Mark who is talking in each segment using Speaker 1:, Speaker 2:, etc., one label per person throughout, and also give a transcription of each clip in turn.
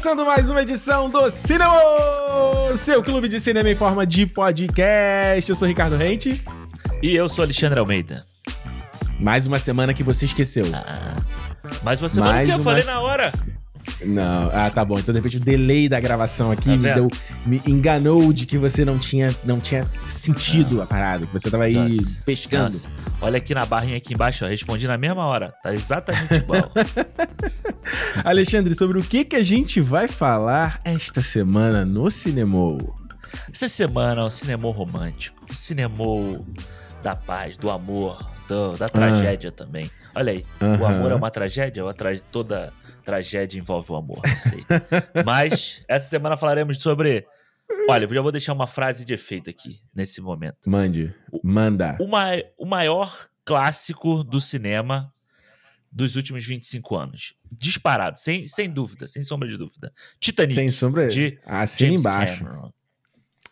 Speaker 1: Começando mais uma edição do Cinema, seu clube de cinema em forma de podcast. Eu sou Ricardo Rente.
Speaker 2: E eu sou Alexandre Almeida.
Speaker 1: Mais uma semana que você esqueceu.
Speaker 2: Ah, mais uma semana mais que eu uma... falei na hora.
Speaker 1: Não, ah, tá bom. Então, de repente, o delay da gravação aqui tá me, deu, me enganou de que você não tinha, não tinha sentido não. a parada, que você tava aí nossa, pescando. Nossa.
Speaker 2: Olha aqui na barrinha aqui embaixo, ó, respondi na mesma hora. Tá exatamente igual.
Speaker 1: Alexandre, sobre o que, que a gente vai falar esta semana no cinema?
Speaker 2: Essa semana é um cinema romântico, um cinema da paz, do amor, do, da tragédia também. Olha aí, o amor é uma tragédia? Ou tra... toda tragédia envolve o amor? Não sei. Mas essa semana falaremos sobre. Olha, eu já vou deixar uma frase de efeito aqui, nesse momento.
Speaker 1: Mande. Manda.
Speaker 2: O, o maior clássico do cinema dos últimos 25 anos. Disparado, sem, sem dúvida, sem sombra de dúvida. Titanic.
Speaker 1: Sem sombra de assim James embaixo. Cameron.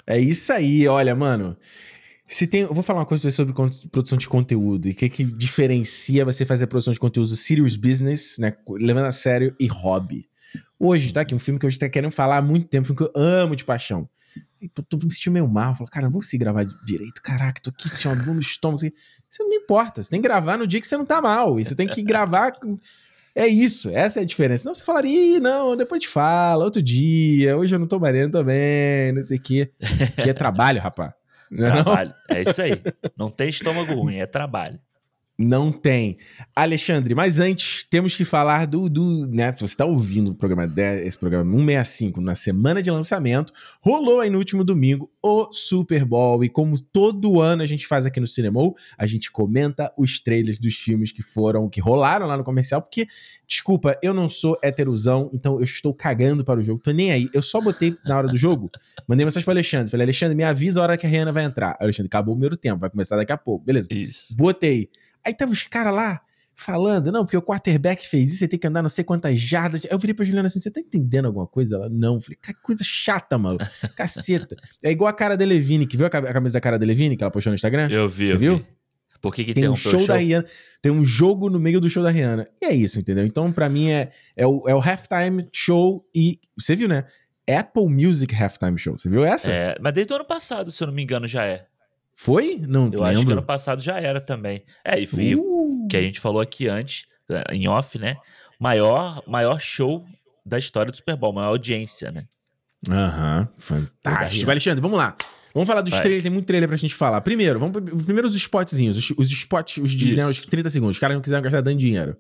Speaker 1: É isso aí, olha, mano. Se tem, eu vou falar uma coisa sobre produção de conteúdo e o que, que diferencia você fazer produção de conteúdo serious business, né, levando a sério e hobby. Hoje, tá aqui um filme que eu estou querendo falar há muito tempo, um filme que eu amo de paixão. E tô, tô me sentindo meio mal, falo, cara, não vou conseguir gravar direito, caraca, tô aqui, sentindo uma dor no estômago. Assim. Isso não importa, você tem que gravar no dia que você não tá mal, e você tem que gravar... É isso, essa é a diferença. Não, você falaria, Ih, não, depois te fala, outro dia, hoje eu não tô marido também, não sei o quê. Que é trabalho, rapaz.
Speaker 2: Trabalho. Não? É isso aí. Não tem estômago ruim, é trabalho.
Speaker 1: Não tem. Alexandre, mas antes temos que falar do. do né, se você está ouvindo o programa, esse programa 165 na semana de lançamento, rolou aí no último domingo o Super Bowl. E como todo ano a gente faz aqui no Cinema, a gente comenta os trailers dos filmes que foram, que rolaram lá no comercial, porque, desculpa, eu não sou heterosão, então eu estou cagando para o jogo, tô nem aí. Eu só botei na hora do jogo, mandei mensagem para Alexandre. Falei, Alexandre, me avisa a hora que a Rihanna vai entrar. Alexandre, acabou o primeiro tempo, vai começar daqui a pouco. Beleza.
Speaker 2: Isso.
Speaker 1: Botei. Aí tava os caras lá falando, não, porque o quarterback fez isso, você tem que andar não sei quantas jardas. Aí eu virei pra Juliana assim, você tá entendendo alguma coisa? Ela, não. Eu falei, que coisa chata, mano. Caceta. É igual a cara da Levine, que viu a camisa da cara da Levine que ela postou no Instagram?
Speaker 2: Eu vi,
Speaker 1: você
Speaker 2: eu
Speaker 1: viu?
Speaker 2: Vi. Por que, que
Speaker 1: tem um show, show, da Rihanna, tem um jogo no meio do show da Rihanna. E é isso, entendeu? Então, para mim, é, é, o, é o halftime show e. Você viu, né? Apple Music Halftime Show. Você viu essa?
Speaker 2: É, mas desde o ano passado, se eu não me engano, já é.
Speaker 1: Foi? Não
Speaker 2: Eu lembro. acho que ano passado já era também. É, e foi uh. que a gente falou aqui antes, em off, né? Maior, maior show da história do Super Bowl, maior audiência, né?
Speaker 1: Aham, uhum, fantástico. Alexandre, vamos lá. Vamos falar dos Vai. trailers, tem muito trailer pra gente falar. Primeiro, vamos primeiro os spotzinhos, os, os spots, os, de, né, os 30 segundos. Os caras não quiseram gastar dando dinheiro.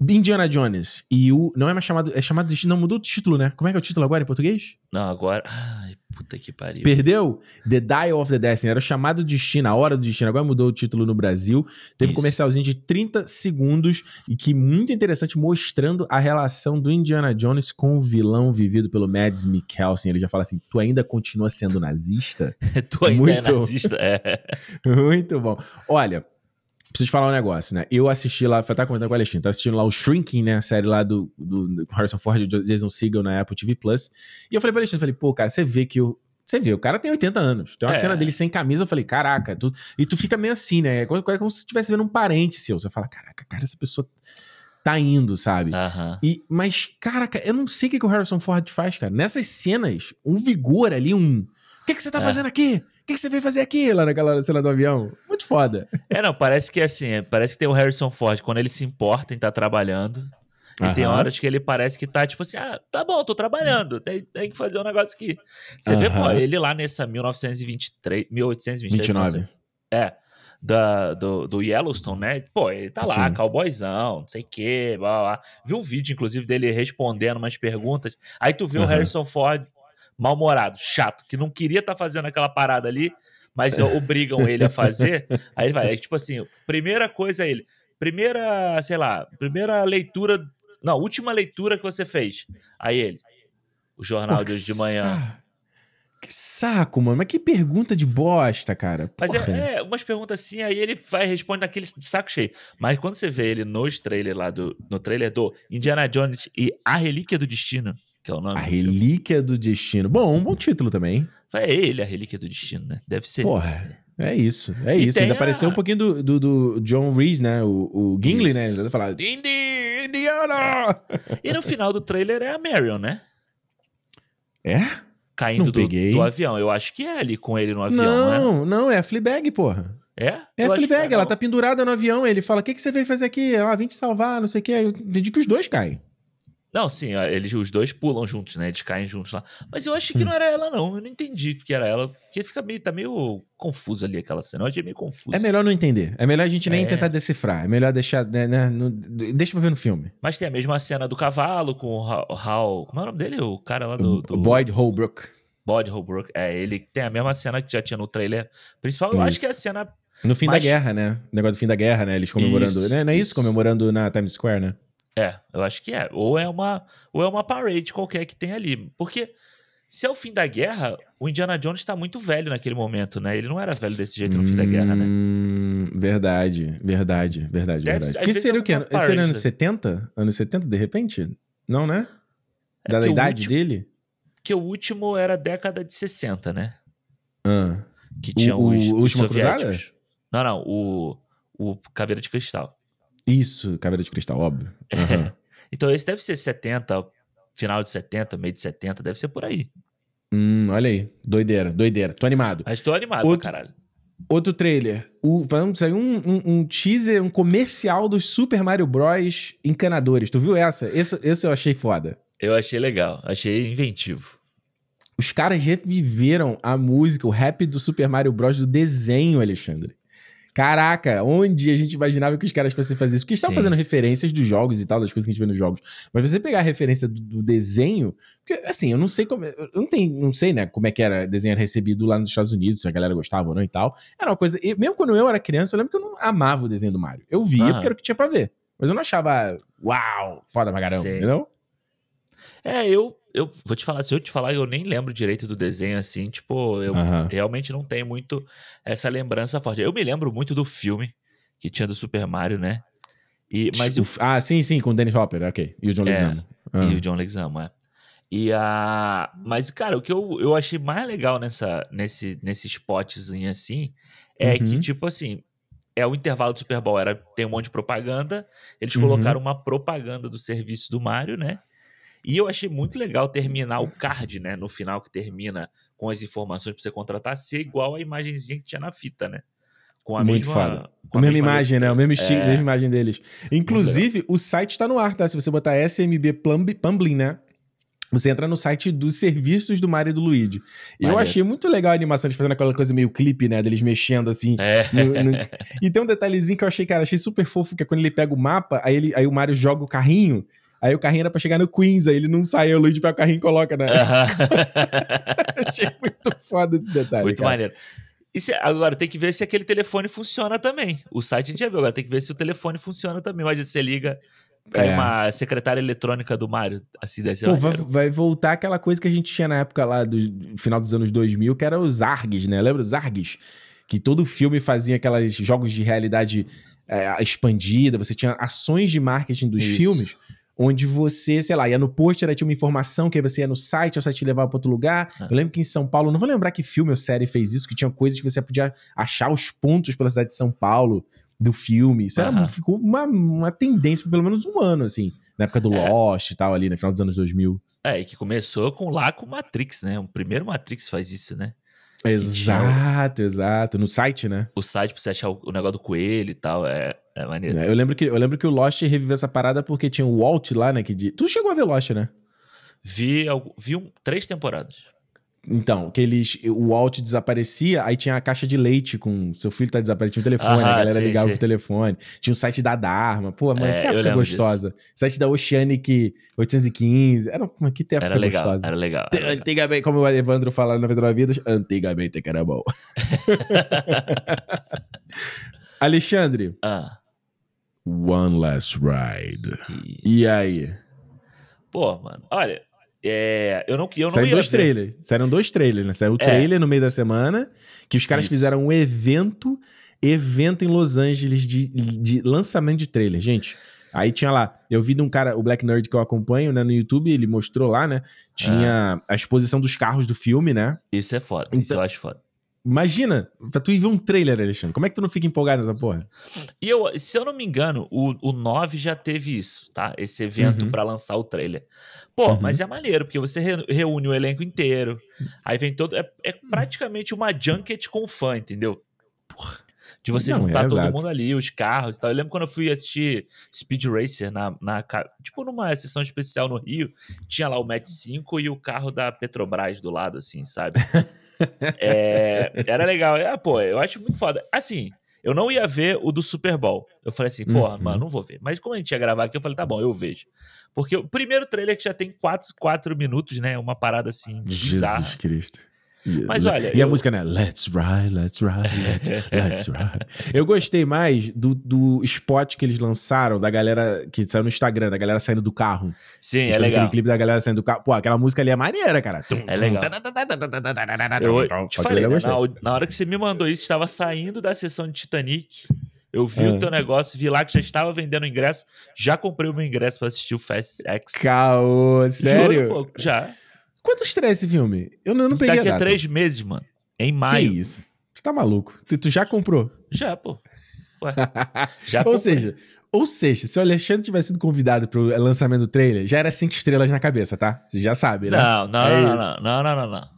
Speaker 1: Indiana Jones e o. Não é mais chamado. É chamado de. Não, mudou o título, né? Como é que é o título agora em português?
Speaker 2: Não, agora. Ai, puta que pariu.
Speaker 1: Perdeu? The Dial of the Destiny. Era o chamado destino, a hora do destino. Agora mudou o título no Brasil. Teve Isso. um comercialzinho de 30 segundos e que muito interessante, mostrando a relação do Indiana Jones com o vilão vivido pelo Mads Mikkelsen. Ele já fala assim: tu ainda continua sendo nazista?
Speaker 2: tu ainda é muito... é nazista? É.
Speaker 1: muito bom. Olha. Preciso falar um negócio, né? Eu assisti lá, foi até comentando com o Alexandre, tá assistindo lá o Shrinking, né? A série lá do, do, do Harrison Ford e Jason Segel na Apple TV Plus. E eu falei pro Alexandre, falei, pô, cara, você vê que o. Você vê, o cara tem 80 anos. Tem uma é. cena dele sem camisa, eu falei, caraca, tu, e tu fica meio assim, né? É como, é como se estivesse vendo um parente seu. Você fala, caraca, cara, essa pessoa tá indo, sabe? E, mas, caraca, eu não sei o que, que o Harrison Ford faz, cara. Nessas cenas, um vigor ali, um. O que, que você tá é. fazendo aqui? que, que você veio fazer aqui lá naquela cena do avião? Foda.
Speaker 2: É, não, parece que é assim, é, parece que tem o Harrison Ford, quando ele se importa em estar tá trabalhando. E tem horas que ele parece que tá tipo assim, ah, tá bom, tô trabalhando, tem, tem que fazer um negócio aqui. Você vê, pô, ele lá nessa 1923, 1823. 29. é, da, do, do Yellowstone, né? Pô, ele tá lá, Sim. cowboyzão, não sei o quê, blá, blá. Viu um vídeo, inclusive, dele respondendo umas perguntas. Aí tu vê o Harrison Ford mal-humorado, chato, que não queria estar tá fazendo aquela parada ali, mas obrigam ele a fazer. Aí ele vai, é tipo assim, primeira coisa é ele, primeira, sei lá, primeira leitura, não, última leitura que você fez. Aí ele, o jornal Pô, de hoje de manhã.
Speaker 1: Que saco, mano. Mas que pergunta de bosta, cara.
Speaker 2: Mas é, é, umas perguntas assim, aí ele vai responder daquele de saco cheio. Mas quando você vê ele nos trailers lá do. No trailer do Indiana Jones e A Relíquia do Destino, que é o nome.
Speaker 1: A Relíquia do Destino. Bom, um bom título também.
Speaker 2: É ele, a Relíquia do Destino, né? Deve ser.
Speaker 1: Porra. É isso, é e isso. Ainda a... apareceu um pouquinho do, do, do, John Reese, né? O, o Gimli, isso. né? Ele falar Indy, Indiana!
Speaker 2: E no final do trailer é a Marion, né?
Speaker 1: É?
Speaker 2: Caindo do, do, avião. Eu acho que é ali com ele no avião, não,
Speaker 1: não é? Não, é a Fleabag, porra.
Speaker 2: É?
Speaker 1: É a Fleabag, ela tá pendurada no avião. Ele fala: O que, que você veio fazer aqui? Ela vem te salvar, não sei o que. Eu entendi que os dois caem.
Speaker 2: Não, sim, eles, os dois pulam juntos, né? Eles caem juntos lá. Mas eu achei que não era ela, não. Eu não entendi que era ela. Porque fica meio, tá meio confuso ali aquela cena. Eu achei meio confuso.
Speaker 1: É melhor não entender. É melhor a gente nem é. tentar decifrar. É melhor deixar. Né, né, no, deixa pra ver no filme.
Speaker 2: Mas tem a mesma cena do cavalo com o Hal. Como é o nome dele? O cara lá do. do...
Speaker 1: Boyd Holbrook.
Speaker 2: Boyd Holbrook. É, ele tem a mesma cena que já tinha no trailer principal. Eu isso. acho que é a cena.
Speaker 1: No fim da guerra, né? O negócio do fim da guerra, né? Eles comemorando. Isso, né? Não é isso? isso? Comemorando na Times Square, né?
Speaker 2: É, eu acho que é. Ou é uma, ou é uma parade qualquer que tem ali. Porque se é o fim da guerra, o Indiana Jones está muito velho naquele momento, né? Ele não era velho desse jeito no fim da guerra, né?
Speaker 1: Hum, verdade, verdade, verdade, Deve, verdade. Porque seria o quê? Seria anos 70? Anos 70, de repente? Não, né? É da idade último, dele?
Speaker 2: Que o último era década de 60, né?
Speaker 1: Ah.
Speaker 2: Que tinha o, os,
Speaker 1: o
Speaker 2: os
Speaker 1: Última Cruzada?
Speaker 2: Não, não. O, o Caveira de Cristal.
Speaker 1: Isso, Caveira de Cristal, óbvio. Uhum.
Speaker 2: então esse deve ser 70, final de 70, meio de 70, deve ser por aí.
Speaker 1: Hum, olha aí. Doideira, doideira. Tô animado.
Speaker 2: Mas tô animado Outro... pra caralho.
Speaker 1: Outro trailer. O, vamos sair um, um, um, teaser, um comercial dos Super Mario Bros. encanadores. Tu viu essa? Esse, esse eu achei foda.
Speaker 2: Eu achei legal, achei inventivo.
Speaker 1: Os caras reviveram a música, o rap do Super Mario Bros. do desenho, Alexandre. Caraca, onde a gente imaginava que os caras fossem fazer isso? Porque estão fazendo referências dos jogos e tal, das coisas que a gente vê nos jogos. Mas você pegar a referência do, do desenho, porque assim, eu não sei como. Eu não, tenho, não sei, né, como é que era desenho era recebido lá nos Estados Unidos, se a galera gostava ou não e tal. Era uma coisa. mesmo quando eu era criança, eu lembro que eu não amava o desenho do Mario. Eu via porque era o que tinha pra ver. Mas eu não achava, uau, foda pra caramba, entendeu?
Speaker 2: É, eu eu vou te falar, se eu te falar, eu nem lembro direito do desenho, assim, tipo, eu realmente não tenho muito essa lembrança forte. Eu me lembro muito do filme que tinha do Super Mario, né? E, mas
Speaker 1: o, Ah, sim, sim, com o Dennis Hopper, ok. E o John é, Leguizamo.
Speaker 2: E o John Leguizamo, é. E a... Mas, cara, o que eu, eu achei mais legal nessa, nesse, nesse spotzinho assim é uhum. que, tipo assim, é o intervalo do Super Bowl, era, tem um monte de propaganda, eles uhum. colocaram uma propaganda do serviço do Mario, né? E eu achei muito legal terminar o card, né? No final que termina com as informações para você contratar, ser igual a imagenzinha que tinha na fita, né?
Speaker 1: Com a muito mesma, Com a, mesma, mesma imagem, né? O mesmo estilo, é... mesma imagem deles. Inclusive, o site está no ar, tá? Se você botar SMB Plumbling, né? Você entra no site dos serviços do Mario e do Luigi. E eu achei muito legal a animação de fazendo aquela coisa meio clipe, né? Deles mexendo assim. É. No, no... E tem um detalhezinho que eu achei, cara, achei super fofo, que é quando ele pega o mapa, aí, ele, aí o Mario joga o carrinho. Aí o carrinho era pra chegar no Queens, aí ele não sai, o Luigi pega o carrinho e coloca, né? Achei muito foda esse detalhe.
Speaker 2: Muito cara. maneiro. E se, agora tem que ver se aquele telefone funciona também. O site a gente já viu, agora tem que ver se o telefone funciona também. Mas você liga, cai é. uma secretária eletrônica do Mario, assim, deve
Speaker 1: Pô, vai, vai, voltar aquela coisa que a gente tinha na época lá do final dos anos 2000, que era os ARGs, né? Lembra os ARGs? Que todo filme fazia aqueles jogos de realidade é, expandida, você tinha ações de marketing dos Isso. filmes onde você, sei lá, ia no pôster, tinha uma informação, que aí você ia no site, o site te levava para outro lugar. Ah. Eu lembro que em São Paulo, não vou lembrar que filme ou série fez isso, que tinha coisas que você podia achar os pontos pela cidade de São Paulo do filme. Isso era, ficou uma, uma tendência por pelo menos um ano, assim, na época do é. Lost e tal, ali, no final dos anos 2000.
Speaker 2: É, e que começou com lá com Matrix, né? O primeiro Matrix faz isso, né?
Speaker 1: Exato, exato. No site, né?
Speaker 2: O site pra você achar o, negócio do coelho e tal, é, é maneiro. É,
Speaker 1: eu, lembro que, eu lembro que o Lost reviveu essa parada porque tinha o Walt lá, né? Que de... Tu chegou a ver Lost, né?
Speaker 2: Vi, vi um, três temporadas.
Speaker 1: Então, que eles. O Walt desaparecia, aí tinha a caixa de leite com. Seu filho tá desaparecido, tinha o telefone, ah, a galera sim, ligava sim. pro telefone. Tinha o site da Dharma. Pô, mano, é, que época gostosa. Disso. Site da Oceanic 815. Era, mano, que época
Speaker 2: era legal,
Speaker 1: gostosa.
Speaker 2: Era legal.
Speaker 1: Era antigamente, como o Evandro fala na Vida Vida, antigamente que era bom. Alexandre.
Speaker 2: Ah.
Speaker 1: One Last Ride. E... e aí?
Speaker 2: Pô, mano, olha, é, eu não, eu não
Speaker 1: Saíram dois ver. trailers. Saíram dois trailers, né? Saiu o é. trailer no meio da semana, que os caras Isso. fizeram um evento, evento em Los Angeles de, de lançamento de trailer. Gente, aí tinha lá, eu vi de um cara, o Black Nerd que eu acompanho, né, no YouTube, ele mostrou lá, né? Tinha é. a exposição dos carros do filme, né?
Speaker 2: Isso é foda, então, isso eu acho foda.
Speaker 1: Imagina, pra tu ir ver um trailer, Alexandre. Como é que tu não fica empolgado nessa porra?
Speaker 2: E eu, se eu não me engano, o, o 9 já teve isso, tá? Esse evento uhum. para lançar o trailer. Pô, uhum. mas é maneiro, porque você re, reúne o elenco inteiro. Aí vem todo. É, é praticamente uma junket com fã, entendeu? Porra. De você não, juntar é todo exato. mundo ali, os carros e tal. Eu lembro quando eu fui assistir Speed Racer na, na. Tipo, numa sessão especial no Rio, tinha lá o Match 5 e o carro da Petrobras do lado, assim, sabe? é, era legal. É, pô, eu acho muito foda. Assim, eu não ia ver o do Super Bowl. Eu falei assim, porra, uhum. mano, não vou ver. Mas como a gente ia gravar aqui, eu falei, tá bom, eu vejo. Porque o primeiro trailer que já tem 4, 4 minutos, né? Uma parada assim, bizarra.
Speaker 1: Jesus Cristo.
Speaker 2: Mas olha.
Speaker 1: E eu... a música, né? Let's ride, let's ride, let's, let's ride. Eu gostei mais do, do spot que eles lançaram da galera que saiu no Instagram, da galera saindo do carro.
Speaker 2: Sim, é legal.
Speaker 1: Aquele clipe da galera saindo do carro. Pô, aquela música ali é maneira, cara.
Speaker 2: É legal. Eu te falei, né? na, hora que você me mandou isso, estava saindo da sessão de Titanic. Eu vi é. o teu negócio, vi lá que já estava vendendo ingresso. Já comprei o meu ingresso para assistir o Fast X.
Speaker 1: Caô, sério? Juro, pô,
Speaker 2: já.
Speaker 1: Quanto estreia esse filme? Eu não, eu não peguei
Speaker 2: Daqui a, a três meses, mano. Em maio.
Speaker 1: Que isso? Você tá maluco? Tu, tu já comprou?
Speaker 2: Já, pô.
Speaker 1: Ué, já ou seja, ou seja, se o Alexandre tivesse sido convidado pro lançamento do trailer, já era cinco estrelas na cabeça, tá? Você já sabe, né?
Speaker 2: Não, não, é não, não, não, não, não, não,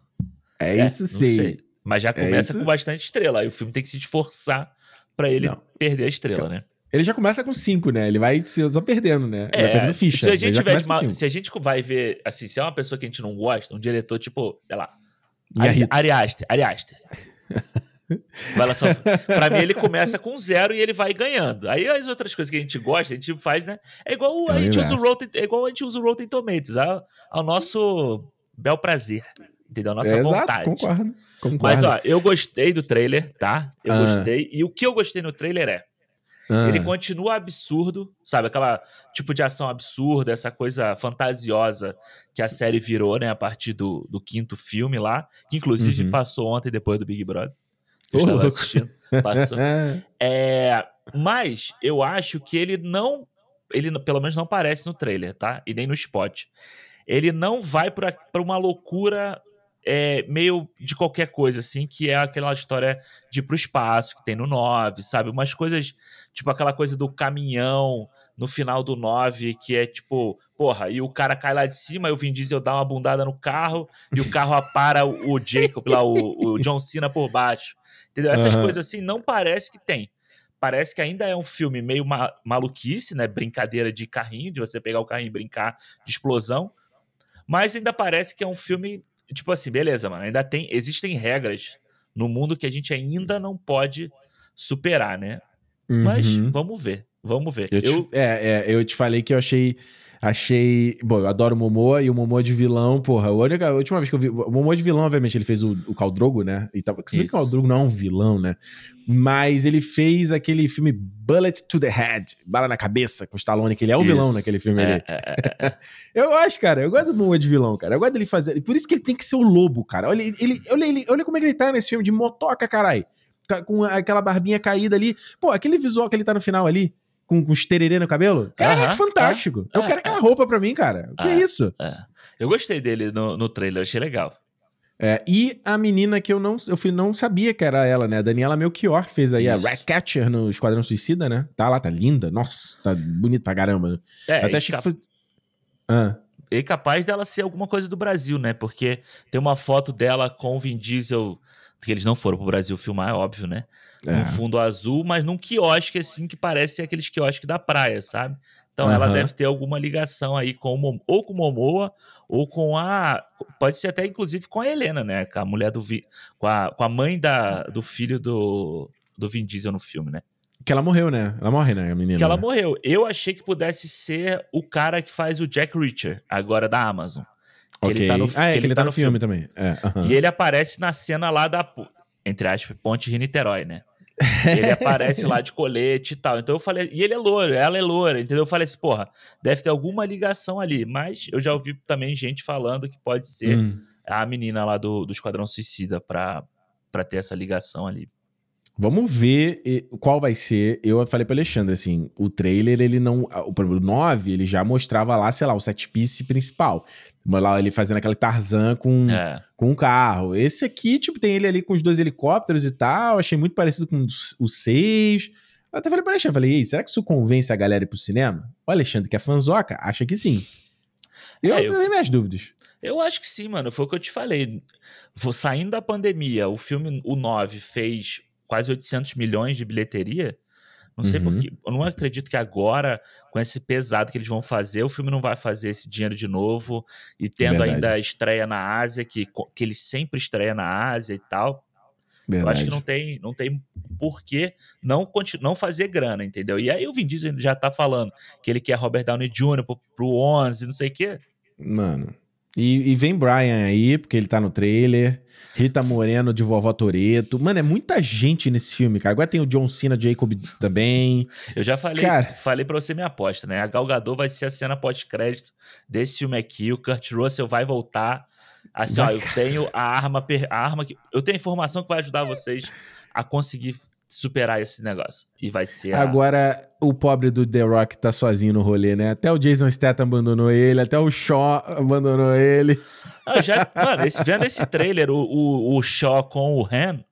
Speaker 1: É, é isso sim. Sei.
Speaker 2: Mas já é começa é com bastante estrela. Aí o filme tem que se esforçar para ele não. perder a estrela, né?
Speaker 1: Ele já começa com 5, né? Ele vai só perdendo, né?
Speaker 2: É, vai perdendo ficha. Se a gente tiver uma, se a gente vai ver, assim, se é uma pessoa que a gente não gosta, um diretor tipo, sei lá, Ari, Aster, Ari Aster. Vai lá só, pra mim, ele começa com zero e ele vai ganhando. Aí as outras coisas que a gente gosta, a gente faz, né? É igual é a, gente usa o Rotten, é igual a gente usa o Rotten Tomatoes, ao, ao nosso bel prazer. Entendeu? A nossa é, vontade. Exato,
Speaker 1: concordo, concordo.
Speaker 2: Mas, ó, eu gostei do trailer, tá? Eu ah. gostei. E o que eu gostei no trailer é ah. Ele continua absurdo, sabe? Aquela tipo de ação absurda, essa coisa fantasiosa que a série virou, né? A partir do, do quinto filme lá, que inclusive uhum. passou ontem depois do Big Brother. Eu oh, estava assistindo. Passou. é, mas eu acho que ele não. Ele pelo menos não aparece no trailer, tá? E nem no spot. Ele não vai para uma loucura é, meio de qualquer coisa, assim, que é aquela história de ir pro espaço que tem no 9, sabe? Umas coisas, tipo aquela coisa do caminhão no final do 9, que é tipo, porra, e o cara cai lá de cima, e o Vin Diesel dá uma bundada no carro, e o carro apara o, o Jacob lá, o, o, John Cena por baixo. Entendeu? Essas uhum. coisas assim não parece que tem. Parece que ainda é um filme meio ma maluquice, né? Brincadeira de carrinho, de você pegar o carrinho e brincar de explosão. Mas ainda parece que é um filme tipo assim, beleza, mano, ainda tem, existem regras no mundo que a gente ainda não pode superar, né? Uhum. Mas vamos ver, vamos ver.
Speaker 1: Eu, eu... Te, é, é, eu te falei que eu achei Achei. Bom, eu adoro o Momoa e o Momoa de vilão, porra. A, única, a última vez que eu vi. O Momoa de vilão, obviamente, ele fez o, o Caldrogo, né? E tava, que o Caldrogo não é um vilão, né? Mas ele fez aquele filme Bullet to the Head Bala na Cabeça, com o Stallone, que ele é o Isso. vilão naquele filme é, ali. É, é, é. eu acho, cara, eu gosto do Momoa de vilão, cara. Eu gosto dele fazer. Por isso que ele tem que ser o lobo, cara. Olha, ele, olha, ele, olha como é que ele tá nesse filme de motoca, caralho com aquela barbinha caída ali. Pô, aquele visual que ele tá no final ali, com, com os tererê no cabelo. Cara, é fantástico. É, eu quero aquela roupa pra mim, cara. O que é, isso?
Speaker 2: Eu gostei dele no, no trailer, achei legal.
Speaker 1: É, e a menina que eu não, eu não sabia que era ela, né? A Daniela Melchior fez aí Isso. a Ratcatcher no Esquadrão Suicida, né? Tá lá, tá linda. Nossa, tá bonito pra caramba. É, até achei cap... que foi...
Speaker 2: Ah. E capaz dela ser alguma coisa do Brasil, né? Porque tem uma foto dela com o Vin Diesel, que eles não foram pro Brasil filmar, é óbvio, né? É. fundo azul, mas num quiosque assim que parece aqueles quiosques da praia, sabe? Então uhum. ela deve ter alguma ligação aí com o, ou com o Momoa ou com a pode ser até inclusive com a Helena, né? Com a mulher do com a, com a mãe da, do filho do, do Vin Diesel no filme, né?
Speaker 1: Que ela morreu, né? Ela morre, né, a menina?
Speaker 2: Que ela morreu. Eu achei que pudesse ser o cara que faz o Jack Reacher, agora da Amazon.
Speaker 1: Que okay. ele tá no, ah, é, que ele, ele tá, tá no filme, filme. também. É,
Speaker 2: uhum. E ele aparece na cena lá da, entre aspas, Ponte Rio-Niterói, né? Ele aparece lá de colete e tal. Então eu falei, e ele é louro, ela é loura, entendeu? Eu falei assim, porra, deve ter alguma ligação ali. Mas eu já ouvi também gente falando que pode ser hum. a menina lá do, do Esquadrão Suicida pra, pra ter essa ligação ali.
Speaker 1: Vamos ver qual vai ser. Eu falei para Alexandre assim, o trailer ele não, o 9, ele já mostrava lá, sei lá, o set piece principal. Lá ele fazendo aquele Tarzan com, é. com um carro. Esse aqui, tipo, tem ele ali com os dois helicópteros e tal. Achei muito parecido com o 6. Eu até falei pra Alexandre, falei, Ei, será que isso convence a galera ir pro cinema? O Alexandre, que é fanzoca, acha que sim. Eu é, tenho minhas dúvidas.
Speaker 2: Eu acho que sim, mano. Foi o que eu te falei. Vou saindo da pandemia, o filme, o 9, fez quase 800 milhões de bilheteria. Não sei uhum. porque. Eu não acredito que agora, com esse pesado que eles vão fazer, o filme não vai fazer esse dinheiro de novo. E tendo Verdade. ainda a estreia na Ásia, que, que ele sempre estreia na Ásia e tal. Verdade. Eu acho que não tem, não tem por que não, não fazer grana, entendeu? E aí o Vin Diesel já tá falando que ele quer Robert Downey Jr. pro, pro 11, não sei o quê.
Speaker 1: Mano. E, e, vem Brian aí, porque ele tá no trailer. Rita Moreno de Vovó Toreto. Mano, é muita gente nesse filme, cara. Agora tem o John Cena Jacob também.
Speaker 2: Eu já falei, cara... falei pra você minha aposta, né? A Gal Gadot vai ser a cena pós-crédito desse filme aqui. O Kurt Russell vai voltar. Assim, ó, eu tenho a arma, a arma que. Eu tenho a informação que vai ajudar vocês a conseguir superar esse negócio. E vai ser.
Speaker 1: A... Agora, o pobre do The Rock tá sozinho no rolê, né? Até o Jason Statham abandonou ele, até o Shaw abandonou ele.
Speaker 2: Ah, já, mano, esse, vendo esse trailer, o, o, o Shaw com o Han,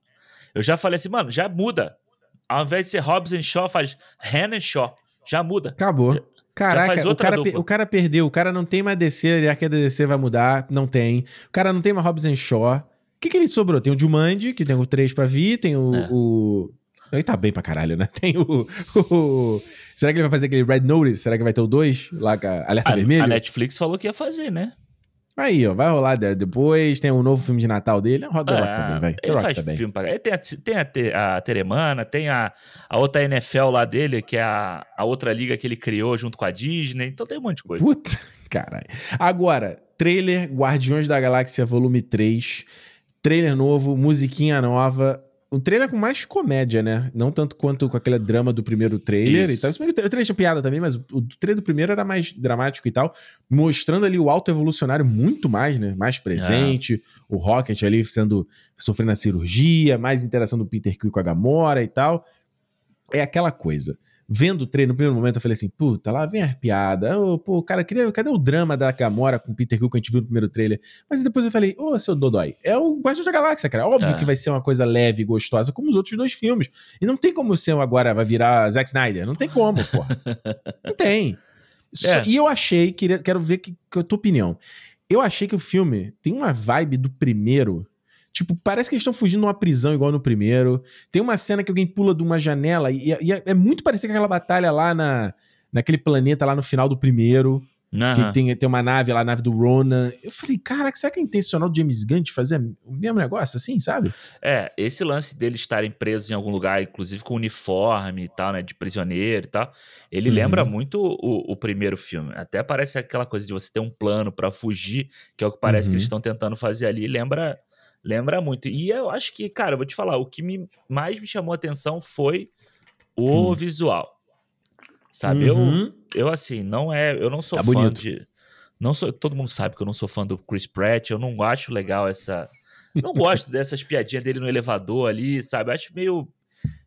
Speaker 2: eu já falei assim, mano, já muda. Ao invés de ser Hobbs e Shaw, faz Han e Shaw. Já muda.
Speaker 1: Acabou.
Speaker 2: Já,
Speaker 1: Caraca, o cara, o cara perdeu, o cara não tem mais DC, ele acha que a DC vai mudar, não tem. O cara não tem mais Hobbs Shaw. O que, que ele sobrou? Tem o Jumanji, que tem o 3 pra vir, tem o, é. o ele tá bem pra caralho, né? Tem o, o, Será que ele vai fazer aquele Red Notice? Será que vai ter o 2? Lá com a Alerta a, Vermelho?
Speaker 2: A Netflix falou que ia fazer, né?
Speaker 1: Aí, ó, vai rolar depois. Tem um novo filme de Natal dele. Roda é, Rock também, vai.
Speaker 2: Ele faz também. filme pra Tem, a, tem a, a Teremana, tem a, a outra NFL lá dele, que é a, a outra liga que ele criou junto com a Disney. Então tem um monte de coisa.
Speaker 1: Puta, caralho. Agora, trailer Guardiões da Galáxia Volume 3. Trailer novo, musiquinha nova um trailer com mais comédia, né? Não tanto quanto com aquele drama do primeiro trailer Isso. e tal. O trailer tinha piada também, mas o trailer do primeiro era mais dramático e tal. Mostrando ali o alto evolucionário muito mais, né? Mais presente. É. O Rocket ali sendo... Sofrendo a cirurgia. Mais interação do Peter Quill com a Gamora e tal. É aquela coisa vendo o treino no primeiro momento, eu falei assim, puta, lá vem a piada. Oh, pô, cara, queria, cadê o drama da Gamora com o Peter Quill que a gente viu no primeiro trailer? Mas depois eu falei, ô, oh, seu Dodói, é o Guardião da Galáxia, cara. Óbvio é. que vai ser uma coisa leve e gostosa, como os outros dois filmes. E não tem como ser agora vai virar Zack Snyder. Não tem como, pô. não tem. É. E eu achei, queria, quero ver que, que a tua opinião. Eu achei que o filme tem uma vibe do primeiro Tipo, parece que eles estão fugindo de uma prisão igual no primeiro. Tem uma cena que alguém pula de uma janela e, e é, é, muito parecido com aquela batalha lá na, naquele planeta lá no final do primeiro. Uhum. Que tem, tem uma nave lá, a nave do Ronan. Eu falei, cara, será que é intencional do James Gunn de fazer o mesmo negócio assim, sabe?
Speaker 2: É, esse lance deles estarem presos em algum lugar, inclusive com uniforme e tal, né? De prisioneiro e tal. Ele uhum. lembra muito o, o, primeiro filme. Até parece aquela coisa de você ter um plano para fugir, que é o que parece uhum. que eles estão tentando fazer ali. Lembra Lembra muito. E eu acho que, cara, eu vou te falar, o que me, mais me chamou a atenção foi o hum. visual. Sabe? Uhum. Eu, eu, assim, não é. Eu não sou tá fã bonito. de. Não sou, todo mundo sabe que eu não sou fã do Chris Pratt, eu não acho legal essa. Não gosto dessas piadinhas dele no elevador ali, sabe? Eu acho meio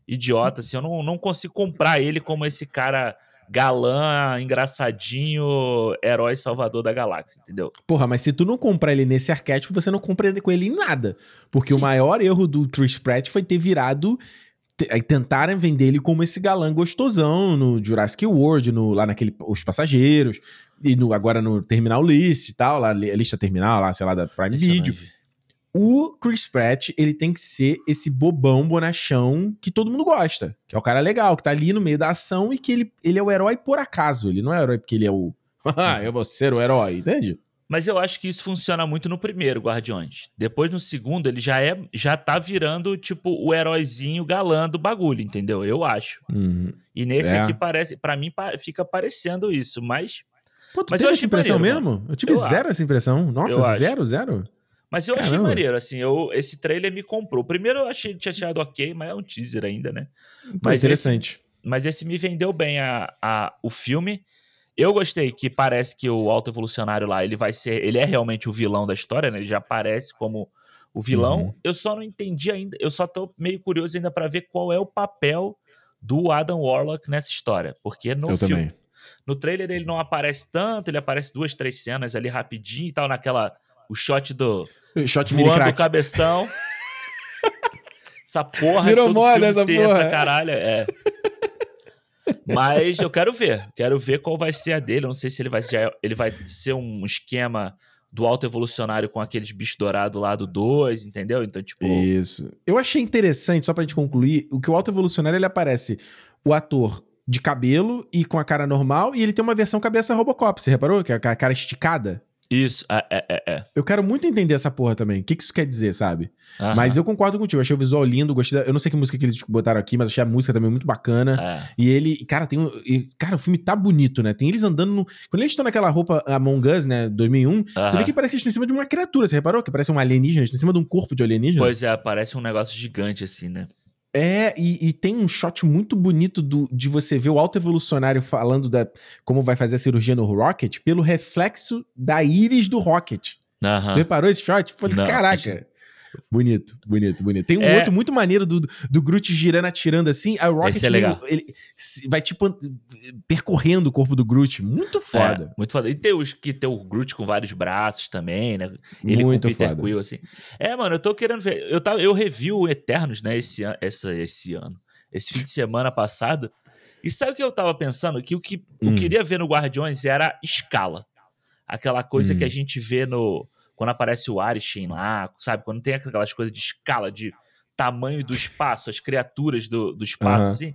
Speaker 2: idiota, assim. Eu não, não consigo comprar ele como esse cara galã, engraçadinho, herói salvador da galáxia, entendeu?
Speaker 1: Porra, mas se tu não comprar ele nesse arquétipo, você não compra ele com ele em nada. Porque Sim. o maior erro do Chris Pratt foi ter virado tentaram vender ele como esse galã gostosão no Jurassic World, no, lá naquele Os Passageiros, e no, agora no Terminal List e tal, lá, a lista terminal, lá, sei lá, da Prime Video. O Chris Pratt, ele tem que ser esse bobão bonachão que todo mundo gosta. Que é o cara legal, que tá ali no meio da ação e que ele, ele é o herói por acaso. Ele não é o herói porque ele é o. Ah, eu vou ser o herói, entende?
Speaker 2: Mas eu acho que isso funciona muito no primeiro Guardiões. Depois, no segundo, ele já é já tá virando, tipo, o heróizinho galã do bagulho, entendeu? Eu acho.
Speaker 1: Uhum.
Speaker 2: E nesse é. aqui parece, para mim fica parecendo isso, mas
Speaker 1: Pô, tu mas eu essa impressão maneiro, mesmo? Mano. Eu tive eu zero acho. essa impressão. Nossa, eu zero, acho. zero.
Speaker 2: Mas eu Caramba. achei maneiro, assim, eu, esse trailer me comprou. Primeiro eu achei tinha achado ok, mas é um teaser ainda, né?
Speaker 1: mas interessante.
Speaker 2: Esse, mas esse me vendeu bem a, a, o filme. Eu gostei que parece que o Alto Evolucionário lá, ele vai ser. Ele é realmente o vilão da história, né? Ele já aparece como o vilão. Uhum. Eu só não entendi ainda, eu só tô meio curioso ainda para ver qual é o papel do Adam Warlock nessa história. Porque no eu filme. Também. No trailer ele não aparece tanto, ele aparece duas, três cenas ali rapidinho e tal, naquela. O shot do.
Speaker 1: O shot voando
Speaker 2: o cabeção. essa porra Virou todo moda essa porra. essa caralho. É. Mas eu quero ver. Quero ver qual vai ser a dele. Eu não sei se ele vai, ele vai ser um esquema do alto evolucionário com aqueles bichos dourados lá do 2, entendeu? Então, tipo.
Speaker 1: Isso. Eu achei interessante, só pra gente concluir, o que o alto evolucionário ele aparece o ator de cabelo e com a cara normal, e ele tem uma versão cabeça Robocop. Você reparou? Que é a cara esticada.
Speaker 2: Isso, é, é, é, é.
Speaker 1: Eu quero muito entender essa porra também. O que, que isso quer dizer, sabe? Mas eu concordo contigo. Eu achei o visual lindo, gostei da... Eu não sei que música que eles botaram aqui, mas achei a música também muito bacana. É. E ele, cara, tem um. Cara, o filme tá bonito, né? Tem eles andando no. Quando eles estão naquela roupa Among Us, né? 2001, uhum. você vê que parece que estão em cima de uma criatura. Você reparou? Que parece um alienígena, estão em cima de um corpo de alienígena.
Speaker 2: Pois é, parece um negócio gigante assim, né?
Speaker 1: É, e, e, tem um shot muito bonito do, de você ver o alto evolucionário falando da como vai fazer a cirurgia no Rocket pelo reflexo da íris do Rocket. Uhum. Tu reparou esse shot? Foi, caraca. Bonito, bonito, bonito. Tem um é... outro muito maneiro do, do Groot girando, atirando assim. A Rocket
Speaker 2: é legal.
Speaker 1: Ele, ele, vai tipo percorrendo o corpo do Groot. Muito foda.
Speaker 2: É, muito foda. E tem os que tem o Groot com vários braços também, né? Ele muito com o Peter foda. Quill, assim. É, mano, eu tô querendo ver. Eu, tava, eu revi o Eternos, né, esse, an, essa, esse ano. Esse fim de semana passado. E sabe o que eu tava pensando? Que o que hum. eu queria ver no Guardiões era escala. Aquela coisa hum. que a gente vê no quando aparece o Arishin lá, sabe? Quando tem aquelas coisas de escala, de tamanho do espaço, as criaturas do, do espaço, uhum. assim.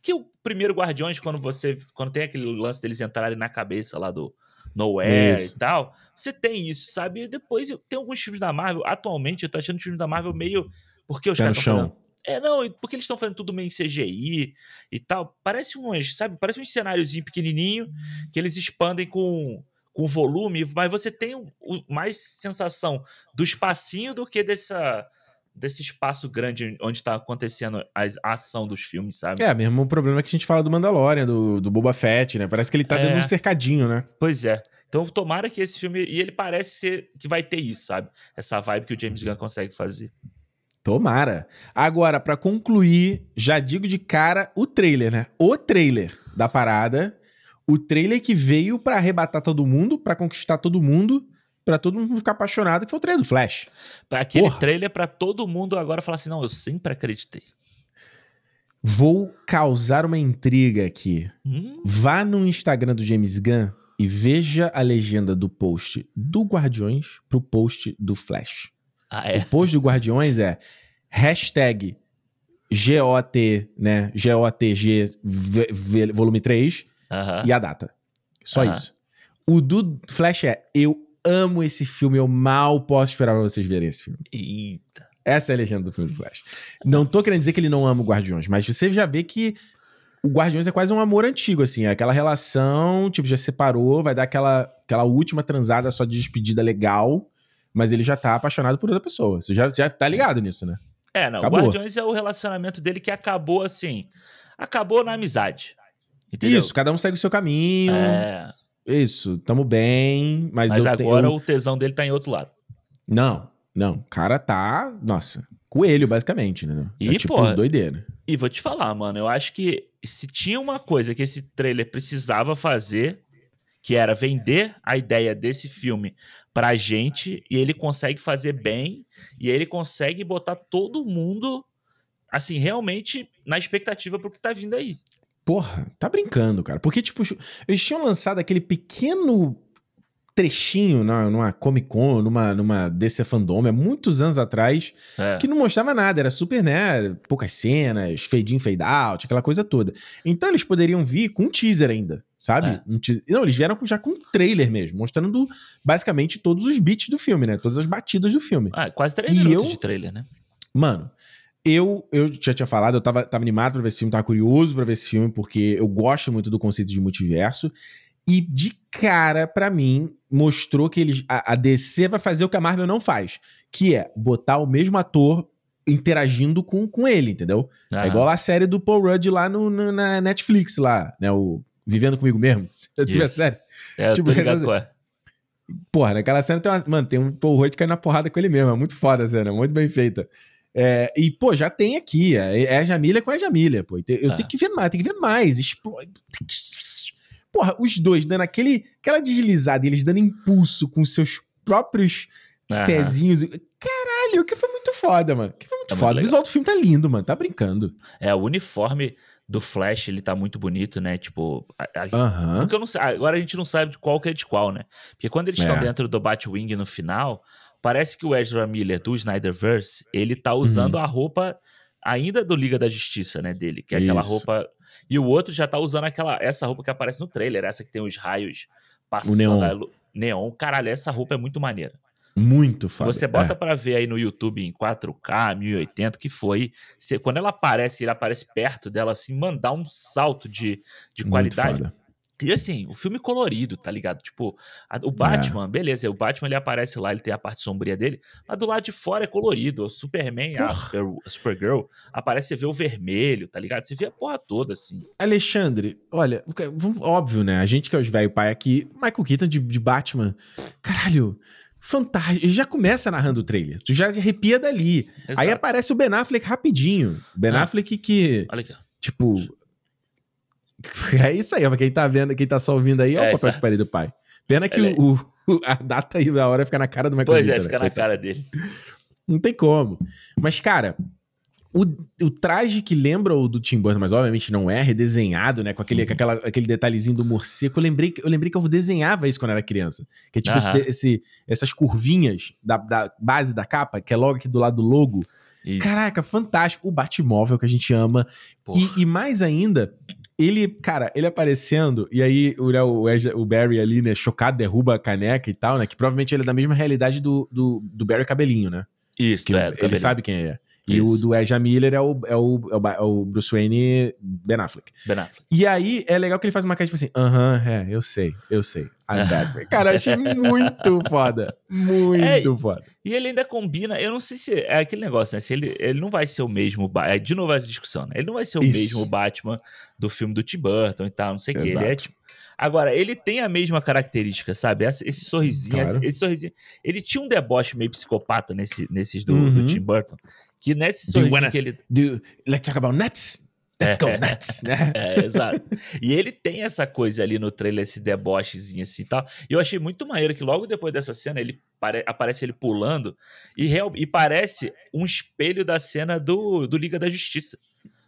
Speaker 2: Que o primeiro Guardiões, quando você. Quando tem aquele lance deles entrarem na cabeça lá do Nowhere isso. e tal, você tem isso, sabe? E depois tem alguns filmes da Marvel. Atualmente, eu tô achando os filmes da Marvel meio. Porque os caras estão. É, não, porque eles estão fazendo tudo meio em CGI e tal. Parece uns, sabe? Parece um cenáriozinho pequenininho que eles expandem com com volume, mas você tem o, mais sensação do espacinho do que dessa desse espaço grande onde está acontecendo a, a, ação dos filmes, sabe?
Speaker 1: É, mesmo o problema é que a gente fala do Mandalorian, do, do Boba Fett, né? Parece que ele tá é. dentro de um cercadinho, né?
Speaker 2: Pois é. Então tomara que esse filme. E ele parece ser que vai ter isso, sabe? Essa vibe que o James Gunn consegue fazer.
Speaker 1: Tomara. Agora, para concluir, já digo de cara o trailer, né? O trailer da parada o trailer que veio para arrebatar todo mundo, para conquistar todo mundo, para todo mundo ficar apaixonado, que foi o trailer do Flash.
Speaker 2: Aquele Porra. trailer para todo mundo agora falar assim: não, eu sempre acreditei.
Speaker 1: Vou causar uma intriga aqui. Hum? Vá no Instagram do James Gunn e veja a legenda do post do Guardiões pro post do Flash.
Speaker 2: Ah, é?
Speaker 1: O post do Guardiões é hashtag GOT, né? GOTG volume 3 Uhum. E a data. Só uhum. isso. O do Flash é: eu amo esse filme, eu mal posso esperar pra vocês verem esse filme.
Speaker 2: Eita.
Speaker 1: Essa é a legenda do filme do Flash. Não tô querendo dizer que ele não ama o Guardiões, mas você já vê que o Guardiões é quase um amor antigo, assim. É aquela relação, tipo, já separou, vai dar aquela, aquela última transada só de despedida legal, mas ele já tá apaixonado por outra pessoa. Você já, já tá ligado nisso, né?
Speaker 2: É, não. Acabou. O Guardiões é o relacionamento dele que acabou assim. Acabou na amizade.
Speaker 1: Entendeu? Isso, cada um segue o seu caminho. É. Isso, tamo bem, mas,
Speaker 2: mas agora tenho... o tesão dele tá em outro lado.
Speaker 1: Não, não. O cara tá, nossa, coelho, basicamente, né?
Speaker 2: E,
Speaker 1: é tipo
Speaker 2: porra,
Speaker 1: doideira.
Speaker 2: E vou te falar, mano, eu acho que se tinha uma coisa que esse trailer precisava fazer, que era vender a ideia desse filme pra gente, e ele consegue fazer bem, e ele consegue botar todo mundo, assim, realmente na expectativa pro que tá vindo aí.
Speaker 1: Porra, tá brincando, cara. Porque, tipo, eles tinham lançado aquele pequeno trechinho na, numa Comic Con, numa, numa DC Fandom, há muitos anos atrás, é. que não mostrava nada, era super, né? Poucas cenas, fade in, fade out, aquela coisa toda. Então eles poderiam vir com um teaser ainda, sabe? É. Um. Não, eles vieram já com um trailer mesmo, mostrando basicamente todos os beats do filme, né? Todas as batidas do filme.
Speaker 2: Ah, quase três minutos eu... de trailer, né?
Speaker 1: Mano, eu, eu já tinha falado, eu tava, tava animado pra ver esse filme, tava curioso pra ver esse filme, porque eu gosto muito do conceito de multiverso. E de cara, para mim, mostrou que eles, a, a, DC vai fazer o que a Marvel não faz, que é botar o mesmo ator interagindo com, com ele, entendeu? É igual a série do Paul Rudd lá no, no, na Netflix, lá, né? O Vivendo Comigo Mesmo. Eu tive a série.
Speaker 2: É, tipo, qual é.
Speaker 1: Porra, naquela cena tem uma. Mano, tem um Paul Rudd caindo na porrada com ele mesmo. É muito foda a cena, muito bem feita. É, e, pô, já tem aqui. É, é a Jamília com a Jamília, pô. Eu é. tenho que ver mais, tem que ver mais. Porra, os dois dando aquele, aquela deslizada e eles dando impulso com seus próprios Aham. pezinhos. Caralho, que foi muito foda, mano. Que foi muito é foda. Muito o visual do filme tá lindo, mano. Tá brincando.
Speaker 2: É, o uniforme do Flash, ele tá muito bonito, né? Tipo, a, a,
Speaker 1: uhum.
Speaker 2: porque eu não sei, agora a gente não sabe de qual que é de qual, né? Porque quando eles estão é. dentro do Batwing no final, parece que o Ezra Miller do Snyderverse, ele tá usando uhum. a roupa ainda do Liga da Justiça, né, dele, que é aquela Isso. roupa e o outro já tá usando aquela essa roupa que aparece no trailer, essa que tem os raios passando o neon. neon. Caralho, essa roupa é muito maneira.
Speaker 1: Muito foda.
Speaker 2: Você bota é. para ver aí no YouTube em 4K, 1080, que foi. Você, quando ela aparece, ele aparece perto dela, assim, mandar um salto de, de qualidade. Foda. E assim, o filme colorido, tá ligado? Tipo, a, o Batman, é. beleza, o Batman ele aparece lá, ele tem a parte sombria dele, mas do lado de fora é colorido. O Superman, a, Super, a Supergirl, aparece, você vê o vermelho, tá ligado? Você vê a porra toda, assim.
Speaker 1: Alexandre, olha, óbvio, né? A gente que é os velho pai aqui, Michael Keaton de, de Batman, caralho, fantástico. Ele já começa narrando o trailer. Tu já arrepia dali. Exato. Aí aparece o Ben Affleck rapidinho. Ben ah. Affleck que. Olha aqui. Tipo. É isso aí, quem tá vendo, quem tá só ouvindo aí, é, é o papel de parede do pai. Pena que o, o, a data aí, a hora fica na cara do Michael
Speaker 2: Pois é, fica né? na cara dele.
Speaker 1: Não tem como. Mas, cara, o, o traje que lembra o do Tim Burton, mas obviamente não é, redesenhado, né? Com aquele, uhum. com aquela, aquele detalhezinho do morcego. Eu lembrei, eu lembrei que eu desenhava isso quando era criança. Que é tipo uhum. esse, esse, essas curvinhas da, da base da capa, que é logo aqui do lado do logo. Isso. Caraca, fantástico. O Batmóvel que a gente ama. E, e, mais ainda, ele, cara, ele aparecendo, e aí o, o, o, Barry ali, né, chocado, derruba a caneca e tal, né? Que provavelmente ele é da mesma realidade do, do, do Barry Cabelinho, né?
Speaker 2: Isso,
Speaker 1: que é, ele sabe quem é. E Isso. o do Ezra Miller é o, é, o, é o Bruce Wayne Ben Affleck.
Speaker 2: Ben Affleck.
Speaker 1: E aí é legal que ele faz uma cara tipo assim, aham, uh -huh, é, eu sei, eu sei. I'm. Cara, achei muito foda. Muito é, foda.
Speaker 2: E ele ainda combina, eu não sei se é aquele negócio, né? Se ele, ele não vai ser o mesmo. É, de novo essa discussão, né? Ele não vai ser o Isso. mesmo Batman do filme do Tim Burton e tal, não sei o que. Ele é tipo. Agora, ele tem a mesma característica, sabe? Esse, sorrisinho, claro. esse, esse, sorrisinho. Ele tinha um deboche meio psicopata nesse, nesses do, uhum. do Tim Burton. Que nesse sorriso wanna, que ele.
Speaker 1: Do, let's talk about nuts? Let's go é. nuts, né?
Speaker 2: É, exato. E ele tem essa coisa ali no trailer, esse debochezinho assim e tal. E eu achei muito maneiro que logo depois dessa cena ele aparece ele pulando e, real, e parece um espelho da cena do, do Liga da Justiça.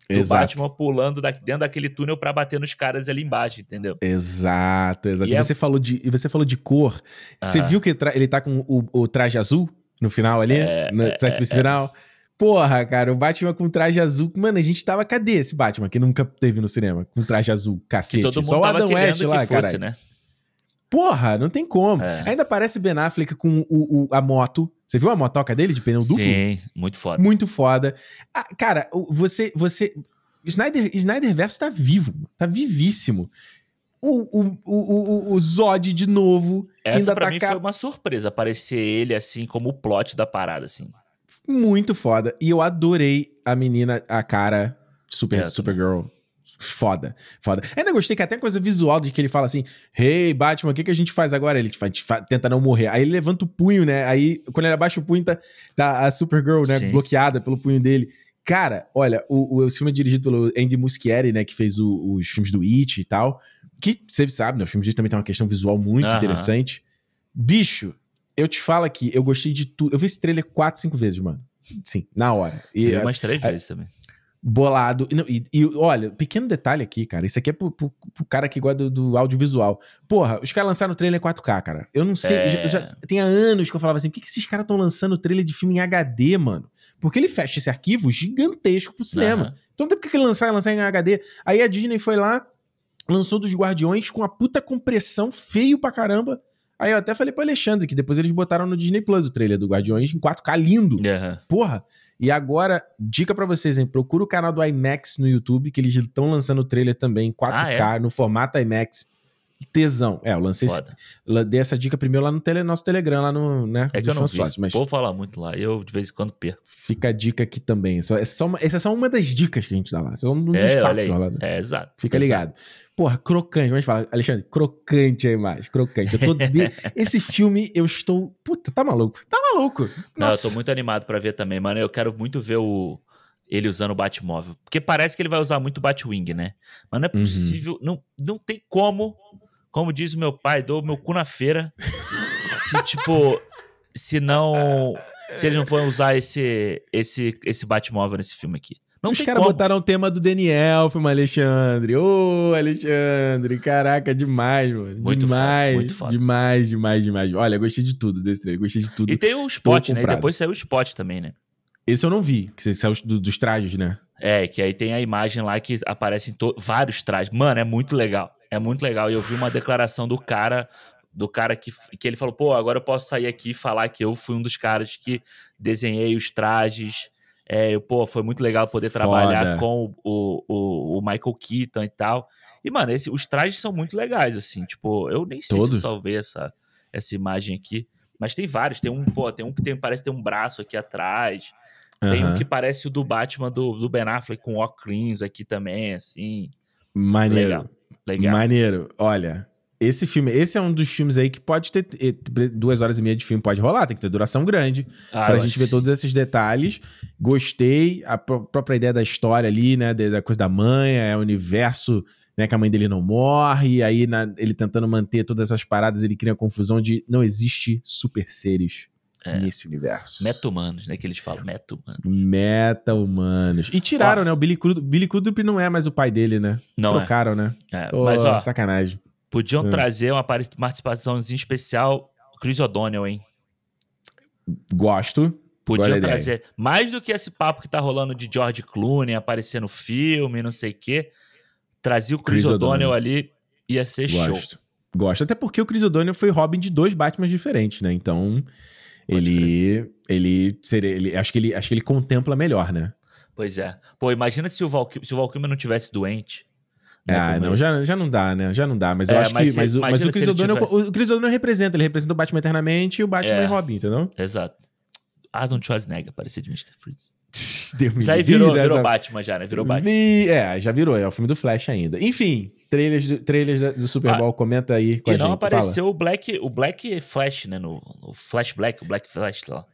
Speaker 2: Do exato. Batman pulando daqui, dentro daquele túnel para bater nos caras ali embaixo, entendeu?
Speaker 1: Exato, exato. E, e é... você, falou de, e você falou de cor. Você viu que ele tá com o, o, traje azul no final ali? É, no é, é, final? É. Porra, cara, o Batman com traje azul. Mano, a gente tava. Cadê esse Batman que nunca teve no cinema? Com traje azul, cacete.
Speaker 2: Que todo mundo Só o Adam West lá, cara. Né?
Speaker 1: Porra, não tem como. É. Ainda parece Ben Affleck com o, o, a moto. Você viu a motoca dele de pneu duplo?
Speaker 2: Sim, muito foda.
Speaker 1: Muito foda. Ah, cara, você. você Snyder, Snyder Verso tá vivo, tá vivíssimo. O, o, o, o, Zod de novo.
Speaker 2: Essa pra tá mim foi uma surpresa, aparecer ele assim como o plot da parada, assim
Speaker 1: muito foda. E eu adorei a menina, a cara Super, é, Supergirl. Foda, foda. Ainda gostei que até coisa visual de que ele fala assim: Hey, Batman, o que, que a gente faz agora? Ele tenta não morrer. Aí ele levanta o punho, né? Aí quando ele abaixa o punho, tá, tá a Supergirl, né? Sim. Bloqueada pelo punho dele. Cara, olha, o, o filme é dirigido pelo Andy Muschietti, né? Que fez o, os filmes do It e tal. Que você sabe, né? O filme de também tem uma questão visual muito uh -huh. interessante. Bicho, eu te falo aqui, eu gostei de tudo. Eu vi esse trailer quatro, cinco vezes, mano. Sim, na hora.
Speaker 2: E eu umas três vezes também.
Speaker 1: Bolado. E, e, e, olha, pequeno detalhe aqui, cara. Isso aqui é pro, pro, pro cara que gosta do, do, audiovisual. Porra, os caras lançaram o trailer em 4K, cara. Eu não sei. É... Já, já, tem há anos que eu falava assim: por que, que esses caras estão lançando trailer de filme em HD, mano? Porque ele fecha esse arquivo gigantesco pro cinema. Uhum. Então tem por que ele lançar, lançar em HD. Aí a Disney foi lá, lançou dos Guardiões com a puta compressão feio pra caramba. Aí eu até falei pro Alexandre que depois eles botaram no Disney Plus o trailer do Guardiões em 4K lindo. Uhum. Porra. E agora, dica para vocês, hein? Procura o canal do IMAX no YouTube, que eles estão lançando o trailer também em 4K, ah, é? no formato IMAX. Tesão. É, eu lancei esse, dei essa dica primeiro lá no tele, nosso Telegram, lá no, né?
Speaker 2: É que eu não vi, mas vou falar muito lá, eu de vez em quando perco.
Speaker 1: Fica a dica aqui também. Só, é só uma, essa é só uma das dicas que a gente dá lá. Essa é um
Speaker 2: é. Lá, né? É, exato.
Speaker 1: Fica
Speaker 2: exato.
Speaker 1: ligado. Porra, crocante. Vamos falar, Alexandre, crocante a imagem, crocante. De... Esse filme, eu estou. Puta, tá maluco. Tá maluco. Nossa.
Speaker 2: Não, eu tô muito animado para ver também, mano. Eu quero muito ver o ele usando o Batmóvel. Porque parece que ele vai usar muito o Batwing, né? Mas não é uhum. possível, uhum. não, não tem como, como diz o meu pai, dou meu cu na feira, se tipo, se não, se eles não forem usar esse, esse, esse Batmóvel nesse filme aqui. Não
Speaker 1: Os caras botaram o tema do Daniel, filme Alexandre. Ô, oh, Alexandre, caraca, demais, mano. Muito demais, foda, muito foda. demais, demais, demais. Olha, gostei de tudo desse trailer, gostei de tudo.
Speaker 2: E tem o spot, né? E depois saiu o spot também, né?
Speaker 1: Esse eu não vi, que saiu do, dos trajes, né?
Speaker 2: É, que aí tem a imagem lá que aparecem vários trajes. Mano, é muito legal. É muito legal. E eu vi uma declaração do cara, do cara que, que ele falou: pô, agora eu posso sair aqui e falar que eu fui um dos caras que desenhei os trajes. É, pô, foi muito legal poder trabalhar Foda. com o, o, o, Michael Keaton e tal. E, mano, esse, os trajes são muito legais, assim. Tipo, eu nem sei se eu salvei essa, essa imagem aqui. Mas tem vários. Tem um, pô, tem um que tem, parece ter um braço aqui atrás. Tem um que parece o do Batman do, do Ben Affleck com óculos aqui também, assim.
Speaker 1: Maneiro. Legal. Legal. Maneiro. Olha, esse filme, esse é um dos filmes aí que pode ter duas horas e meia de filme, pode rolar, tem que ter duração grande. Ah, pra gente ver todos esses detalhes. Gostei, a própria ideia da história ali, né? Da coisa da mãe, é o universo, né? Que a mãe dele não morre, aí na, ele tentando manter todas essas paradas, ele cria a confusão de não existe super seres é. nesse universo.
Speaker 2: Meta-humanos, né? Que eles falam,
Speaker 1: meta-humanos. Meta-humanos. E tiraram, ó, né? O Billy, Crudup, Billy Crudup não é mais o pai dele, né? Não é. Trocaram,
Speaker 2: é.
Speaker 1: né?
Speaker 2: É, oh, mas, ó,
Speaker 1: sacanagem.
Speaker 2: Podiam é. trazer uma participaçãozinha especial Chris O'Donnell, hein?
Speaker 1: Gosto.
Speaker 2: Podiam trazer. Mais do que esse papo que tá rolando de George Clooney aparecer no filme, não sei o quê. Trazia o Chris, Chris O'Donnell ali, ia ser
Speaker 1: Gosto.
Speaker 2: show.
Speaker 1: Gosto. Até porque o Chris O'Donnell foi Robin de dois Batman diferentes, né? Então ele, ele, seria, ele, acho que ele, acho que ele contempla melhor, né?
Speaker 2: Pois é. Pô, imagina se o Valkyrie, se o Valkyrie não tivesse doente.
Speaker 1: Né, ah, não, já, já não dá, né? Já não dá. Mas eu é, acho mas que. Mas, mas o Chris O'Donnell tivesse... o representa, ele representa o Batman eternamente e o Batman é, e Robin, entendeu?
Speaker 2: Exato. Arnold Schwarzenegger parecia de Mr. Freeze. Deus Isso aí virou, virou Batman já, né? Virou Batman.
Speaker 1: Vi, é, já virou, é o filme do Flash ainda. Enfim, trailers do, trailers do Super Bowl, ah, comenta aí com a gente. E não
Speaker 2: apareceu o Black, o Black Flash, né? No, o Flash Black, o Black Flash lá.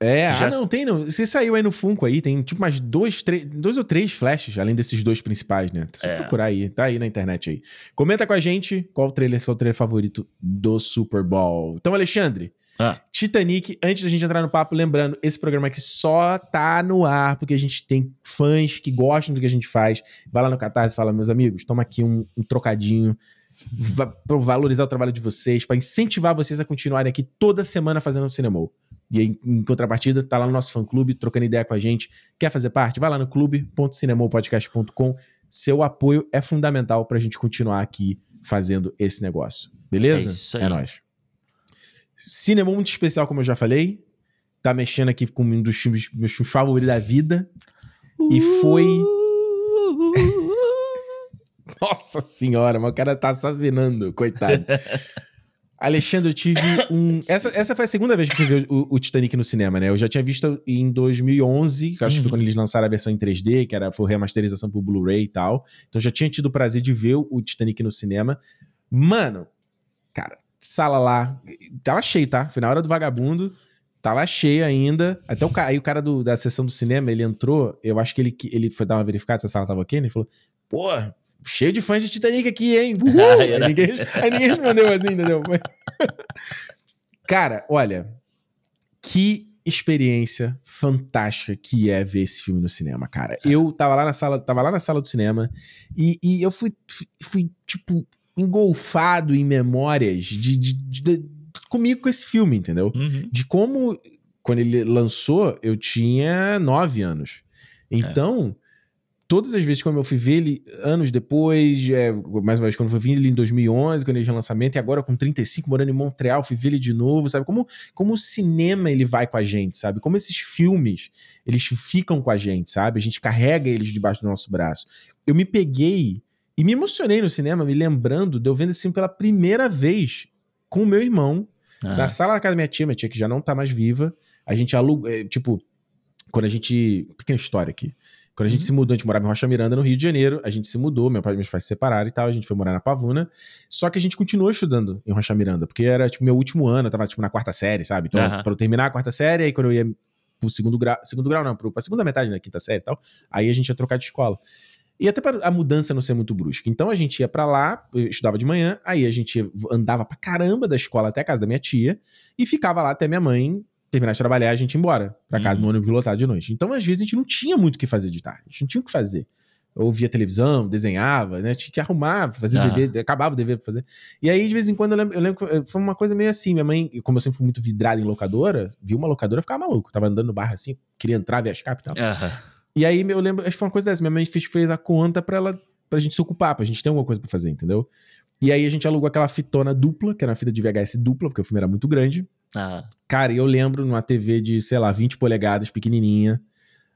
Speaker 1: É, ah, não, tem não. Você saiu aí no Funko aí, tem tipo mais dois, três, dois ou três flashes, além desses dois principais, né? Só é. procurar aí, tá aí na internet aí. Comenta com a gente qual o trailer, seu trailer favorito do Super Bowl. Então, Alexandre, ah. Titanic, antes da gente entrar no papo, lembrando, esse programa aqui só tá no ar porque a gente tem fãs que gostam do que a gente faz. Vai lá no Catarse e fala, meus amigos, toma aqui um, um trocadinho para valorizar o trabalho de vocês, para incentivar vocês a continuarem aqui toda semana fazendo o cinema. E aí, em contrapartida, tá lá no nosso fã-clube, trocando ideia com a gente. Quer fazer parte? Vai lá no clube.cinemopodcast.com. Seu apoio é fundamental pra gente continuar aqui fazendo esse negócio. Beleza? É, isso aí. é nóis. Cinema muito especial, como eu já falei. Tá mexendo aqui com um dos filmes, meus filmes favoritos da vida. E foi. Nossa senhora, mas o cara tá assassinando, coitado. Alexandre, eu tive um. Essa, essa foi a segunda vez que eu vi o, o, Titanic no cinema, né? Eu já tinha visto em 2011, que acho que foi uhum. quando eles lançaram a versão em 3D, que era, foi remasterização pro Blu-ray e tal. Então já tinha tido o prazer de ver o Titanic no cinema. Mano, cara, sala lá. Tava cheio, tá? Foi na hora do vagabundo. Tava cheio ainda. Até o cara, aí o cara do, da sessão do cinema, ele entrou. Eu acho que ele, ele foi dar uma verificada se a sala tava ok, né? Ele falou: Pô, cheio de fãs de Titanic aqui, hein? Uhul! aí, ninguém, aí ninguém respondeu assim, entendeu? Cara, olha. Que experiência fantástica que é ver esse filme no cinema, cara. Eu tava lá na sala, tava lá na sala do cinema e, e eu fui, fui, tipo, engolfado em memórias de, de, de, comigo com esse filme, entendeu? Uhum. De como, quando ele lançou, eu tinha nove anos. Então, é. todas as vezes como eu fui ver ele anos depois, é, mais uma vez, quando eu fui ver ele em 2011, quando ele tinha lançamento, e agora com 35, morando em Montreal, fui ver ele de novo, sabe? Como, como o cinema ele vai com a gente, sabe? Como esses filmes, eles ficam com a gente, sabe? A gente carrega eles debaixo do nosso braço. Eu me peguei E me emocionei no cinema, me lembrando de eu vendo esse filme pela primeira vez com o meu irmão, uhum. na sala da casa da minha tia, minha tia que já não tá mais viva. A gente aluga, é, tipo, quando a gente. Pequena história aqui. Quando a gente uhum. se mudou, a gente morava em Rocha Miranda, no Rio de Janeiro. A gente se mudou, meu pai, meus pais se separaram e tal. A gente foi morar na Pavuna. Só que a gente continuou estudando em Rocha Miranda, porque era, tipo, meu último ano. Eu tava, tipo, na quarta série, sabe? Então, uhum. pra eu terminar a quarta série, aí quando eu ia pro segundo grau. Segundo grau, não, pro, pra segunda metade da quinta série e tal. Aí a gente ia trocar de escola. E até para a mudança não ser muito brusca. Então a gente ia para lá, estudava de manhã, aí a gente andava pra caramba da escola até a casa da minha tia e ficava lá até minha mãe terminar de trabalhar, a gente ia embora pra casa uhum. no ônibus lotado de noite. Então, às vezes, a gente não tinha muito o que fazer de tarde. A gente não tinha o que fazer. Eu ouvia televisão, desenhava, né? Tinha que arrumar, fazer uhum. dever, acabava o dever pra fazer. E aí, de vez em quando, eu lembro, eu lembro que foi uma coisa meio assim. Minha mãe, como eu sempre fui muito vidrado em locadora, viu uma locadora, ficava maluco. Tava andando no bairro assim, queria entrar, ver as capas e tal. Uhum. E aí, eu lembro, acho que foi uma coisa dessa. Minha mãe fez, fez a conta pra ela, pra gente se ocupar, pra gente ter alguma coisa pra fazer, entendeu? E aí a gente alugou aquela fitona dupla, que era uma fita de VHS dupla, porque o filme era muito grande. Ah. Cara, eu lembro numa TV de, sei lá, 20 polegadas, pequenininha,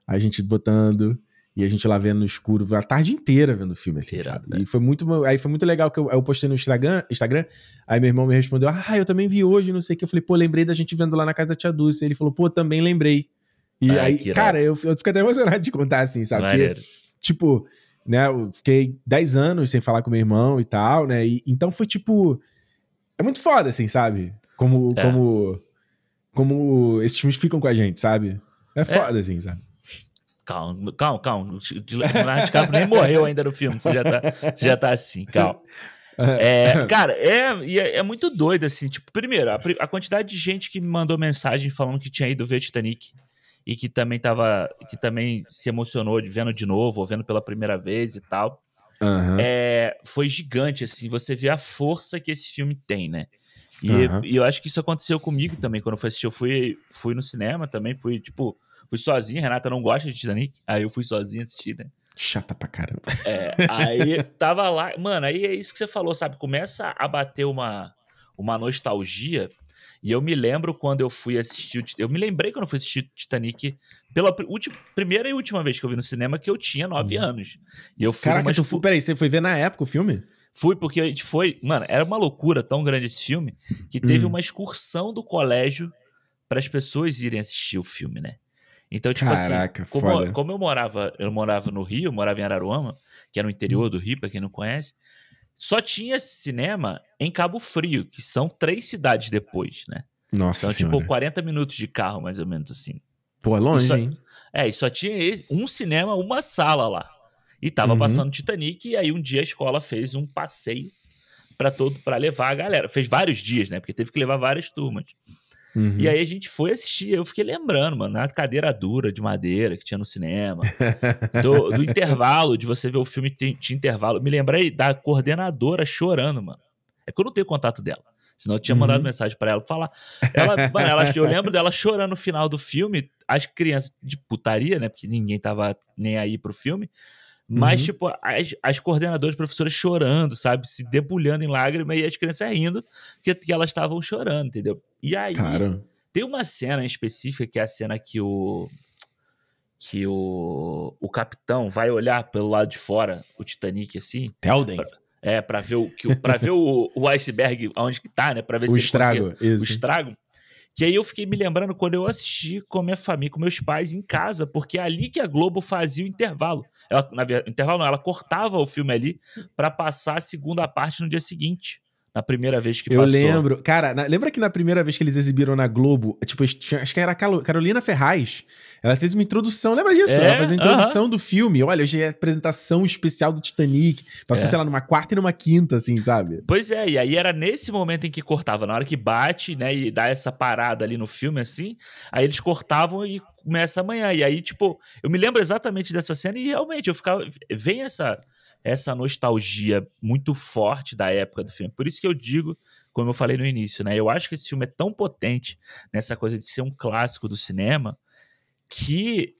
Speaker 1: a gente botando e a gente lá vendo no escuro a tarde inteira vendo o filme, assim, sabe? Né? E foi muito, aí foi muito legal que eu, eu postei no Instagram, Instagram, aí meu irmão me respondeu, ah, eu também vi hoje, não sei o que. Eu falei, pô, lembrei da gente vendo lá na casa da tia Dulce. Ele falou, pô, também lembrei. E Ai, aí, cara, eu, eu fico até emocionado de contar, assim, sabe? Porque, tipo, né, eu fiquei 10 anos sem falar com meu irmão e tal, né? E, então foi tipo. É muito foda, assim, sabe? Como, é. como, como esses filmes ficam com a gente, sabe? É, é. foda, é. assim, sabe?
Speaker 2: Calma, calma, calma. O Leonardo DiCaprio nem morreu ainda no filme. Você já tá, você já tá assim, calma. É, cara, é, é, é, muito doido, assim. Tipo, primeiro, a, a, quantidade de gente que me mandou mensagem falando que tinha ido ver Titanic e que também tava. que também se emocionou de vendo de novo, ou vendo pela primeira vez e tal. Uhum. É, foi gigante, assim. Você vê a força que esse filme tem, né? E, uhum. e, eu acho que isso aconteceu comigo também quando eu fui assistir. Eu fui, fui no cinema também, fui, tipo, fui sozinho. Renata não gosta de Titanic. Aí eu fui sozinho assistir, né?
Speaker 1: Chata pra caramba.
Speaker 2: É, aí tava lá. Mano, aí é isso que você falou, sabe? Começa a bater uma, uma nostalgia. E eu me lembro quando eu fui assistir. Eu me lembrei quando eu fui assistir Titanic pela última, primeira e última vez que eu vi no cinema, que eu tinha nove uhum. anos. E eu fui
Speaker 1: Caraca, tu foi, peraí, você foi ver na época o filme?
Speaker 2: Fui porque a gente foi. Mano, era uma loucura tão grande esse filme que teve hum. uma excursão do colégio para as pessoas irem assistir o filme, né? Então, tipo assim, Caraca, assim, como, como, eu morava, eu morava no Rio, eu morava em Araruama, que é no interior hum. do Rio, para quem não conhece, só tinha cinema em Cabo Frio, que são três cidades depois, né?
Speaker 1: Nossa.
Speaker 2: Então, tipo, senhora. tipo, 40 minutos de carro, mais ou menos assim.
Speaker 1: Pô, é longe, só, hein?
Speaker 2: É, e só tinha um cinema, uma sala lá. E tava uhum. passando Titanic, e aí um dia a escola fez um passeio para todo para levar a galera. Fez vários dias, né? Porque teve que levar várias turmas. Uhum. E aí a gente foi assistir, eu fiquei lembrando, mano, na cadeira dura de madeira que tinha no cinema, do, do intervalo, de você ver o filme de, de intervalo. Me lembrei da coordenadora chorando, mano. É que eu não tenho contato dela. Senão eu tinha mandado uhum. mensagem para ela falar. Ela, mano, ela, eu lembro dela chorando no final do filme, as crianças de putaria, né? Porque ninguém tava nem aí pro filme. Mas, uhum. tipo, as, as coordenadoras, professoras chorando, sabe? Se debulhando em lágrimas e as crianças rindo que, que elas estavam chorando, entendeu? E aí, Cara. tem uma cena em específica que é a cena que o. Que o, o capitão vai olhar pelo lado de fora, o Titanic, assim.
Speaker 1: Telden.
Speaker 2: Pra, é, pra ver o, que, pra ver o, o iceberg onde que tá, né? Pra ver
Speaker 1: o se estrago,
Speaker 2: conseguia, o estrago. Que aí eu fiquei me lembrando quando eu assisti com a minha família, com meus pais em casa, porque é ali que a Globo fazia o intervalo. Ela, na intervalo não, ela cortava o filme ali para passar a segunda parte no dia seguinte. Na primeira vez que
Speaker 1: eu
Speaker 2: passou.
Speaker 1: Eu lembro. Cara, na, lembra que na primeira vez que eles exibiram na Globo, tipo, acho que era a Carolina Ferraz. Ela fez uma introdução, lembra disso? É? Ela fez a introdução uh -huh. do filme. Olha, hoje é a apresentação especial do Titanic. Passou, é. sei lá, numa quarta e numa quinta, assim, sabe?
Speaker 2: Pois é, e aí era nesse momento em que cortava, na hora que bate, né, e dá essa parada ali no filme, assim, aí eles cortavam e começa amanhã. E aí, tipo, eu me lembro exatamente dessa cena e realmente eu ficava. Vem essa essa nostalgia muito forte da época do filme. Por isso que eu digo, como eu falei no início, né? Eu acho que esse filme é tão potente nessa coisa de ser um clássico do cinema que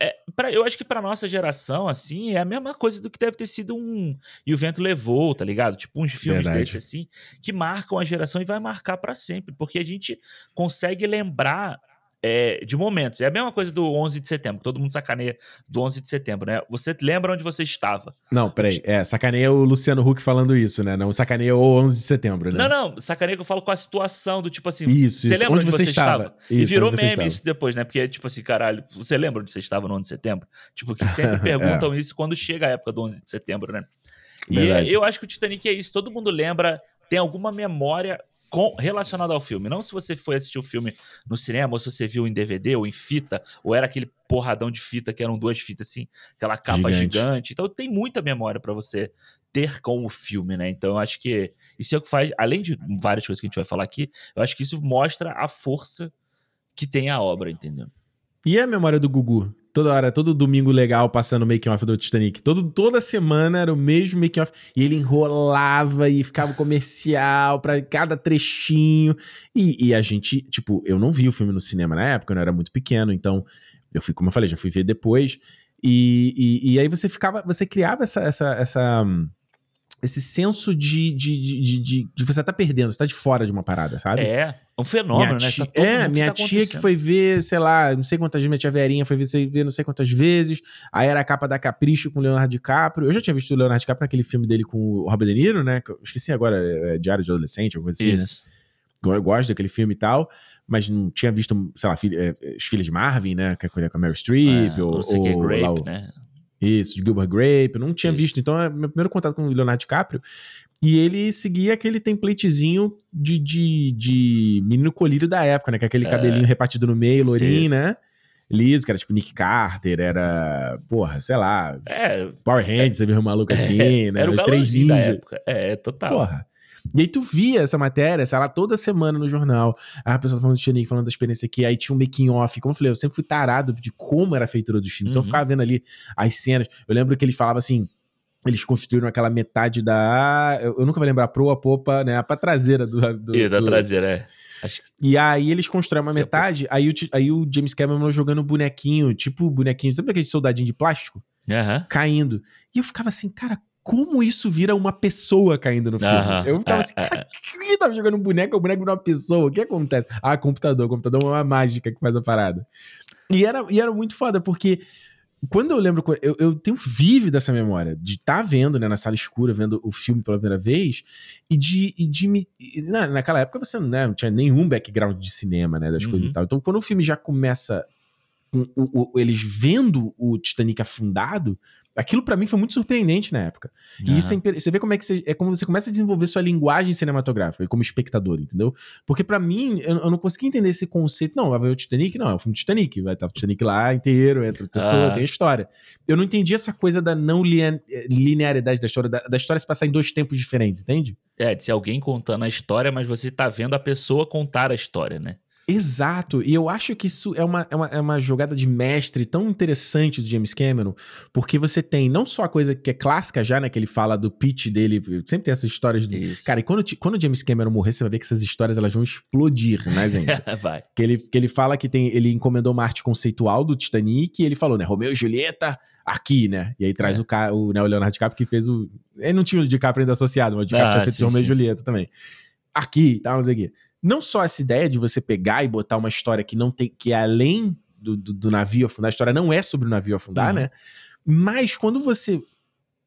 Speaker 2: é, pra, eu acho que pra nossa geração, assim, é a mesma coisa do que deve ter sido um. E o Vento Levou, tá ligado? Tipo, uns filmes desses, assim, que marcam a geração e vai marcar para sempre, porque a gente consegue lembrar é, de momentos. É a mesma coisa do 11 de setembro, todo mundo sacaneia do 11 de setembro, né? Você lembra onde você estava.
Speaker 1: Não, peraí. É, sacaneia o Luciano Huck falando isso, né? Não sacaneia o 11 de setembro, né?
Speaker 2: Não, não. Sacaneia que eu falo com a situação do tipo assim.
Speaker 1: Isso,
Speaker 2: você
Speaker 1: isso.
Speaker 2: lembra onde,
Speaker 1: onde
Speaker 2: você, estava?
Speaker 1: estava?
Speaker 2: e
Speaker 1: Isso,
Speaker 2: virou
Speaker 1: onde você
Speaker 2: meme
Speaker 1: estava.
Speaker 2: isso depois, né? Porque, tipo assim, caralho, você lembra onde você estava no 11 de setembro? Tipo, que sempre perguntam isso quando chega a época do 11 de setembro, né? E
Speaker 1: Verdade.
Speaker 2: eu acho que o Titanic é isso. Todo mundo lembra, tem alguma memória com, relacionada ao filme. Não se você foi assistir o filme no cinema, ou se você viu em DVD ou em fita, ou era aquele porradão de fita que eram duas fitas assim, aquela capa
Speaker 1: Gigante.
Speaker 2: gigante. Então tem muita memória pra você ter com o filme, né? Então eu acho que isso é o que faz, além de várias coisas que a gente vai falar aqui, eu acho que isso mostra a força que tem a obra, entendeu?
Speaker 1: E a memória do Gugu? Toda hora, todo domingo legal passando o making off do Titanic. Todo, toda semana era o mesmo making off. E ele enrolava e ficava comercial pra cada trechinho. E, e a gente, tipo, eu não vi o filme no cinema na época, eu não era muito pequeno, então eu fui, como eu falei, já fui ver depois. E, e, e aí você ficava, você criava essa, essa, essa hum, esse senso de, de, de, de, de- você tá perdendo, você tá de fora de uma parada, sabe?
Speaker 2: É, um fenômeno,
Speaker 1: minha
Speaker 2: né? Tá
Speaker 1: é, minha
Speaker 2: tá
Speaker 1: tia que foi ver, sei lá, não sei quantas vezes, minha tia Verinha foi ver, ver não sei quantas vezes. Aí era a capa da Capricho com o Leonardo DiCaprio. Eu já tinha visto o Leonardo DiCaprio naquele filme dele com o Robert De Niro, né? eu esqueci agora, é, é Diário de Adolescente, alguma coisa assim, né? Eu gosto daquele filme e tal, mas não tinha visto, sei lá, filha, é, As Filhas de Marvin, né? Que é com a Meryl Streep,
Speaker 2: É,
Speaker 1: ou,
Speaker 2: ou é
Speaker 1: ou
Speaker 2: Grape,
Speaker 1: lá o-
Speaker 2: né?
Speaker 1: Isso, de Gilbert Grape, não tinha
Speaker 2: Isso.
Speaker 1: visto. Então, é meu primeiro contato com o Leonardo DiCaprio. E ele seguia aquele templatezinho de, de, de menino colírio da época, né? Com aquele
Speaker 2: É.
Speaker 1: cabelinho repartido no meio, lourinho,
Speaker 2: Isso.
Speaker 1: né? Liso, que era tipo Nick Carter, era, porra, sei lá,
Speaker 2: É,
Speaker 1: Power Rangers, você viu um maluco assim, né?
Speaker 2: era o
Speaker 1: Três
Speaker 2: galãozinho da época. É, total.
Speaker 1: Porra. E aí tu via essa matéria, sei lá, toda semana no jornal. Aí a pessoa falando do Titanic, falando da experiência aqui. Aí tinha um making off. Como eu falei, eu sempre fui tarado de como era a feitura dos filmes. Então eu
Speaker 2: Uhum.
Speaker 1: ficava vendo ali as cenas. Eu lembro que ele falava assim. Eles construíram aquela metade da. Eu, nunca vou lembrar, a proa, a popa, né? A pra traseira do. do-
Speaker 2: E da
Speaker 1: do-
Speaker 2: traseira, é. Acho
Speaker 1: E aí eles constroem uma metade, aí o, aí o James Cameron jogando bonequinho, tipo bonequinho, sabe aquele soldadinho de plástico?
Speaker 2: Aham.
Speaker 1: Caindo. E eu ficava assim, cara, como isso vira uma pessoa caindo no filme? Eu ficava
Speaker 2: É,
Speaker 1: assim,
Speaker 2: é,
Speaker 1: cara, quem tava jogando um boneco, o boneco vira uma pessoa? O que acontece? Ah, computador, computador é uma mágica que faz a parada. E era, e era muito foda, porque quando eu lembro, eu, eu tenho vívido essa memória de estar vendo, né, na sala escura, vendo o filme pela primeira vez, e de, e de me. na, naquela época você né, não tinha nenhum background de cinema, né, das
Speaker 2: Uhum.
Speaker 1: coisas e tal. Então quando o filme já começa com o- o- eles vendo o Titanic afundado, aquilo pra mim foi muito surpreendente na época. E isso é, você vê como é que você, é como você começa a desenvolver sua linguagem cinematográfica como espectador, entendeu? Porque pra mim, eu, eu não consegui entender esse conceito. Não, vai ver o Titanic? Não, é o filme Titanic. Vai estar o Titanic lá inteiro, entra a pessoa,
Speaker 2: Ah.
Speaker 1: tem a história. Eu não entendi essa coisa da não lia- linearidade da história, da, da história se passar em dois tempos diferentes, entende?
Speaker 2: É, de ser alguém contando a história, mas você tá vendo a pessoa contar a história, né?
Speaker 1: Exato, e eu acho que isso é uma, é, uma, é uma jogada de mestre tão interessante do James Cameron, porque você tem não só a coisa que é clássica já, né, que ele fala do pitch dele, sempre tem essas histórias do...
Speaker 2: Isso.
Speaker 1: Cara, e quando, quando o James Cameron morrer, você vai ver que essas histórias elas vão explodir, né, Zé?
Speaker 2: Vai.
Speaker 1: que, ele, que ele fala que tem, ele encomendou uma arte conceitual do Titanic e ele falou, né, Romeu e Julieta aqui, né? E aí traz
Speaker 2: É.
Speaker 1: o, ca, o, né, o Leonardo DiCaprio que fez o... Ele não tinha o DiCaprio ainda associado, mas o DiCaprio
Speaker 2: Ah,
Speaker 1: tinha feito
Speaker 2: sim,
Speaker 1: Romeu e. Julieta também. Aqui tal, não sei o quê. Não só essa ideia de você pegar e botar uma história que não tem, que é além do, do, do navio afundar, a história não é sobre o navio afundar,
Speaker 2: Uhum.
Speaker 1: né? Mas quando você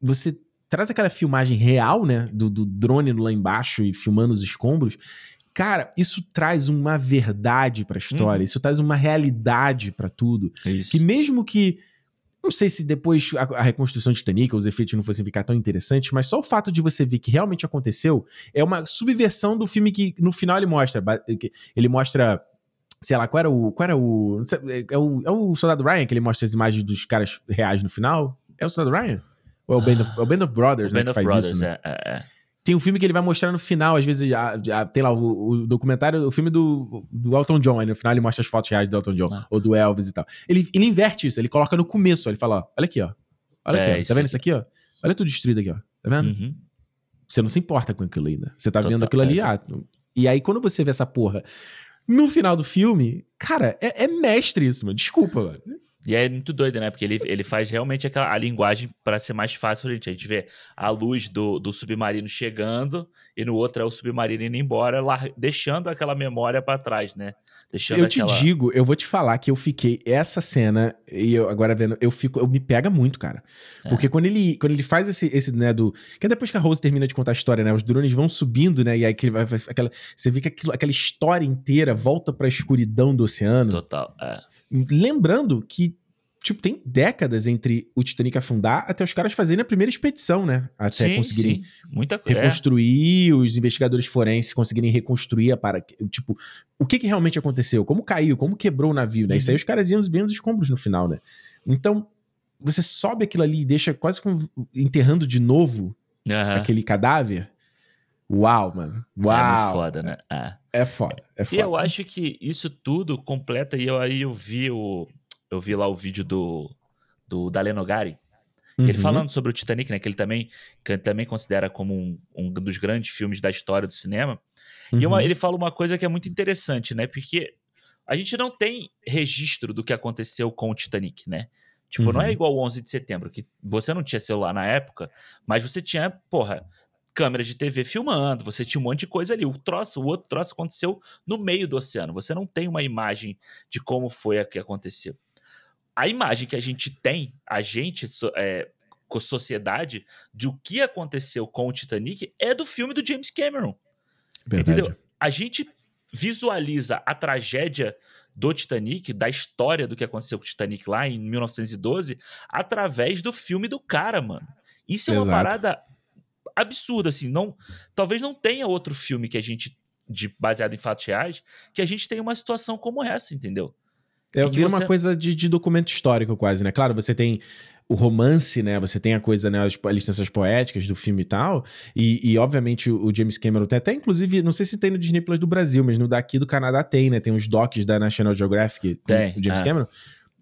Speaker 1: você traz aquela filmagem real, né, do, do drone lá embaixo e filmando os escombros, cara, isso traz uma verdade pra história,
Speaker 2: Uhum.
Speaker 1: isso traz uma realidade pra tudo,
Speaker 2: Isso.
Speaker 1: que mesmo que não sei se depois a, a reconstrução de Titanic, os efeitos não fossem ficar tão interessantes, mas só o fato de você ver que realmente aconteceu é uma subversão do filme que no final ele mostra. Ele mostra, sei lá, qual era o. Qual era o. sei, É o, é o Soldado Ryan que ele mostra as imagens dos caras reais no final? É o Soldado Ryan? Ou é o Band of, é o Band of Brothers,
Speaker 2: O
Speaker 1: né?
Speaker 2: Band of Brothers,
Speaker 1: isso, né?
Speaker 2: é, é, é.
Speaker 1: Tem um filme que ele vai mostrar no final, às vezes, a, a- tem lá o, o documentário, o filme do, do Elton John, aí no final ele mostra as fotos reais do Elton John,
Speaker 2: Ah.
Speaker 1: ou do Elvis e tal. Ele, ele inverte isso, ele coloca no começo, ele fala, ó, olha aqui, ó. Olha
Speaker 2: É,
Speaker 1: aqui, ó. Tá vendo isso aqui, ó? Olha tudo destruído aqui, ó. Tá vendo?
Speaker 2: Uhum.
Speaker 1: Você não se importa com aquilo ainda. Você tá
Speaker 2: Total,
Speaker 1: vendo aquilo ali,
Speaker 2: é,
Speaker 1: ah, E aí, quando você vê essa porra no final do filme, cara, é, é mestre isso, mano. Desculpa, mano.
Speaker 2: E é muito doido, né? Porque ele, ele faz realmente aquela, a linguagem para ser mais fácil pra gente. A gente vê a luz do, do submarino chegando e no outro é o submarino indo embora, lá, deixando aquela memória para trás, né? Deixando
Speaker 1: eu
Speaker 2: aquela...
Speaker 1: te digo, eu vou te falar que eu fiquei essa cena e eu agora vendo, eu fico, eu me pega muito, cara. É. Porque quando ele, quando ele faz esse, esse, né, do, que é depois que a Rose termina de contar a história, né, os drones vão subindo, né, e aí aquele, aquela, você vê que aquilo, aquela história inteira volta para a escuridão do oceano.
Speaker 2: Total, é.
Speaker 1: Lembrando que tipo, tem décadas entre o Titanic afundar até os caras fazerem a primeira expedição, né? Até sim, conseguirem sim.
Speaker 2: Muita
Speaker 1: reconstruir, é. os investigadores forenses conseguirem reconstruir a para tipo, o que, que realmente aconteceu, como caiu, como quebrou o navio, né? Uhum. Isso aí os caras iam vendo os escombros no final, né? Então, você sobe aquilo ali e deixa quase como enterrando de novo uhum. aquele cadáver. Uau, mano. Uau. É
Speaker 2: muito foda, né?
Speaker 1: É. é foda, é foda.
Speaker 2: E eu acho que isso tudo completa, e eu, aí eu vi o, eu vi lá o vídeo do, do Daleno Gari, uhum. ele falando sobre o Titanic, né? Que ele também, que ele também considera como um, um dos grandes filmes da história do cinema. Uhum. E uma, ele fala uma coisa que é muito interessante, né? Porque a gente não tem registro do que aconteceu com o Titanic, né? Tipo, uhum. não é uhum. igual o 11 de setembro, que você não tinha celular na época, mas você tinha, porra, câmeras de TV filmando, você tinha um monte de coisa ali. O troço, o outro troço aconteceu no meio do oceano. Você não tem uma imagem de como foi a que aconteceu a imagem que a gente tem, a gente, é, com sociedade, de o que aconteceu com o Titanic é do filme do James Cameron.
Speaker 1: Verdade. Entendeu?
Speaker 2: A gente visualiza a tragédia do Titanic, da história do que aconteceu com o Titanic lá em 1912, através do filme do cara, mano. Isso é Exato. uma parada absurda, assim. Não, talvez não tenha outro filme que a gente, de, baseado em fatos reais, que a gente tenha uma situação como essa, entendeu?
Speaker 1: É, vira você... uma coisa de, de, documento histórico quase, né? Claro, você tem o romance, né? Você tem a coisa, né? As, licenças poéticas do filme e tal. E, e obviamente, o, o, James Cameron tem até, inclusive, não sei se tem no Disney Plus do Brasil, mas no daqui do Canadá tem, né? Tem os docs da National Geographic
Speaker 2: tem,
Speaker 1: o James é. Cameron.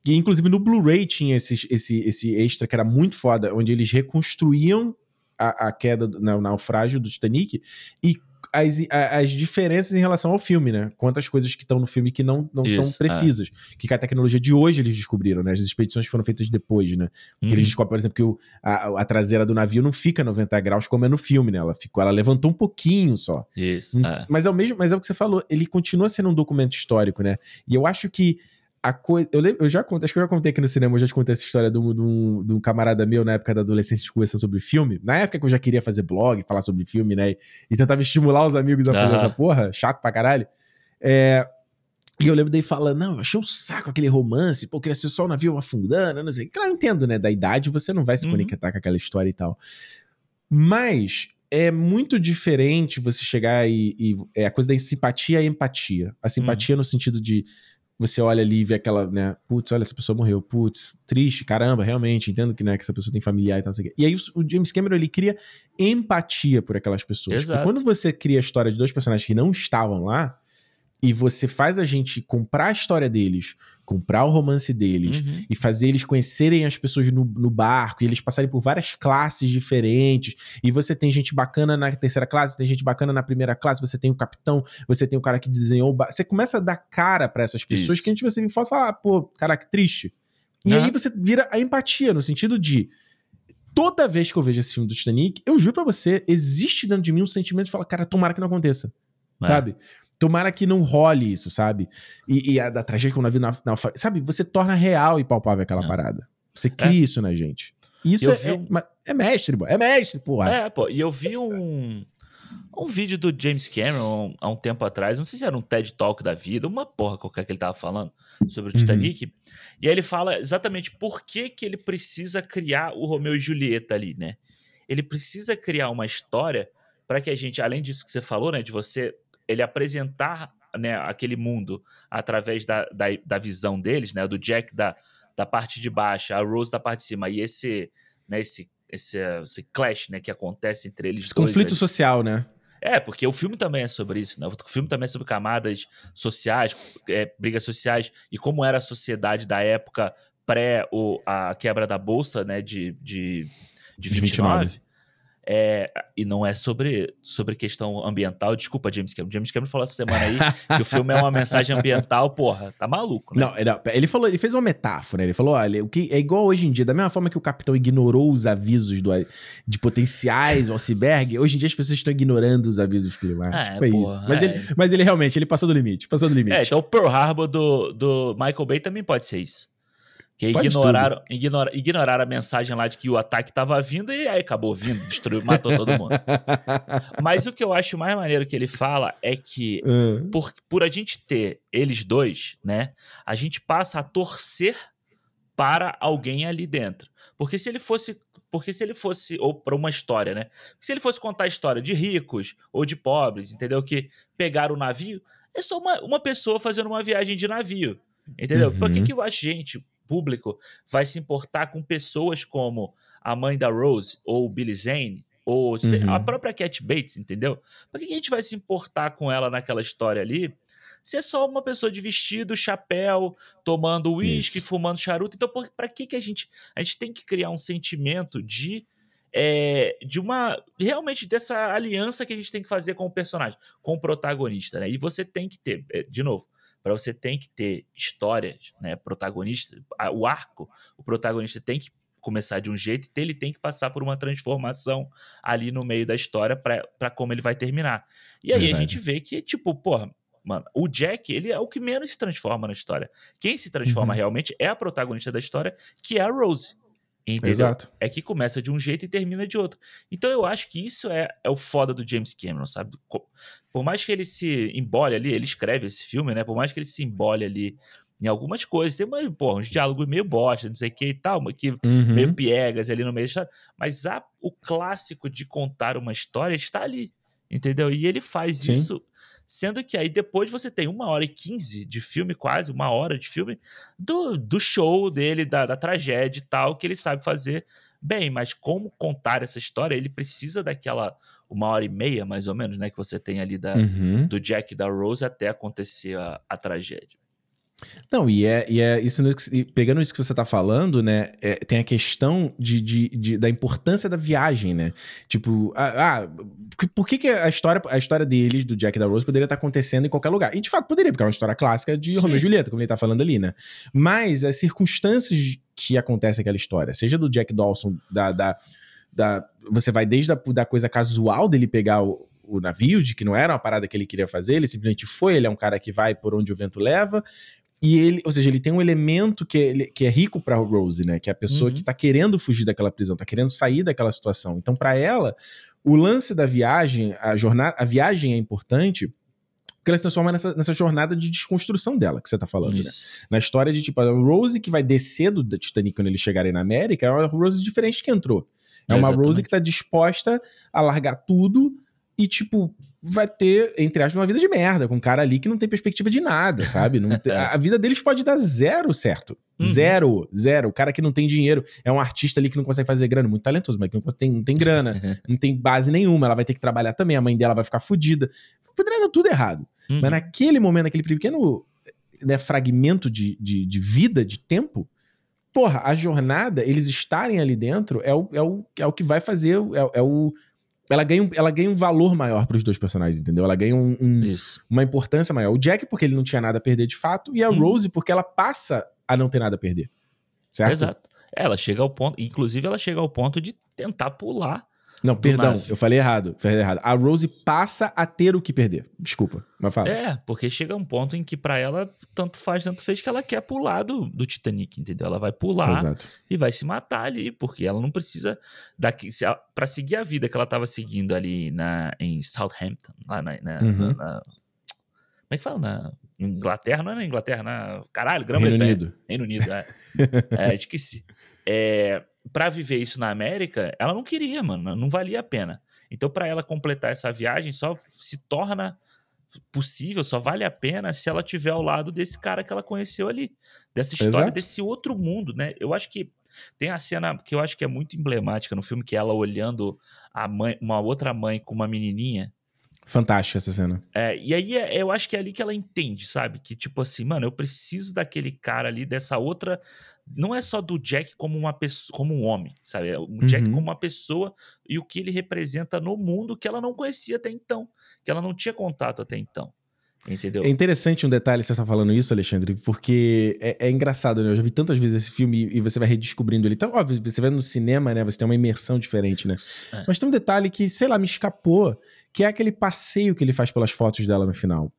Speaker 1: E, inclusive, no Blu-ray tinha esse, esse, esse extra que era muito foda, onde eles reconstruíam a, a queda, né, o naufrágio do Titanic e as, as diferenças em relação ao filme, né? Quantas coisas que estão no filme que não, não Isso, são é. precisas. É. Que com a tecnologia de hoje eles descobriram, né? As expedições que foram feitas depois, né? Porque uhum. eles descobrem, por exemplo, que o, a, a, traseira do navio não fica 90 graus como é no filme, né? Ela, ficou, ela levantou um pouquinho só.
Speaker 2: Isso. É.
Speaker 1: Mas é o mesmo, mas é o que você falou, ele continua sendo um documento histórico, né? E eu acho que a coisa. Eu, eu já contei, acho que eu já contei aqui no cinema, eu já te contei essa história de um, de um, de um camarada meu na época da adolescência conversando sobre filme. Na época que eu já queria fazer blog, falar sobre filme, né? E tentava estimular os amigos a fazer essa porra, chato pra caralho. É, e eu lembro dele falando, não, eu achei um saco aquele romance, pô, queria ser só o navio afundando, não sei. Claro, eu entendo, né? Da idade você não vai se uhum. conectar com aquela história e tal. Mas é muito diferente você chegar e, e, É a coisa da simpatia e empatia. A simpatia uhum. no sentido de você olha ali e vê aquela, né? Putz, olha, essa pessoa morreu. Putz, triste, caramba, realmente, entendo que, né, que essa pessoa tem familiar e tal, E aí o, James Cameron, ele cria empatia por aquelas pessoas. Exato. quando você cria a história de dois personagens que não estavam lá, e você faz a gente comprar a história deles, comprar o romance deles uhum. e fazer eles conhecerem as pessoas no, no, barco e eles passarem por várias classes diferentes. E você tem gente bacana na terceira classe, tem gente bacana na primeira classe, você tem o capitão, você tem o cara que desenhou. O você começa a dar cara para essas pessoas Isso. que a gente vai ver foto e fala, ah, pô, caraca, triste. E uhum. aí você vira a empatia, no sentido de. Toda vez que eu vejo esse filme do Titanic, eu juro pra você, existe dentro de mim um sentimento de falar, cara, tomara que não aconteça. É. Sabe? Tomara que não role isso, sabe? E, e a da tragédia que o navio na, Sabe? Você torna real e palpável aquela não. parada. Você cria é. isso na gente. Isso é, um... é, é, mestre, pô. É mestre, porra.
Speaker 2: É, pô. E eu vi um, um vídeo do James Cameron há um tempo atrás. Não sei se era um TED Talk da vida, uma porra qualquer que ele tava falando sobre o uhum. Titanic. Uhum. E aí ele fala exatamente por que, que ele precisa criar o Romeu e Julieta ali, né? Ele precisa criar uma história para que a gente, além disso que você falou, né, de você ele apresentar né, aquele mundo através da, da, da, visão deles, né, do Jack da, da parte de baixo, a Rose da parte de cima, e esse, né, esse, esse, esse clash né, que acontece entre eles
Speaker 1: esse dois. Conflito social, né?
Speaker 2: É, porque o filme também é sobre isso, né? O filme também é sobre camadas sociais, é, brigas sociais, e como era a sociedade da época pré o, a quebra da bolsa, né, de, de, de 29. 29 É, e não é sobre, sobre questão ambiental. Desculpa, James Cameron. James Cameron falou essa semana aí que o filme é uma mensagem ambiental, porra, tá maluco, né?
Speaker 1: Não, ele falou, ele fez uma metáfora, ele falou: olha, o que é igual hoje em dia, da mesma forma que o capitão ignorou os avisos do, de potenciais do iceberg, hoje em dia as pessoas estão ignorando os avisos climáticos. É, Foi porra, isso. Mas, é. ele, mas ele realmente, ele passou do limite, passou do limite.
Speaker 2: É, então o Pearl Harbor do, do Michael Bay também pode ser isso. Que ignoraram, ignora, ignoraram a mensagem lá de que o ataque estava vindo e aí acabou vindo, destruiu, matou todo mundo. Mas o que eu acho mais maneiro que ele fala é que uhum. por, por a gente ter eles dois, né, a gente passa a torcer para alguém ali dentro. Porque se ele fosse porque se ele fosse, ou para uma história, né? Se ele fosse contar a história de ricos ou de pobres, entendeu? Que pegaram o navio, é só uma, uma pessoa fazendo uma viagem de navio. Entendeu? Uhum. Por que, que a gente, público vai se importar com pessoas como a mãe da Rose ou Billy Zane ou uhum. a própria Cat Bates, entendeu? Por que a gente vai se importar com ela naquela história ali? Se é só uma pessoa de vestido, chapéu, tomando uísque, fumando charuto. Então, para que, que a gente. A gente tem que criar um sentimento de. É, de uma. Realmente dessa aliança que a gente tem que fazer com o personagem, com o protagonista, né? E você tem que ter, é, de novo, para você tem que ter histórias, né, protagonista, o arco, o protagonista tem que começar de um jeito e ele tem que passar por uma transformação ali no meio da história para como ele vai terminar. E aí Verdade. a gente vê que, tipo, porra, mano, o Jack, ele é o que menos se transforma na história. Quem se transforma uhum. realmente é a protagonista da história, que é a Rose. Entendeu? Exato. É que começa de um jeito e termina de outro. Então eu acho que isso é, é o foda do James Cameron, sabe? Por mais que ele se embole ali, ele escreve esse filme, né? Por mais que ele se embole ali em algumas coisas, tem uma, pô, uns diálogos meio bosta, não sei o que e tal, que uhum. meio piegas ali no meio da história. Mas a, o clássico de contar uma história está ali, entendeu? E ele faz Sim. isso Sendo que aí depois você tem uma hora e quinze de filme, quase uma hora de filme, do, do show dele, da, da tragédia e tal, que ele sabe fazer bem. Mas como contar essa história, ele precisa daquela uma hora e meia, mais ou menos, né? Que você tem ali da, uhum. do Jack e da Rose até acontecer a, a tragédia.
Speaker 1: Não, e é, e é isso, pegando isso que você tá falando, né? É, tem a questão de, de, de, da importância da viagem, né? Tipo, ah, ah, por que, que a história, a história deles, do Jack e da Rose, poderia estar tá acontecendo em qualquer lugar? E de fato poderia, porque é uma história clássica de Sim. Romeo e Julieta, como ele tá falando ali, né? Mas as circunstâncias que acontecem aquela história, seja do Jack Dawson, da. da, da você vai desde a da coisa casual dele pegar o, o navio, de que não era uma parada que ele queria fazer, ele simplesmente foi, ele é um cara que vai por onde o vento leva, e ele, ou seja, ele tem um elemento que é, que é rico para Rose, né? Que é a pessoa uhum. que tá querendo fugir daquela prisão, tá querendo sair daquela situação. Então, para ela, o lance da viagem, a jornada, a viagem é importante porque ela se transforma nessa, nessa jornada de desconstrução dela, que você tá falando, né? Na história de, tipo, a Rose que vai descer do Titanic quando eles chegarem na América é uma Rose diferente que entrou. É, é uma exatamente. Rose que tá disposta a largar tudo e, tipo, vai ter, entre aspas, uma vida de merda, com um cara ali que não tem perspectiva de nada, sabe? Tem, a, a, vida deles pode dar zero certo. Uhum. Zero, zero. O cara que não tem dinheiro é um artista ali que não consegue fazer grana, muito talentoso, mas que não tem, não tem grana, não tem base nenhuma, ela vai ter que trabalhar também, a mãe dela vai ficar fodida. Poderia dar tudo errado. Uhum. Mas naquele momento, naquele pequeno né, fragmento de, de, de vida, de tempo, porra, a jornada, eles estarem ali dentro é o, é o, é o que vai fazer, é, é o ela ganha, ela ganha um valor maior para os dois personagens, entendeu? Ela ganha um, um, uma importância maior. O Jack, porque ele não tinha nada a perder de fato, e a hum. Rose, porque ela passa a não ter nada a perder. Certo?
Speaker 2: Exato. Ela chega ao ponto, inclusive ela chega ao ponto de tentar pular
Speaker 1: não, perdão, eu falei errado, falei errado. A Rose passa a ter o que perder. Desculpa, mas fala.
Speaker 2: É, porque chega um ponto em que para ela tanto faz, tanto fez que ela quer pular do, do Titanic, entendeu? Ela vai pular Exato. e vai se matar ali, porque ela não precisa daqui para seguir a vida que ela tava seguindo ali na em Southampton, lá na, na, uhum. na como é que fala? Na Inglaterra, não é na Inglaterra, na. Caralho,
Speaker 1: Grã-Bretanha. Reino Unido.
Speaker 2: Reino Unido, é. é esqueci. É, para viver isso na América, ela não queria, mano, não valia a pena. Então, para ela completar essa viagem, só se torna possível, só vale a pena se ela tiver ao lado desse cara que ela conheceu ali, dessa história, Exato. desse outro mundo, né? Eu acho que tem a cena que eu acho que é muito emblemática no filme, que é ela olhando a mãe, uma outra mãe com uma menininha
Speaker 1: Fantástica essa cena.
Speaker 2: É, e aí é, eu acho que é ali que ela entende, sabe? Que tipo assim, mano, eu preciso daquele cara ali, dessa outra. Não é só do Jack como uma pessoa, como um homem, sabe? É o Jack uhum. como uma pessoa e o que ele representa no mundo que ela não conhecia até então, que ela não tinha contato até então. Entendeu?
Speaker 1: É interessante um detalhe você está falando isso, Alexandre, porque é, é, engraçado, né? Eu já vi tantas vezes esse filme e você vai redescobrindo ele. Então, óbvio, você vai no cinema, né? Você tem uma imersão diferente, né? É. Mas tem um detalhe que, sei lá, me escapou que é aquele passeio que ele faz pelas fotos dela no final.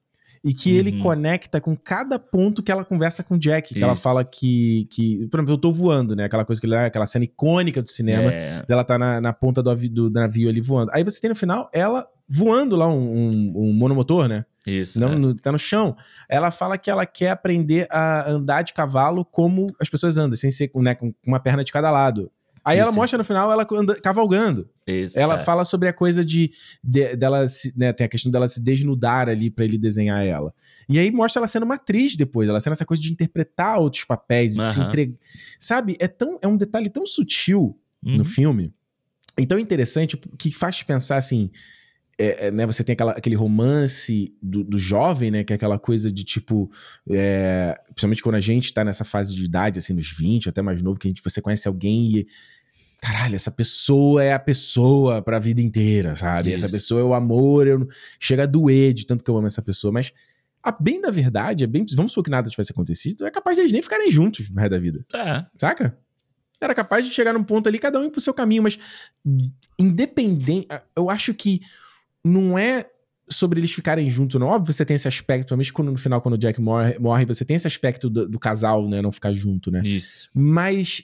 Speaker 1: E que uhum. ele conecta com cada ponto que ela conversa com o Jack. Que Isso. ela fala que, que. Por exemplo, eu tô voando, né? Aquela coisa que ele aquela cena icônica do cinema. É. Dela tá na, na ponta do, do, navio ali voando. Aí você tem no final ela voando lá, um, um, um monomotor, né?
Speaker 2: Isso.
Speaker 1: Não, é. no, tá no chão. Ela fala que ela quer aprender a andar de cavalo como as pessoas andam, sem ser né, com uma perna de cada lado. Aí isso, ela mostra isso. no final ela anda, cavalgando. Isso, ela é. fala sobre a coisa de, de dela se, né, tem a questão dela se desnudar ali para ele desenhar ela. E aí mostra ela sendo uma atriz depois, ela sendo essa coisa de interpretar outros papéis, uhum. de se entregar. Sabe, é tão é um detalhe tão sutil uhum. no filme. E tão interessante que faz pensar assim, é, é, né, você tem aquela, aquele romance do, do, jovem, né? Que é aquela coisa de tipo. É, principalmente quando a gente tá nessa fase de idade, assim, nos 20, até mais novo, que a gente, você conhece alguém e caralho, essa pessoa é a pessoa pra vida inteira, sabe? Isso. Essa pessoa é o amor, eu... chega a doer de tanto que eu amo essa pessoa, mas a bem da verdade, é bem, vamos supor que nada tivesse acontecido, é capaz de eles nem ficarem juntos no resto da vida.
Speaker 2: É.
Speaker 1: Saca? Era capaz de chegar num ponto ali, cada um ir pro seu caminho, mas independente, eu acho que não é sobre eles ficarem juntos, não. Óbvio, você tem esse aspecto, principalmente quando, no final, quando o Jack morre, morre você tem esse aspecto do, do casal, né? Não ficar junto, né?
Speaker 2: Isso.
Speaker 1: Mas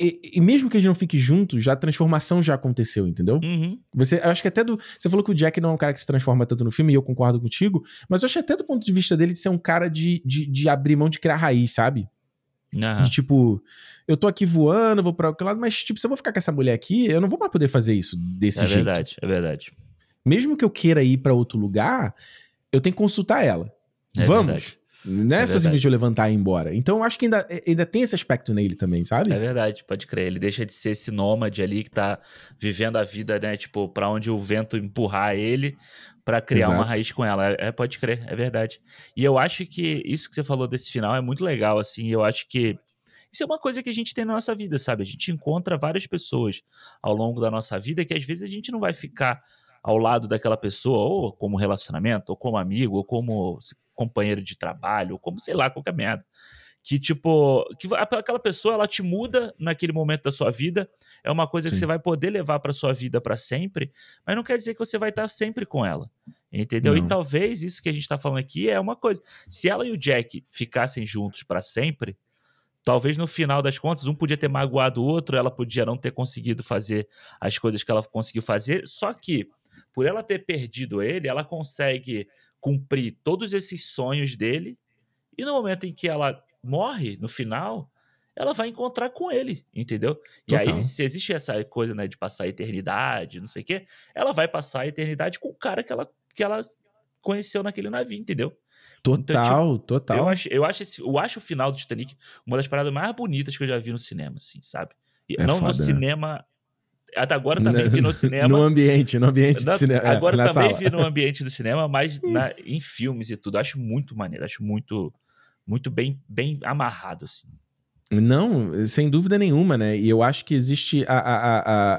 Speaker 1: e, e, mesmo que eles não fiquem juntos, já a transformação já aconteceu, entendeu?
Speaker 2: Uhum.
Speaker 1: Você, eu acho que até do. Você falou que o Jack não é um cara que se transforma tanto no filme, e eu concordo contigo, mas eu acho até do ponto de vista dele de ser um cara de, de, de abrir mão de criar raiz, sabe?
Speaker 2: Uhum.
Speaker 1: De tipo, eu tô aqui voando, vou pra outro lado, mas tipo, se eu vou ficar com essa mulher aqui, eu não vou mais poder fazer isso desse
Speaker 2: é
Speaker 1: jeito.
Speaker 2: É verdade, é verdade.
Speaker 1: Mesmo que eu queira ir para outro lugar, eu tenho que consultar ela. É Vamos. Verdade. Não é, é simplesmente eu levantar e ir embora. Então eu acho que ainda, ainda tem esse aspecto nele também, sabe?
Speaker 2: É verdade, pode crer. Ele deixa de ser esse nômade ali que tá vivendo a vida, né? Tipo, pra onde o vento empurrar ele para criar Exato. uma raiz com ela. É, pode crer, é verdade. E eu acho que isso que você falou desse final é muito legal, assim. Eu acho que isso é uma coisa que a gente tem na nossa vida, sabe? A gente encontra várias pessoas ao longo da nossa vida que às vezes a gente não vai ficar ao lado daquela pessoa, ou como relacionamento, ou como amigo, ou como companheiro de trabalho, ou como sei lá, qualquer merda. Que, tipo, que aquela pessoa ela te muda naquele momento da sua vida, é uma coisa Sim. que você vai poder levar para sua vida para sempre, mas não quer dizer que você vai estar sempre com ela. Entendeu? Não. E talvez isso que a gente está falando aqui é uma coisa. Se ela e o Jack ficassem juntos para sempre, talvez no final das contas um podia ter magoado o outro, ela podia não ter conseguido fazer as coisas que ela conseguiu fazer, só que por ela ter perdido ele, ela consegue cumprir todos esses sonhos dele. E no momento em que ela morre, no final, ela vai encontrar com ele, entendeu? Total. E aí, se existe essa coisa, né, de passar a eternidade, não sei o quê, ela vai passar a eternidade com o cara que ela, que ela conheceu naquele navio, entendeu?
Speaker 1: Total, então, tipo, total.
Speaker 2: Eu acho, eu, acho esse, eu acho o final do Titanic uma das paradas mais bonitas que eu já vi no cinema, assim, sabe? E é não foda, no né? cinema até agora também vi no cinema.
Speaker 1: No ambiente, no ambiente do cinema.
Speaker 2: É, agora também sala. vi no ambiente do cinema, mas na, em filmes e tudo. Acho muito maneiro, acho muito, muito bem, bem amarrado, assim.
Speaker 1: Não, sem dúvida nenhuma, né? E eu acho que existe a, a,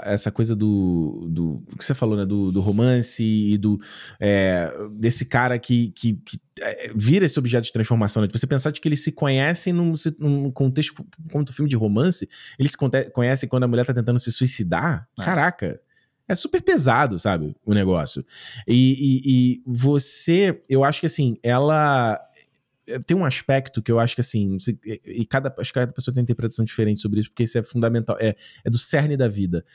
Speaker 1: a, essa coisa do, do. O que você falou, né? Do, do romance e do. É, desse cara que, que, que, é, vira esse objeto de transformação. Né? Você pensar de que eles se conhecem num, num contexto. Como um filme de romance, eles se conhecem quando a mulher tá tentando se suicidar. Ah. Caraca. É super pesado, sabe? O negócio. E, e, e você, eu acho que assim, ela tem um aspecto que eu acho que assim, e cada, acho que cada pessoa tem uma interpretação diferente sobre isso, porque isso é fundamental, é, é do cerne da vida.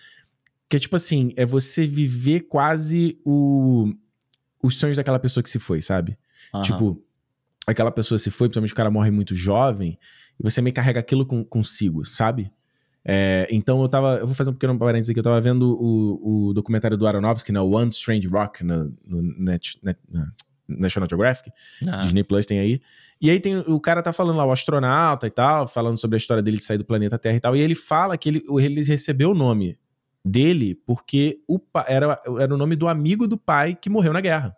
Speaker 1: Que é tipo assim, é você viver quase o, os sonhos daquela pessoa que se foi, sabe? Uhum. Tipo, aquela pessoa se foi, principalmente o cara morre muito jovem, e você meio carrega aquilo com, consigo, sabe? É, então eu tava. Eu vou fazer um pequeno parênteses aqui. Eu tava vendo o, o documentário do Aronofsky, né? One Strange Rock no, no net, net, National Geographic, ah. Disney Plus tem aí. E aí tem o cara tá falando lá, o astronauta e tal, falando sobre a história dele de sair do planeta Terra e tal. E ele fala que ele, ele recebeu o nome dele porque o era, era o nome do amigo do pai que morreu na guerra.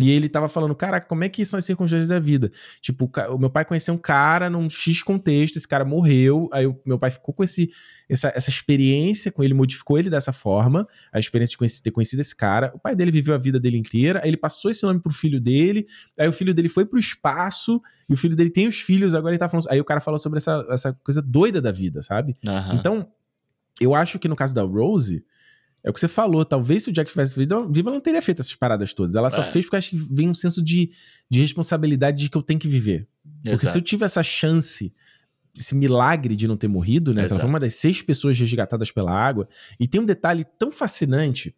Speaker 1: E ele tava falando, caraca, como é que são as circunstâncias da vida? Tipo, o meu pai conheceu um cara num X contexto, esse cara morreu, aí o meu pai ficou com esse, essa, essa experiência com ele, modificou ele dessa forma, a experiência de conhecer, ter conhecido esse cara. O pai dele viveu a vida dele inteira, aí ele passou esse nome pro filho dele, aí o filho dele foi pro espaço, e o filho dele tem os filhos, agora ele tá falando. Aí o cara falou sobre essa, essa coisa doida da vida, sabe? Uhum. Então, eu acho que no caso da Rose é o que você falou, talvez se o Jack tivesse vivo, viva, ela não teria feito essas paradas todas. Ela é. só fez porque acho que vem um senso de, de responsabilidade de que eu tenho que viver. Exato. Porque se eu tive essa chance, esse milagre de não ter morrido, né? Ela foi uma das seis pessoas resgatadas pela água. E tem um detalhe tão fascinante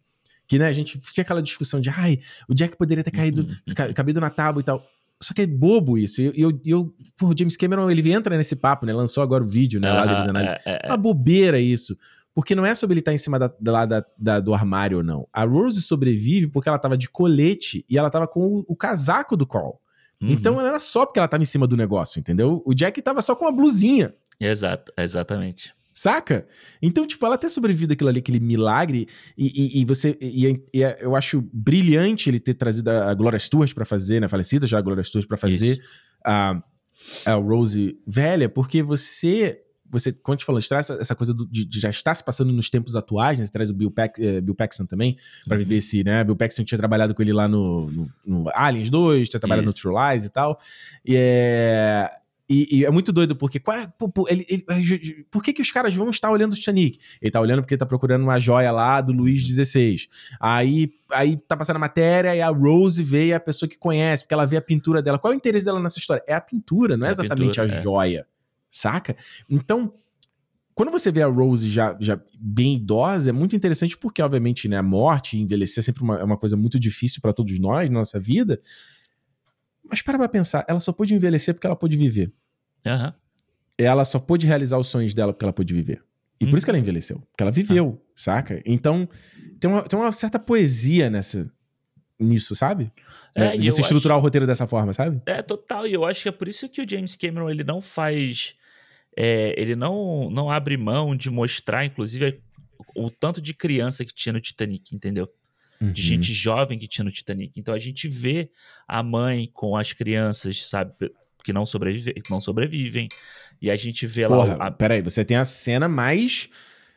Speaker 1: que, né, a gente fica aquela discussão de, ai, o Jack poderia ter caído, uhum. caído na tábua e tal. Só que é bobo isso. E eu, eu, eu o James Cameron, ele entra nesse papo, né? Lançou agora o vídeo, né? Uhum, lá deles é, é, é. Uma bobeira isso. Porque não é sobre ele estar em cima da, da, da, da, do armário ou não. A Rose sobrevive porque ela tava de colete e ela tava com o, o casaco do Carl. Uhum. Então não era só porque ela tava em cima do negócio, entendeu? O Jack tava só com a blusinha.
Speaker 2: Exato, exatamente.
Speaker 1: Saca? Então, tipo, ela ter sobrevivido aquilo ali, aquele milagre, e, e, e você. E, e, eu acho brilhante ele ter trazido a Gloria Stewart para fazer, né? Falecida já a Gloria Stewart para fazer a, a Rose velha, porque você você, quando a gente falou, traz essa, essa coisa do, de, de, já estar se passando nos tempos atuais, né? Você traz o Bill, Pax, eh, Bill Paxton também, para uhum. viver esse, né? Bill Paxton tinha trabalhado com ele lá no, no, no Aliens 2, tinha trabalhado Isso. no True Lies e tal. E é. E, e, é muito doido, porque qual é, por, por, ele, ele, por que, que os caras vão estar olhando o Titanic? Ele tá olhando porque ele tá procurando uma joia lá do Luiz XVI. Aí, aí tá passando a matéria e a Rose vê a pessoa que conhece, porque ela vê a pintura dela. Qual é o interesse dela nessa história? É a pintura, não é, é exatamente a, pintura, a é. joia saca? Então, quando você vê a Rose já, já bem idosa, é muito interessante porque, obviamente, né, a morte, envelhecer é sempre uma, é uma coisa muito difícil para todos nós na nossa vida. Mas para pra pensar, ela só pôde envelhecer porque ela pôde viver.
Speaker 2: Uhum.
Speaker 1: Ela só pôde realizar os sonhos dela porque ela pôde viver. E uhum. por isso que ela envelheceu. Porque ela viveu, ah. saca? Então, tem uma, tem uma certa poesia nessa, nisso, sabe? É, é você estruturar acho... o roteiro dessa forma, sabe?
Speaker 2: É, total. E eu acho que é por isso que o James Cameron ele não faz. É, ele não, não abre mão de mostrar, inclusive, o tanto de criança que tinha no Titanic, entendeu? Uhum. De gente jovem que tinha no Titanic. Então a gente vê a mãe com as crianças, sabe? Que não, sobrevive, que não sobrevivem. E a gente vê
Speaker 1: Porra,
Speaker 2: lá. A...
Speaker 1: Peraí, você tem a cena mais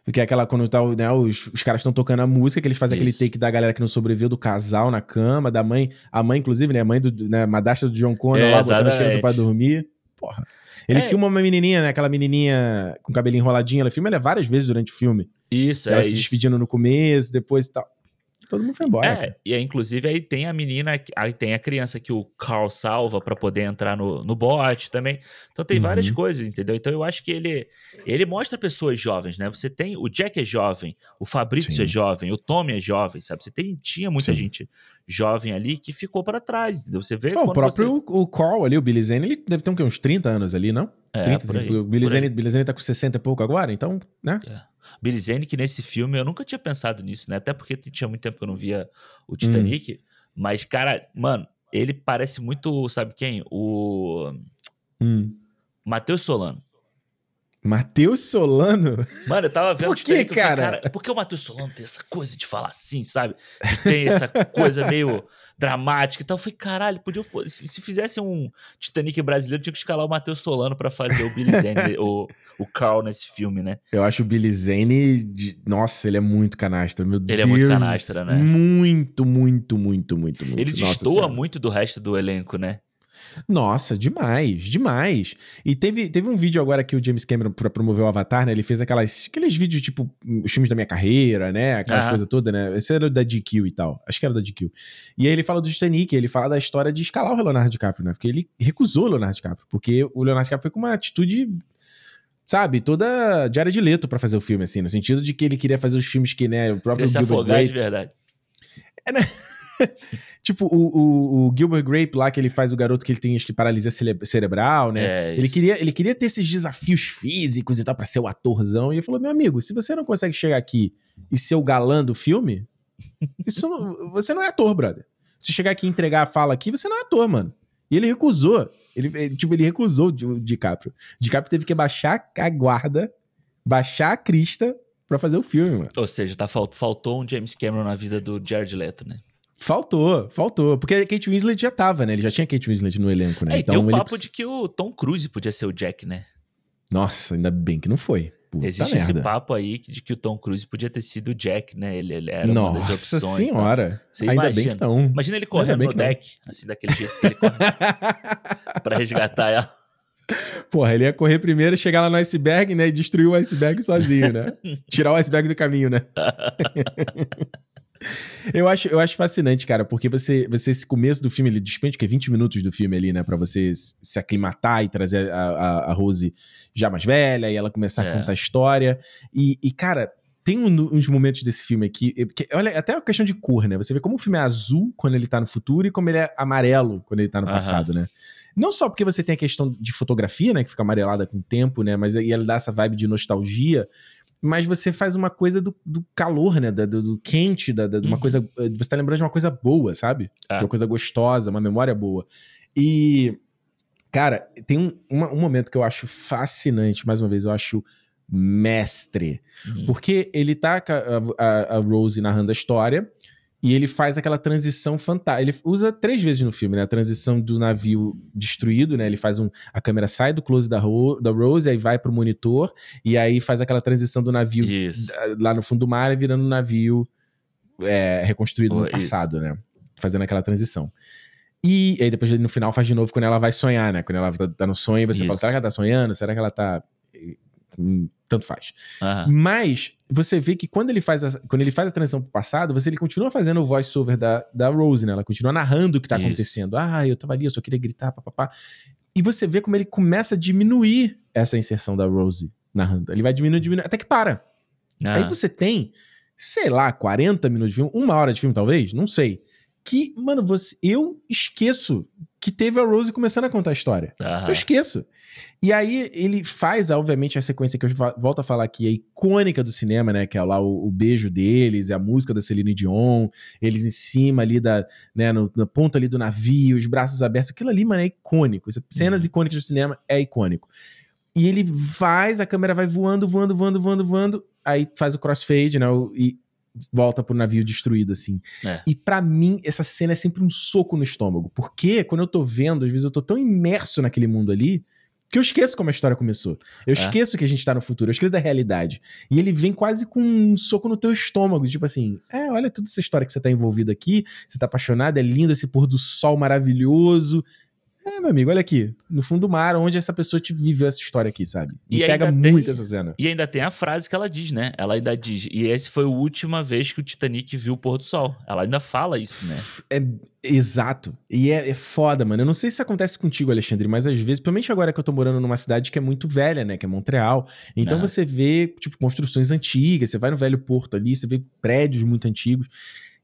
Speaker 1: porque é aquela quando tá, né, os, os caras estão tocando a música, que eles fazem Isso. aquele take da galera que não sobreviveu, do casal na cama, da mãe, a mãe, inclusive, né? A mãe do, né, madastra do John Connor é, lá, botando as crianças pra dormir. Porra. Ele é. filma uma menininha, né? Aquela menininha com cabelo enroladinho. Ela filma ela várias vezes durante o filme.
Speaker 2: Isso,
Speaker 1: ela
Speaker 2: é
Speaker 1: se
Speaker 2: isso.
Speaker 1: despedindo no começo, depois e tal todo mundo foi embora.
Speaker 2: É, e aí, inclusive aí tem a menina, aí tem a criança que o Carl salva para poder entrar no, no bote também. Então tem uhum. várias coisas, entendeu? Então eu acho que ele ele mostra pessoas jovens, né? Você tem o Jack é jovem, o Fabrício é jovem, o Tommy é jovem, sabe? Você tem tinha muita Sim. gente jovem ali que ficou para trás, entendeu? Você vê
Speaker 1: oh, o próprio você... o Carl ali, o Billy Zane, ele deve ter uns 30 anos ali, não?
Speaker 2: É, 30, por aí,
Speaker 1: o Billy Zane, Billy Zane tá com 60 e pouco agora, então, né?
Speaker 2: É. Billy Zane, que nesse filme eu nunca tinha pensado nisso, né? Até porque tinha muito tempo que eu não via o Titanic. Hum. Mas, cara, mano, ele parece muito, sabe quem? O.
Speaker 1: Hum.
Speaker 2: Matheus Solano.
Speaker 1: Matheus Solano?
Speaker 2: Mano, eu tava vendo
Speaker 1: Por que, cara? Falei, cara?
Speaker 2: Por que o Matheus Solano tem essa coisa de falar assim, sabe? Que tem essa coisa meio dramática e tal. Eu falei, caralho, podia. Se, se fizesse um Titanic brasileiro, tinha que escalar o Matheus Solano para fazer o Billy Zane, o, o Carl nesse filme, né?
Speaker 1: Eu acho o Billy Zane. De... Nossa, ele é muito canastra, meu ele Deus.
Speaker 2: Ele é muito canastra, né?
Speaker 1: Muito, muito, muito, muito, muito.
Speaker 2: Ele destoa muito do resto do elenco, né?
Speaker 1: Nossa, demais, demais. E teve, teve um vídeo agora que o James Cameron, pra promover o Avatar, né? Ele fez aquelas, aqueles vídeos, tipo, os filmes da minha carreira, né? Aquelas coisas todas, né? Esse era da GQ e tal. Acho que era da GQ. E aí ele fala do Titanic, ele fala da história de escalar o Leonardo DiCaprio, né? Porque ele recusou o Leonardo DiCaprio. Porque o Leonardo DiCaprio foi com uma atitude sabe, toda diária de leto para fazer o filme, assim, no sentido de que ele queria fazer os filmes que, né, o próprio
Speaker 2: queria se afogar Grape, de verdade.
Speaker 1: É, né? tipo, o, o, o, Gilbert Grape lá, que ele faz o garoto que ele tem acho que paralisia cerebral, né? É ele, queria, ele queria ter esses desafios físicos e tal, pra ser o atorzão. E ele falou: meu amigo, se você não consegue chegar aqui e ser o galã do filme, isso não, você não é ator, brother. Se chegar aqui e entregar a fala aqui, você não é ator, mano. E ele recusou. Ele, tipo, ele recusou o DiCaprio. O DiCaprio teve que baixar a guarda, baixar a crista pra fazer o filme, mano.
Speaker 2: Ou seja, tá, faltou um James Cameron na vida do Jared Leto, né?
Speaker 1: Faltou, faltou. Porque a Kate Winslet já tava, né? Ele já tinha Kate Winslet no elenco, né?
Speaker 2: É, então, tem um papo ele... de que o Tom Cruise podia ser o Jack, né?
Speaker 1: Nossa, ainda bem que não foi. Puta
Speaker 2: Existe
Speaker 1: merda.
Speaker 2: esse papo aí de que o Tom Cruise podia ter sido o Jack, né? Ele, ele era
Speaker 1: Nossa
Speaker 2: uma das opções.
Speaker 1: Nossa senhora. Ainda
Speaker 2: imagina,
Speaker 1: bem que não.
Speaker 2: Imagina ele correndo no deck, não. assim, daquele jeito que ele corre. pra resgatar ela.
Speaker 1: Porra, ele ia correr primeiro, chegar lá no iceberg, né? E destruir o iceberg sozinho, né? Tirar o iceberg do caminho, né? eu, acho, eu acho fascinante, cara, porque você, você, esse começo do filme, ele despende que 20 minutos do filme ali, né? Pra você se aclimatar e trazer a, a, a Rose já mais velha e ela começar é. a contar a história. E, e cara, tem um, uns momentos desse filme aqui, que, olha, até a questão de cor, né? Você vê como o filme é azul quando ele tá no futuro e como ele é amarelo quando ele tá no passado, né? Não só porque você tem a questão de fotografia, né, que fica amarelada com o tempo, né, mas e ela dá essa vibe de nostalgia, mas você faz uma coisa do, do calor, né? Do, do quente, da, da, uhum. uma coisa. Eh, você tá lembrando de uma coisa boa, sabe? É. De uma coisa gostosa, uma memória boa. E, cara, tem um, uma, um momento que eu acho fascinante, mais uma vez, eu acho mestre. Uhum. Porque ele tá com a, a, a Rose narrando a história. E ele faz aquela transição fantástica. Ele usa três vezes no filme, né? A transição do navio destruído, né? Ele faz um. A câmera sai do close da, Ro, da Rose, aí vai pro monitor, e aí faz aquela transição do navio
Speaker 2: isso.
Speaker 1: lá no fundo do mar, virando um navio é, reconstruído no passado, isso. né? Fazendo aquela transição. E, e aí depois no final faz de novo quando ela vai sonhar, né? Quando ela tá, tá no sonho, você isso. fala: será que ela tá sonhando? Será que ela tá tanto faz.
Speaker 2: Uhum.
Speaker 1: Mas você vê que quando ele faz a, quando ele faz a transição pro passado, você ele continua fazendo o voice-over da, da Rose, né? Ela continua narrando o que tá Isso. acontecendo. Ah, eu tava ali, eu só queria gritar, papapá. E você vê como ele começa a diminuir essa inserção da Rose narrando. Ele vai diminuindo, diminuindo, até que para. Uhum. Aí você tem, sei lá, 40 minutos de filme, uma hora de filme talvez, não sei. Que, mano, você, eu esqueço que teve a Rose começando a contar a história.
Speaker 2: Uhum.
Speaker 1: Eu esqueço. E aí ele faz, obviamente, a sequência que eu volto a falar aqui, é icônica do cinema, né? Que é lá o, o beijo deles, a música da Celine Dion, eles em cima ali da, né, no, na ponta ali do navio, os braços abertos. Aquilo ali, mano, é icônico. Cenas uhum. icônicas do cinema é icônico. E ele faz, a câmera vai voando, voando, voando, voando, voando. Aí faz o crossfade, né? E volta pro navio destruído, assim.
Speaker 2: É.
Speaker 1: E para mim, essa cena é sempre um soco no estômago. Porque quando eu tô vendo, às vezes eu tô tão imerso naquele mundo ali que eu esqueço como a história começou. Eu é. esqueço que a gente tá no futuro, eu esqueço da realidade. E ele vem quase com um soco no teu estômago, tipo assim, é, olha toda essa história que você tá envolvido aqui, você tá apaixonado, é lindo esse pôr do sol maravilhoso, é, meu amigo, olha aqui. No fundo do mar, onde essa pessoa te viveu essa história aqui, sabe? Me e pega muito
Speaker 2: tem,
Speaker 1: essa cena.
Speaker 2: E ainda tem a frase que ela diz, né? Ela ainda diz. E essa foi a última vez que o Titanic viu o pôr do sol. Ela ainda fala isso, né?
Speaker 1: É exato. E é, é foda, mano. Eu não sei se acontece contigo, Alexandre, mas às vezes, principalmente agora que eu tô morando numa cidade que é muito velha, né? Que é Montreal. Então você vê, tipo, construções antigas, você vai no velho porto ali, você vê prédios muito antigos.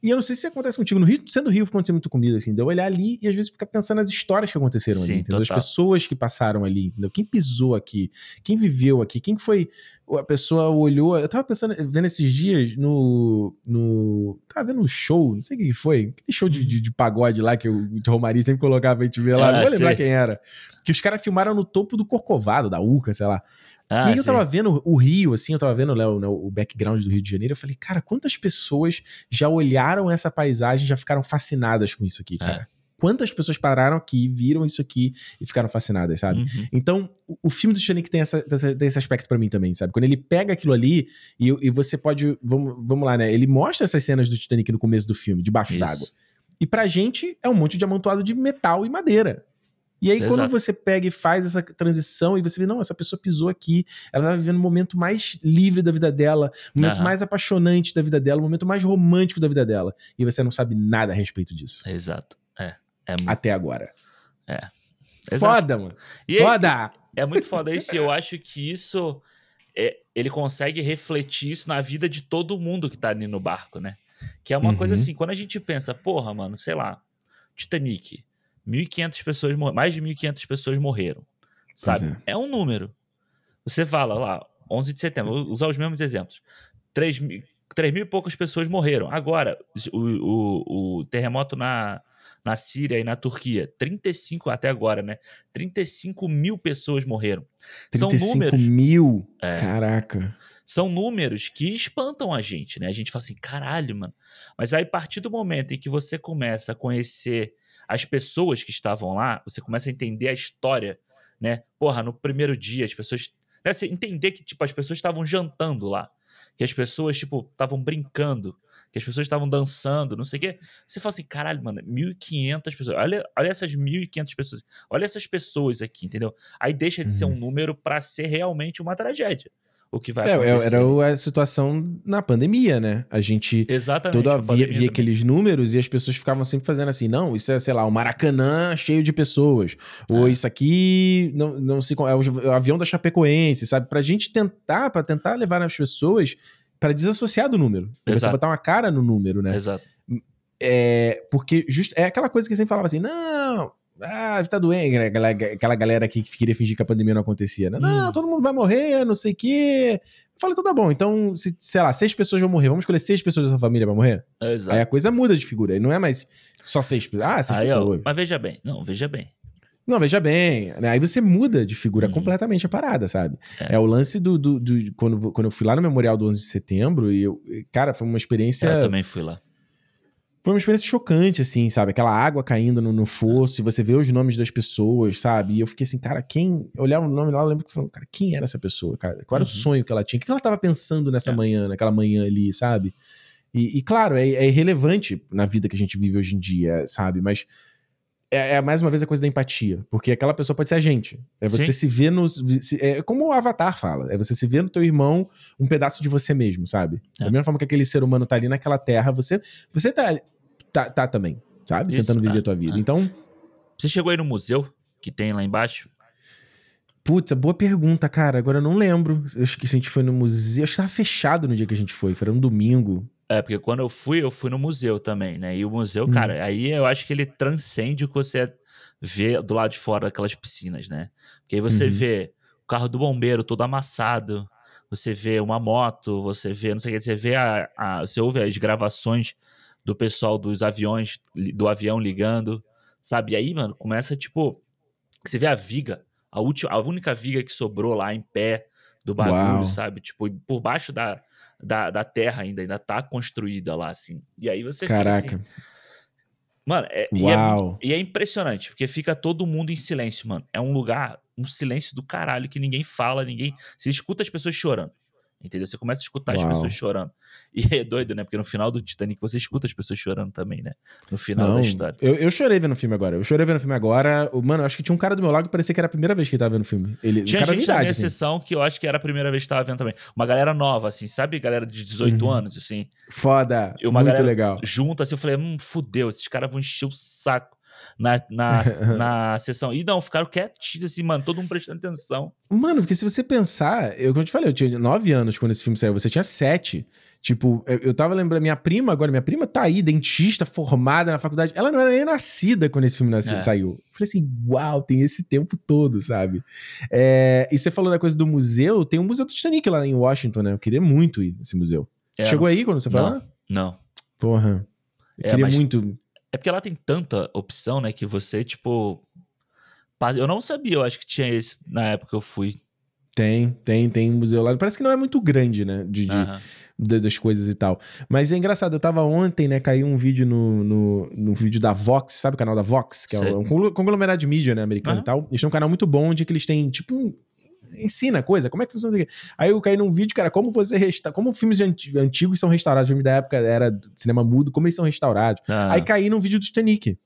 Speaker 1: E eu não sei se acontece contigo. No Rio, sendo Rio, acontece muito comigo, assim. De eu olhar ali e às vezes ficar pensando nas histórias que aconteceram Sim, ali, entendeu? As pessoas que passaram ali, entendeu? Quem pisou aqui? Quem viveu aqui? Quem foi. A pessoa olhou. Eu tava pensando, vendo esses dias no. no tava vendo um show, não sei o que foi. Aquele show de, de, de pagode lá que o Romari sempre colocava pra gente ver lá. Ah, não vou lembrar quem era. Que os caras filmaram no topo do Corcovado, da Uca, sei lá. Ah, e aí eu tava vendo o Rio, assim, eu tava vendo Léo, né, o background do Rio de Janeiro, eu falei, cara, quantas pessoas já olharam essa paisagem já ficaram fascinadas com isso aqui, cara? É. Quantas pessoas pararam aqui, viram isso aqui e ficaram fascinadas, sabe?
Speaker 2: Uhum.
Speaker 1: Então, o, o, filme do Titanic tem, essa, tem esse aspecto para mim também, sabe? Quando ele pega aquilo ali e, e você pode. Vamos, vamos lá, né? Ele mostra essas cenas do Titanic no começo do filme, debaixo d'água. E pra gente é um monte de amontoado de metal e madeira. E aí, Exato. quando você pega e faz essa transição e você vê, não, essa pessoa pisou aqui, ela tá vivendo o momento mais livre da vida dela, o momento uhum. mais apaixonante da vida dela, o momento mais romântico da vida dela. E você não sabe nada a respeito disso.
Speaker 2: Exato. É. é
Speaker 1: muito... Até agora.
Speaker 2: É.
Speaker 1: Exato. Foda, mano. E foda!
Speaker 2: É, é muito foda isso, e eu acho que isso. É, ele consegue refletir isso na vida de todo mundo que tá ali no barco, né? Que é uma uhum. coisa assim, quando a gente pensa, porra, mano, sei lá, Titanic 1.500 pessoas, mais de 1.500 pessoas morreram. Sabe? É. é. um número. Você fala lá, 11 de setembro, vou usar os mesmos exemplos. 3 mil, 3 mil e poucas pessoas morreram. Agora, o, o, o terremoto na, na Síria e na Turquia. 35 até agora, né? 35 mil pessoas morreram.
Speaker 1: 35 São números. mil? É, Caraca.
Speaker 2: São números que espantam a gente, né? A gente fala assim, caralho, mano. Mas aí, a partir do momento em que você começa a conhecer as pessoas que estavam lá, você começa a entender a história, né? Porra, no primeiro dia, as pessoas. Né? Você entender que, tipo, as pessoas estavam jantando lá. Que as pessoas, tipo, estavam brincando que as pessoas estavam dançando, não sei o quê. Você fala assim, caralho, mano, 1.500 pessoas. Olha, olha essas 1.500 pessoas. Olha essas pessoas aqui, entendeu? Aí deixa de uhum. ser um uhum. número para ser realmente uma tragédia. O que vai é, é acontecer.
Speaker 1: Era a situação na pandemia, né? A gente
Speaker 2: Exatamente,
Speaker 1: toda via, via aqueles números e as pessoas ficavam sempre fazendo assim, não, isso é, sei lá, o Maracanã cheio de pessoas. Ou é. isso aqui não, não se é o avião da Chapecoense, sabe? Pra gente tentar, para tentar levar as pessoas para desassociar do número. Exato. Você botar uma cara no número, né?
Speaker 2: Exato.
Speaker 1: É, porque just, é aquela coisa que sempre falava assim, não, ah, tá doente, né? aquela, aquela galera aqui que queria fingir que a pandemia não acontecia, né? Não, hum. todo mundo vai morrer, não sei o quê. Eu falei, então tá bom, então, se, sei lá, seis pessoas vão morrer, vamos escolher seis pessoas dessa família pra morrer?
Speaker 2: Exato.
Speaker 1: Aí a coisa muda de figura, aí não é mais só seis pessoas. Ah, seis Aí, pessoas.
Speaker 2: Ó, mas veja bem, não, veja bem.
Speaker 1: Não, veja bem, né? aí você muda de figura uhum. completamente a parada, sabe? É, é o lance do, do, do, quando, quando eu fui lá no Memorial do 11 de Setembro, e eu, cara, foi uma experiência...
Speaker 2: Eu também fui lá.
Speaker 1: Foi uma experiência chocante, assim, sabe? Aquela água caindo no, no fosso, e você vê os nomes das pessoas, sabe? E eu fiquei assim, cara, quem... Eu olhava o nome lá, eu lembro que falando, cara, quem era essa pessoa, cara? Qual era uhum. o sonho que ela tinha? O que ela tava pensando nessa é. manhã, naquela manhã ali, sabe? E, e claro, é, é irrelevante na vida que a gente vive hoje em dia, sabe? Mas é, é, mais uma vez a coisa da empatia. Porque aquela pessoa pode ser a gente. É você Sim. se ver nos. É como o Avatar fala. É você se ver no teu irmão um pedaço de você mesmo, sabe? É. Da mesma forma que aquele ser humano tá ali naquela terra, você, você tá, tá, tá também, sabe? Isso, Tentando viver é, a tua vida. É. Então.
Speaker 2: Você chegou aí no museu que tem lá embaixo?
Speaker 1: Putz, boa pergunta, cara. Agora eu não lembro. Eu acho que a gente foi no museu. Acho que tava fechado no dia que a gente foi. Foi um domingo.
Speaker 2: É, porque quando eu fui, eu fui no museu também, né? E o museu, hum. cara, aí eu acho que ele transcende o que você vê do lado de fora daquelas piscinas, né? Porque aí você uhum. vê o carro do bombeiro todo amassado, você vê uma moto, você vê, não sei o que, você vê a, a você ouve as gravações do pessoal dos aviões, do avião ligando, sabe? E aí, mano, começa tipo, você vê a viga, a última, a única viga que sobrou lá em pé do bagulho, Uau. sabe? Tipo, por baixo da da, da terra ainda, ainda tá construída lá, assim. E aí você
Speaker 1: Caraca. fica assim.
Speaker 2: Mano, é, Uau. E, é, e é impressionante, porque fica todo mundo em silêncio, mano. É um lugar, um silêncio do caralho que ninguém fala, ninguém. Você escuta as pessoas chorando. Entendeu? Você começa a escutar Uau. as pessoas chorando. E é doido, né? Porque no final do Titanic você escuta as pessoas chorando também, né? No final Não, da história.
Speaker 1: Eu, eu chorei vendo o filme agora. Eu chorei vendo o filme agora. Mano, acho que tinha um cara do meu lado que parecia que era a primeira vez que ele tava vendo o filme. Ele,
Speaker 2: tinha
Speaker 1: um cara
Speaker 2: gente na minha assim. sessão que eu acho que era a primeira vez que tava vendo também. Uma galera nova, assim, sabe? Galera de 18 uhum. anos, assim.
Speaker 1: Foda. E uma Muito legal.
Speaker 2: Junta, assim, eu falei, hum, fudeu, esses caras vão encher o saco na, na, na sessão. E não, ficaram quietinhos assim, mano, todo mundo prestando atenção.
Speaker 1: Mano, porque se você pensar, eu como eu te falei, eu tinha nove anos quando esse filme saiu, você tinha sete. Tipo, eu, eu tava lembrando, minha prima agora, minha prima tá aí, dentista, formada na faculdade. Ela não era nem nascida quando esse filme nasceu, é. saiu. Eu falei assim, uau, tem esse tempo todo, sabe? É, e você falou da coisa do museu, tem um museu do Titanic lá em Washington, né? Eu queria muito ir nesse museu. É, Chegou aí quando você falou?
Speaker 2: Não, não.
Speaker 1: Porra. Eu é, queria muito
Speaker 2: é porque lá tem tanta opção, né, que você, tipo. Eu não sabia, eu acho que tinha esse na época que eu fui.
Speaker 1: Tem, tem, tem museu lá. Parece que não é muito grande, né? De, de, de, das coisas e tal. Mas é engraçado, eu tava ontem, né? Caiu um vídeo no, no, no vídeo da Vox, sabe o canal da Vox? Que Sei. é um conglomerado de mídia, né? Americano uhum. e tal. Eles têm um canal muito bom onde que eles têm, tipo, ensina coisa, como é que funciona isso aqui? Aí eu caí num vídeo, cara, como você resta como filmes antigos são restaurados, filme da época era cinema mudo, como eles são restaurados. Ah. Aí caí num vídeo do Titanic.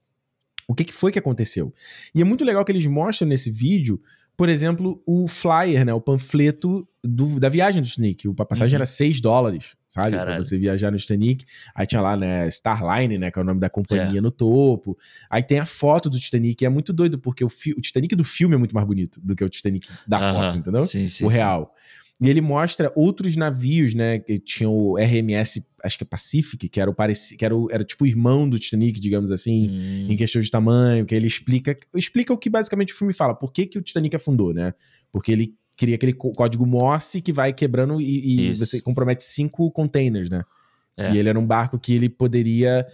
Speaker 1: O que, que foi que aconteceu? E é muito legal que eles mostram nesse vídeo por exemplo, o flyer, né? O panfleto do, da viagem do Titanic. A passagem uhum. era 6 dólares, sabe? Caralho. Pra você viajar no Titanic. Aí tinha lá, né, Starline, né? Que é o nome da companhia é. no topo. Aí tem a foto do Titanic. É muito doido, porque o, o Titanic do filme é muito mais bonito do que o Titanic da uhum. foto, entendeu?
Speaker 2: Sim, sim,
Speaker 1: o real. Sim. E ele mostra outros navios, né? Que tinham o RMS, acho que é Pacific, que era o parecido, que era, o, era tipo o irmão do Titanic, digamos assim, hum. em questão de tamanho, que ele explica, explica o que basicamente o filme fala. Por que, que o Titanic afundou, né? Porque ele cria aquele código Morse que vai quebrando e, e você compromete cinco containers, né? É. E ele era um barco que ele poderia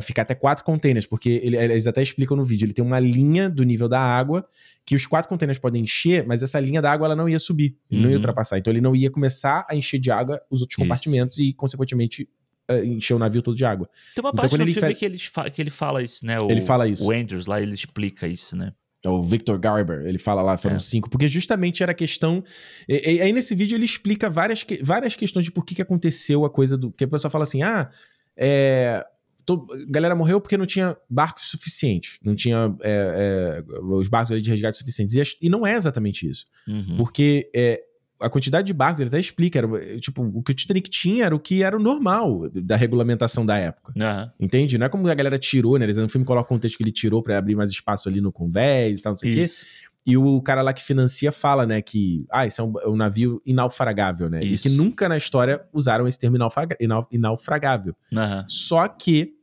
Speaker 1: ficar até quatro containers, porque ele, eles até explicam no vídeo, ele tem uma linha do nível da água que os quatro containers podem encher, mas essa linha da água ela não ia subir, ele uhum. não ia uhum. ultrapassar. Então ele não ia começar a encher de água os outros Isso. compartimentos e, consequentemente, uh, encher o navio todo de água.
Speaker 2: Tem uma
Speaker 1: então,
Speaker 2: parte no ele filme que, ele que ele fala isso, né? O,
Speaker 1: ele fala isso.
Speaker 2: O Andrews lá, ele explica isso, né?
Speaker 1: É o Victor Garber, ele fala lá, foram é. cinco, porque justamente era a questão. E, e, aí nesse vídeo ele explica várias, várias questões de por que, que aconteceu a coisa do. Que a pessoa fala assim: ah, é, a galera morreu porque não tinha barcos suficientes, não tinha é, é, os barcos de resgate suficientes. E, e, não é exatamente isso. Uhum. Porque é, a quantidade de barcos, ele até explica, era, tipo, o que o Titanic tinha era o que era o normal da regulamentação da época. Uhum. Entende? Não é como a galera tirou, né? Eles no filme colocam o contexto que ele tirou para abrir mais espaço ali no convés e tal, não sei o quê. E o cara lá que financia fala, né, que ah, isso é um, é um navio inaufragável, né? Isso. E que nunca na história usaram esse termo inaufragável. Uhum. Só que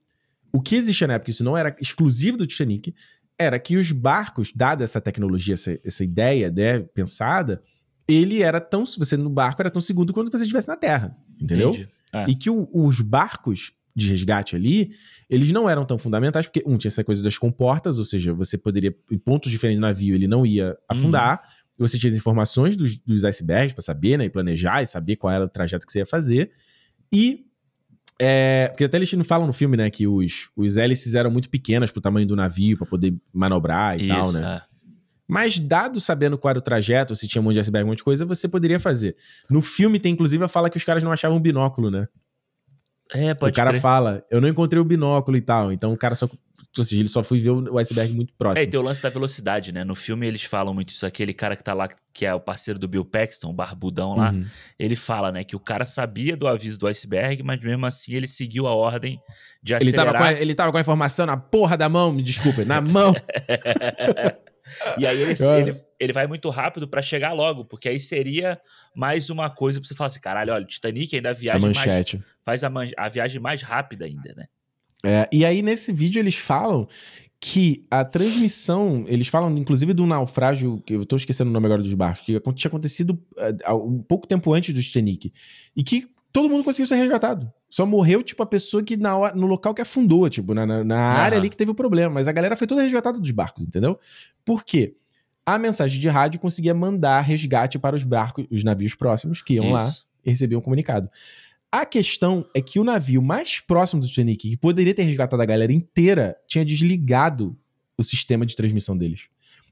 Speaker 1: o que existia na época, isso não era exclusivo do Titanic, era que os barcos, dada essa tecnologia, essa, essa ideia né, pensada, ele era tão. Você no barco era tão seguro quanto você estivesse na terra. Entendeu? É. E que o, os barcos de resgate ali, eles não eram tão fundamentais, porque, um, tinha essa coisa das comportas, ou seja, você poderia, em pontos diferentes do navio, ele não ia afundar. Uhum. Você tinha as informações dos, dos icebergs para saber, né? E planejar e saber qual era o trajeto que você ia fazer. E. É, porque até eles não falam no filme, né? Que os, os hélices eram muito pequenas pro tamanho do navio, para poder manobrar e Isso, tal, né? É. Mas, dado sabendo qual era o trajeto, se tinha um monte de iceberg, um monte de coisa, você poderia fazer. No filme tem, inclusive, a fala que os caras não achavam binóculo, né?
Speaker 2: É, pode
Speaker 1: O cara
Speaker 2: crer.
Speaker 1: fala, eu não encontrei o binóculo e tal. Então o cara só. Ou seja, ele só foi ver o iceberg muito próximo. É,
Speaker 2: e tem o lance da velocidade, né? No filme eles falam muito isso. Aquele cara que tá lá, que é o parceiro do Bill Paxton, o barbudão lá, uhum. ele fala, né, que o cara sabia do aviso do iceberg, mas mesmo assim ele seguiu a ordem de acelerar.
Speaker 1: Ele tava com a, ele tava com a informação na porra da mão, me desculpa, na mão.
Speaker 2: E aí ele, ele, ele vai muito rápido para chegar logo, porque aí seria mais uma coisa pra você falar assim: caralho, olha, o Titanic ainda viaja a mais. Faz a, a viagem mais rápida ainda, né?
Speaker 1: É, e aí nesse vídeo eles falam que a transmissão, eles falam inclusive do naufrágio, que eu tô esquecendo o nome agora dos barcos, que tinha acontecido uh, um pouco tempo antes do Titanic, e que todo mundo conseguiu ser resgatado. Só morreu, tipo, a pessoa que na hora, no local que afundou, tipo, na, na, na área ali que teve o problema. Mas a galera foi toda resgatada dos barcos, entendeu? Por quê? A mensagem de rádio conseguia mandar resgate para os barcos, os navios próximos que iam Isso. lá e recebiam um comunicado. A questão é que o navio mais próximo do Titanic, que poderia ter resgatado a galera inteira, tinha desligado o sistema de transmissão deles.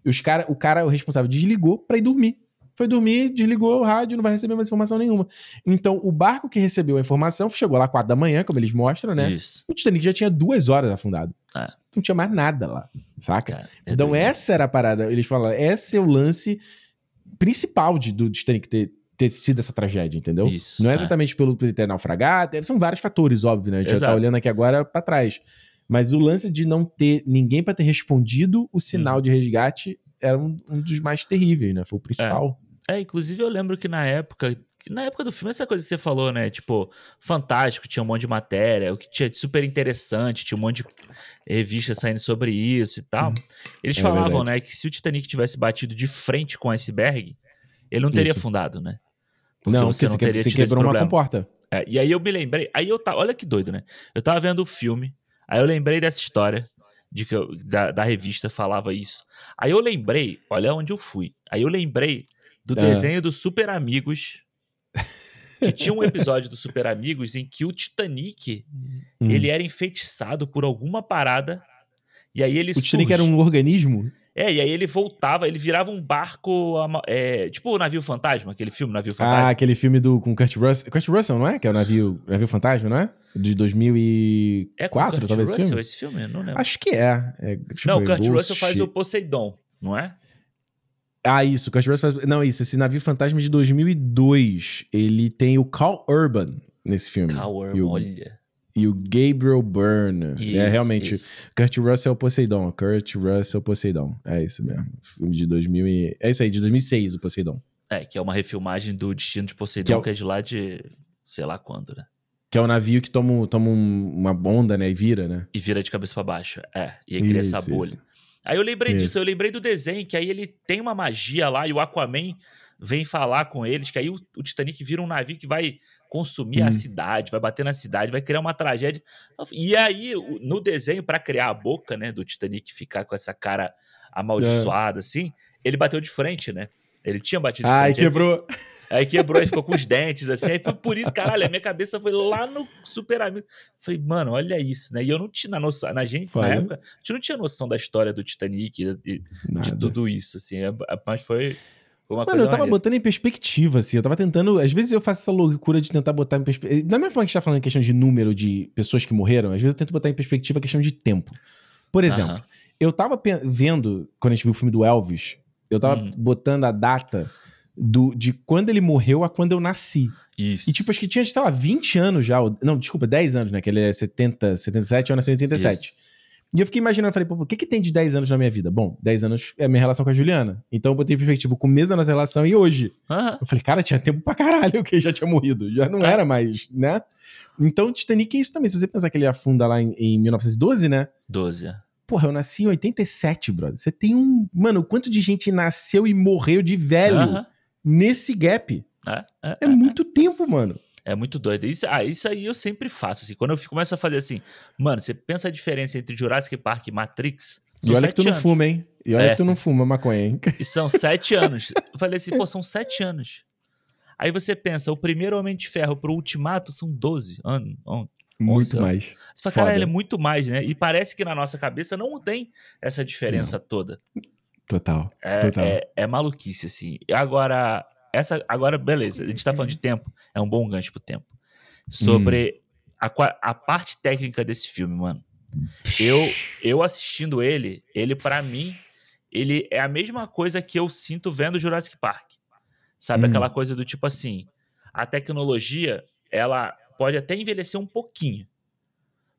Speaker 1: Os cara, o cara, o responsável, desligou para ir dormir foi dormir, desligou o rádio, não vai receber mais informação nenhuma. Então, o barco que recebeu a informação chegou lá quatro da manhã, como eles mostram, né? Isso. O Titanic já tinha duas horas afundado. É. Não tinha mais nada lá, saca? Cara, é então, essa era a parada. Eles falam, esse é o lance principal de, do Titanic ter, ter sido essa tragédia, entendeu? Isso, não é, é. exatamente pelo ter naufragado, são vários fatores, óbvio, né? A gente Exato. já tá olhando aqui agora para trás. Mas o lance de não ter ninguém para ter respondido o sinal hum. de resgate era um, um, dos mais terríveis, né? Foi o principal.
Speaker 2: É, inclusive eu lembro que na época, na época do filme, essa coisa que você falou, né? Tipo, fantástico, tinha um monte de matéria, o que tinha de super interessante, tinha um monte de revistas saindo sobre isso e tal. Uhum. Eles é falavam, verdade. né, que se o Titanic tivesse batido de frente com o iceberg, ele não teria isso. afundado, né?
Speaker 1: Porque não, você não teria se quebrou uma comporta.
Speaker 2: É, e aí eu me lembrei, aí eu tava, olha que doido, né? Eu tava vendo o filme, aí eu lembrei dessa história de que eu, da, da revista falava isso. Aí eu lembrei, olha onde eu fui. Aí eu lembrei do é. desenho dos Super Amigos. Que tinha um episódio do Super Amigos em que o Titanic hum. ele era enfeitiçado por alguma parada. E aí ele O
Speaker 1: surge. Titanic era um organismo?
Speaker 2: É, e aí ele voltava, ele virava um barco. É, tipo o Navio Fantasma, aquele filme Navio Fantasma.
Speaker 1: Ah, aquele filme do, com Kurt Russell. Kurt Russell, não é? Que é o Navio, navio Fantasma, não é? De 2004, é talvez
Speaker 2: Russell, esse filme. esse filme? Não lembro.
Speaker 1: Acho que é. é
Speaker 2: não, o Kurt Russell faz o Poseidon, não é?
Speaker 1: Ah, isso. Kurt Russell faz... Não, isso. Esse navio fantasma de 2002. Ele tem o Cal Urban nesse filme.
Speaker 2: Cal Urban, o... olha.
Speaker 1: E o Gabriel Byrne. Isso, é realmente. Isso. Kurt Russell Poseidon. Kurt Russell Poseidon. É isso mesmo. Filme de 2000 e... É isso aí, de 2006, o Poseidon.
Speaker 2: É, que é uma refilmagem do Destino de Poseidon, que é, o... que é de lá de sei lá quando, né?
Speaker 1: Que é o um navio que toma, toma uma onda, né? E vira, né?
Speaker 2: E vira de cabeça para baixo. É. E aí cria isso, essa bolha. Isso. Aí eu lembrei Isso. disso, eu lembrei do desenho, que aí ele tem uma magia lá e o Aquaman vem falar com eles que aí o, o Titanic vira um navio que vai consumir hum. a cidade, vai bater na cidade, vai criar uma tragédia. E aí, no desenho, para criar a boca, né, do Titanic ficar com essa cara amaldiçoada, é. assim, ele bateu de frente, né? Ele tinha batido de
Speaker 1: frente. Ai, quebrou.
Speaker 2: Aí quebrou e ficou com os dentes, assim. Aí foi por isso, caralho, a minha cabeça foi lá no Super Amigo. Falei, mano, olha isso, né? E eu não tinha noção, na gente, foi. na época, a gente não tinha noção da história do Titanic, de, de tudo isso, assim. É, mas foi
Speaker 1: Mano, eu tava botando em perspectiva, assim. Eu tava tentando. Às vezes eu faço essa loucura de tentar botar em perspectiva. Da mesma forma que a gente tá falando em questão de número de pessoas que morreram, às vezes eu tento botar em perspectiva a questão de tempo. Por exemplo, uh -huh. eu tava vendo, quando a gente viu o filme do Elvis, eu tava hum. botando a data do, de quando ele morreu a quando eu nasci.
Speaker 2: Isso.
Speaker 1: E tipo, acho que tinha, sei lá, 20 anos já. Não, desculpa, 10 anos, né? Que ele é 70, 77, eu nasci em 87. Isso. E eu fiquei imaginando, falei, pô, o que, que tem de 10 anos na minha vida? Bom, 10 anos é a minha relação com a Juliana. Então eu botei em perspectiva o começo da nossa relação e hoje. Uhum. Eu falei, cara, tinha tempo pra caralho que já tinha morrido. Já não é. era mais, né? Então Titanic é isso também. Se você pensar que ele afunda lá em, em 1912, né?
Speaker 2: 12, é.
Speaker 1: Porra, eu nasci em 87, brother. Você tem um. Mano, quanto de gente nasceu e morreu de velho uhum. Nesse gap? É, é, é, é muito tempo, mano.
Speaker 2: É muito doido. Isso, ah, isso aí eu sempre faço. Assim, quando eu começo a fazer assim, mano, você pensa a diferença entre Jurassic Park e Matrix?
Speaker 1: E olha que tu anos. não fuma, hein? E olha é. que tu não fuma maconha, hein?
Speaker 2: E são sete anos. Eu falei assim, pô, são sete anos. Aí você pensa, o primeiro Homem de Ferro pro Ultimato são 12 anos.
Speaker 1: Muito mais.
Speaker 2: Você fala, cara, ele é muito mais, né? E parece que na nossa cabeça não tem essa diferença não. toda.
Speaker 1: Total.
Speaker 2: É,
Speaker 1: total.
Speaker 2: É, é maluquice, assim. Agora, essa, agora, beleza, a gente tá falando de tempo, é um bom gancho pro tempo. Sobre hum. a, a parte técnica desse filme, mano. Eu, eu assistindo ele, ele para mim, ele é a mesma coisa que eu sinto vendo Jurassic Park. Sabe? Hum. Aquela coisa do tipo assim, a tecnologia, ela pode até envelhecer um pouquinho,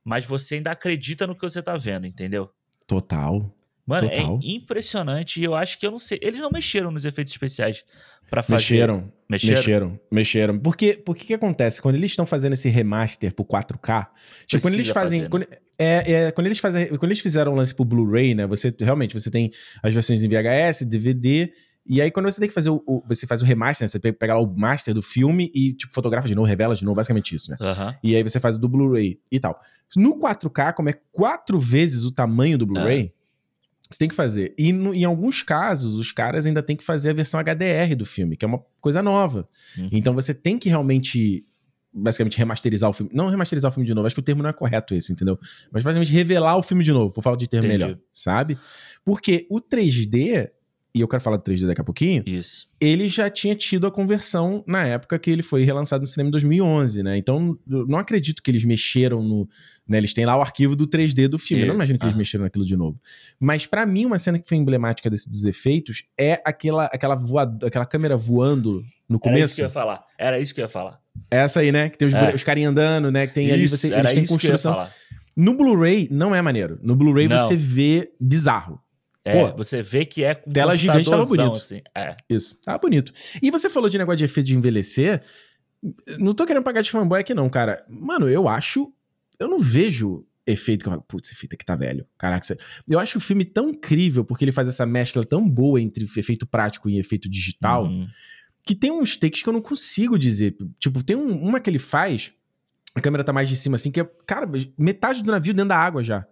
Speaker 2: mas você ainda acredita no que você tá vendo, entendeu?
Speaker 1: Total.
Speaker 2: Mano,
Speaker 1: é Total.
Speaker 2: é impressionante e eu acho que eu não sei. Eles não mexeram nos efeitos especiais para fazer.
Speaker 1: Mexeram, mexeram. Mexeram. Mexeram. Porque o que, que acontece? Quando eles estão fazendo esse remaster pro 4K, tipo, quando eles fazem. Fazer, quando, é, é, quando eles fazem. Quando eles fizeram o lance pro Blu-ray, né? Você realmente você tem as versões em VHS, DVD. E aí, quando você tem que fazer o. o você faz o remaster, né? Você pega lá o master do filme e, tipo, fotografa de novo, revela de novo, basicamente isso, né?
Speaker 2: Uhum.
Speaker 1: E aí você faz o do Blu-ray e tal. No 4K, como é quatro vezes o tamanho do Blu-ray. Uhum você tem que fazer. E no, em alguns casos, os caras ainda têm que fazer a versão HDR do filme, que é uma coisa nova. Uhum. Então você tem que realmente, basicamente, remasterizar o filme. Não remasterizar o filme de novo, acho que o termo não é correto esse, entendeu? Mas basicamente revelar o filme de novo, por falta de termo Entendi. melhor, sabe? Porque o 3D, e eu quero falar do 3D daqui a pouquinho,
Speaker 2: Isso.
Speaker 1: ele já tinha tido a conversão na época que ele foi relançado no cinema em 2011, né? Então, não acredito que eles mexeram no. Né? Eles têm lá o arquivo do 3D do filme. Isso. Eu não imagino que ah. eles mexeram naquilo de novo. Mas, para mim, uma cena que foi emblemática desse, dos efeitos é aquela, aquela, voado, aquela câmera voando no começo. Era
Speaker 2: isso que eu ia falar. Era isso que eu ia falar.
Speaker 1: Essa aí, né? Que tem os, é. os carinhas andando, né? Que tem isso, ali. Você, eles têm construção. No Blu-ray, não é maneiro. No Blu-ray, você vê bizarro.
Speaker 2: É, Pô, você vê que é
Speaker 1: com tela gigante tava bonito.
Speaker 2: Assim. É.
Speaker 1: Isso, tava bonito. E você falou de negócio de efeito de envelhecer. Não tô querendo pagar de fanboy aqui, não, cara. Mano, eu acho. Eu não vejo efeito que eu falo, putz, esse efeito aqui tá velho. Caraca, eu acho o filme tão incrível porque ele faz essa mescla tão boa entre efeito prático e efeito digital uhum. que tem uns takes que eu não consigo dizer. Tipo, tem um, uma que ele faz, a câmera tá mais de cima assim, que é, cara, metade do navio dentro da água já.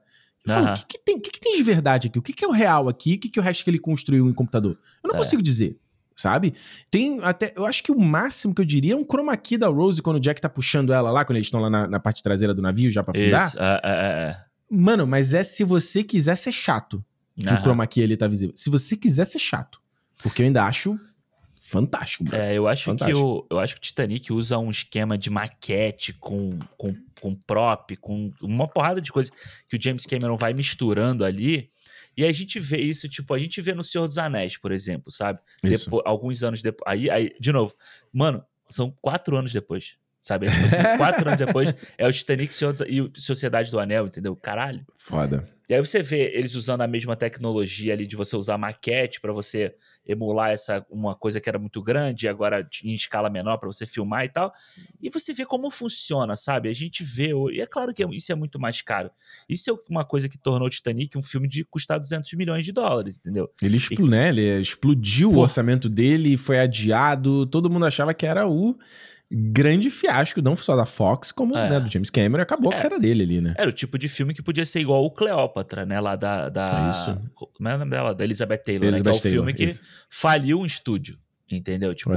Speaker 1: Eu falo, o que, que, tem, que, que tem de verdade aqui? O que, que é o real aqui? O que, que é o resto que ele construiu em computador? Eu não é. consigo dizer, sabe? Tem até. Eu acho que o máximo que eu diria é um chroma key da Rose quando o Jack tá puxando ela lá, quando eles estão lá na, na, parte traseira do navio já pra fundar.
Speaker 2: Isso, é, é, é.
Speaker 1: Mano, mas é se você quiser ser chato que uhum. o chroma key ele tá visível. Se você quiser ser chato. Porque eu ainda acho fantástico, bro.
Speaker 2: É, eu acho fantástico. que o, eu acho que o Titanic usa um esquema de maquete com, com, com prop, com uma porrada de coisas que o James Cameron vai misturando ali. E a gente vê isso, tipo, a gente vê no Senhor dos Anéis, por exemplo, sabe? Depois, alguns anos depois. Aí, aí, de novo, mano, são quatro anos depois. Sabe? Tipo assim, quatro anos depois é o Titanic e Sociedade do Anel, entendeu? Caralho.
Speaker 1: Foda.
Speaker 2: E aí você vê eles usando a mesma tecnologia ali de você usar maquete para você emular essa uma coisa que era muito grande, agora em escala menor para você filmar e tal. E você vê como funciona, sabe? A gente vê, e é claro que isso é muito mais caro. Isso é uma coisa que tornou o Titanic um filme de custar 200 milhões de dólares, entendeu?
Speaker 1: Ele, expl, e, né? Ele explodiu Pô. o orçamento dele, foi adiado, todo mundo achava que era o grande fiasco, não só da Fox, como é. né, do James Cameron, acabou é. a carreira dele ali, né?
Speaker 2: Era o tipo de filme que podia ser igual o Cleópatra, né? Lá da. da é isso. Como é o nome dela? Da Elizabeth Taylor, Elizabeth né? Que é o Taylor, filme que isso. faliu um estúdio. Entendeu? Tipo,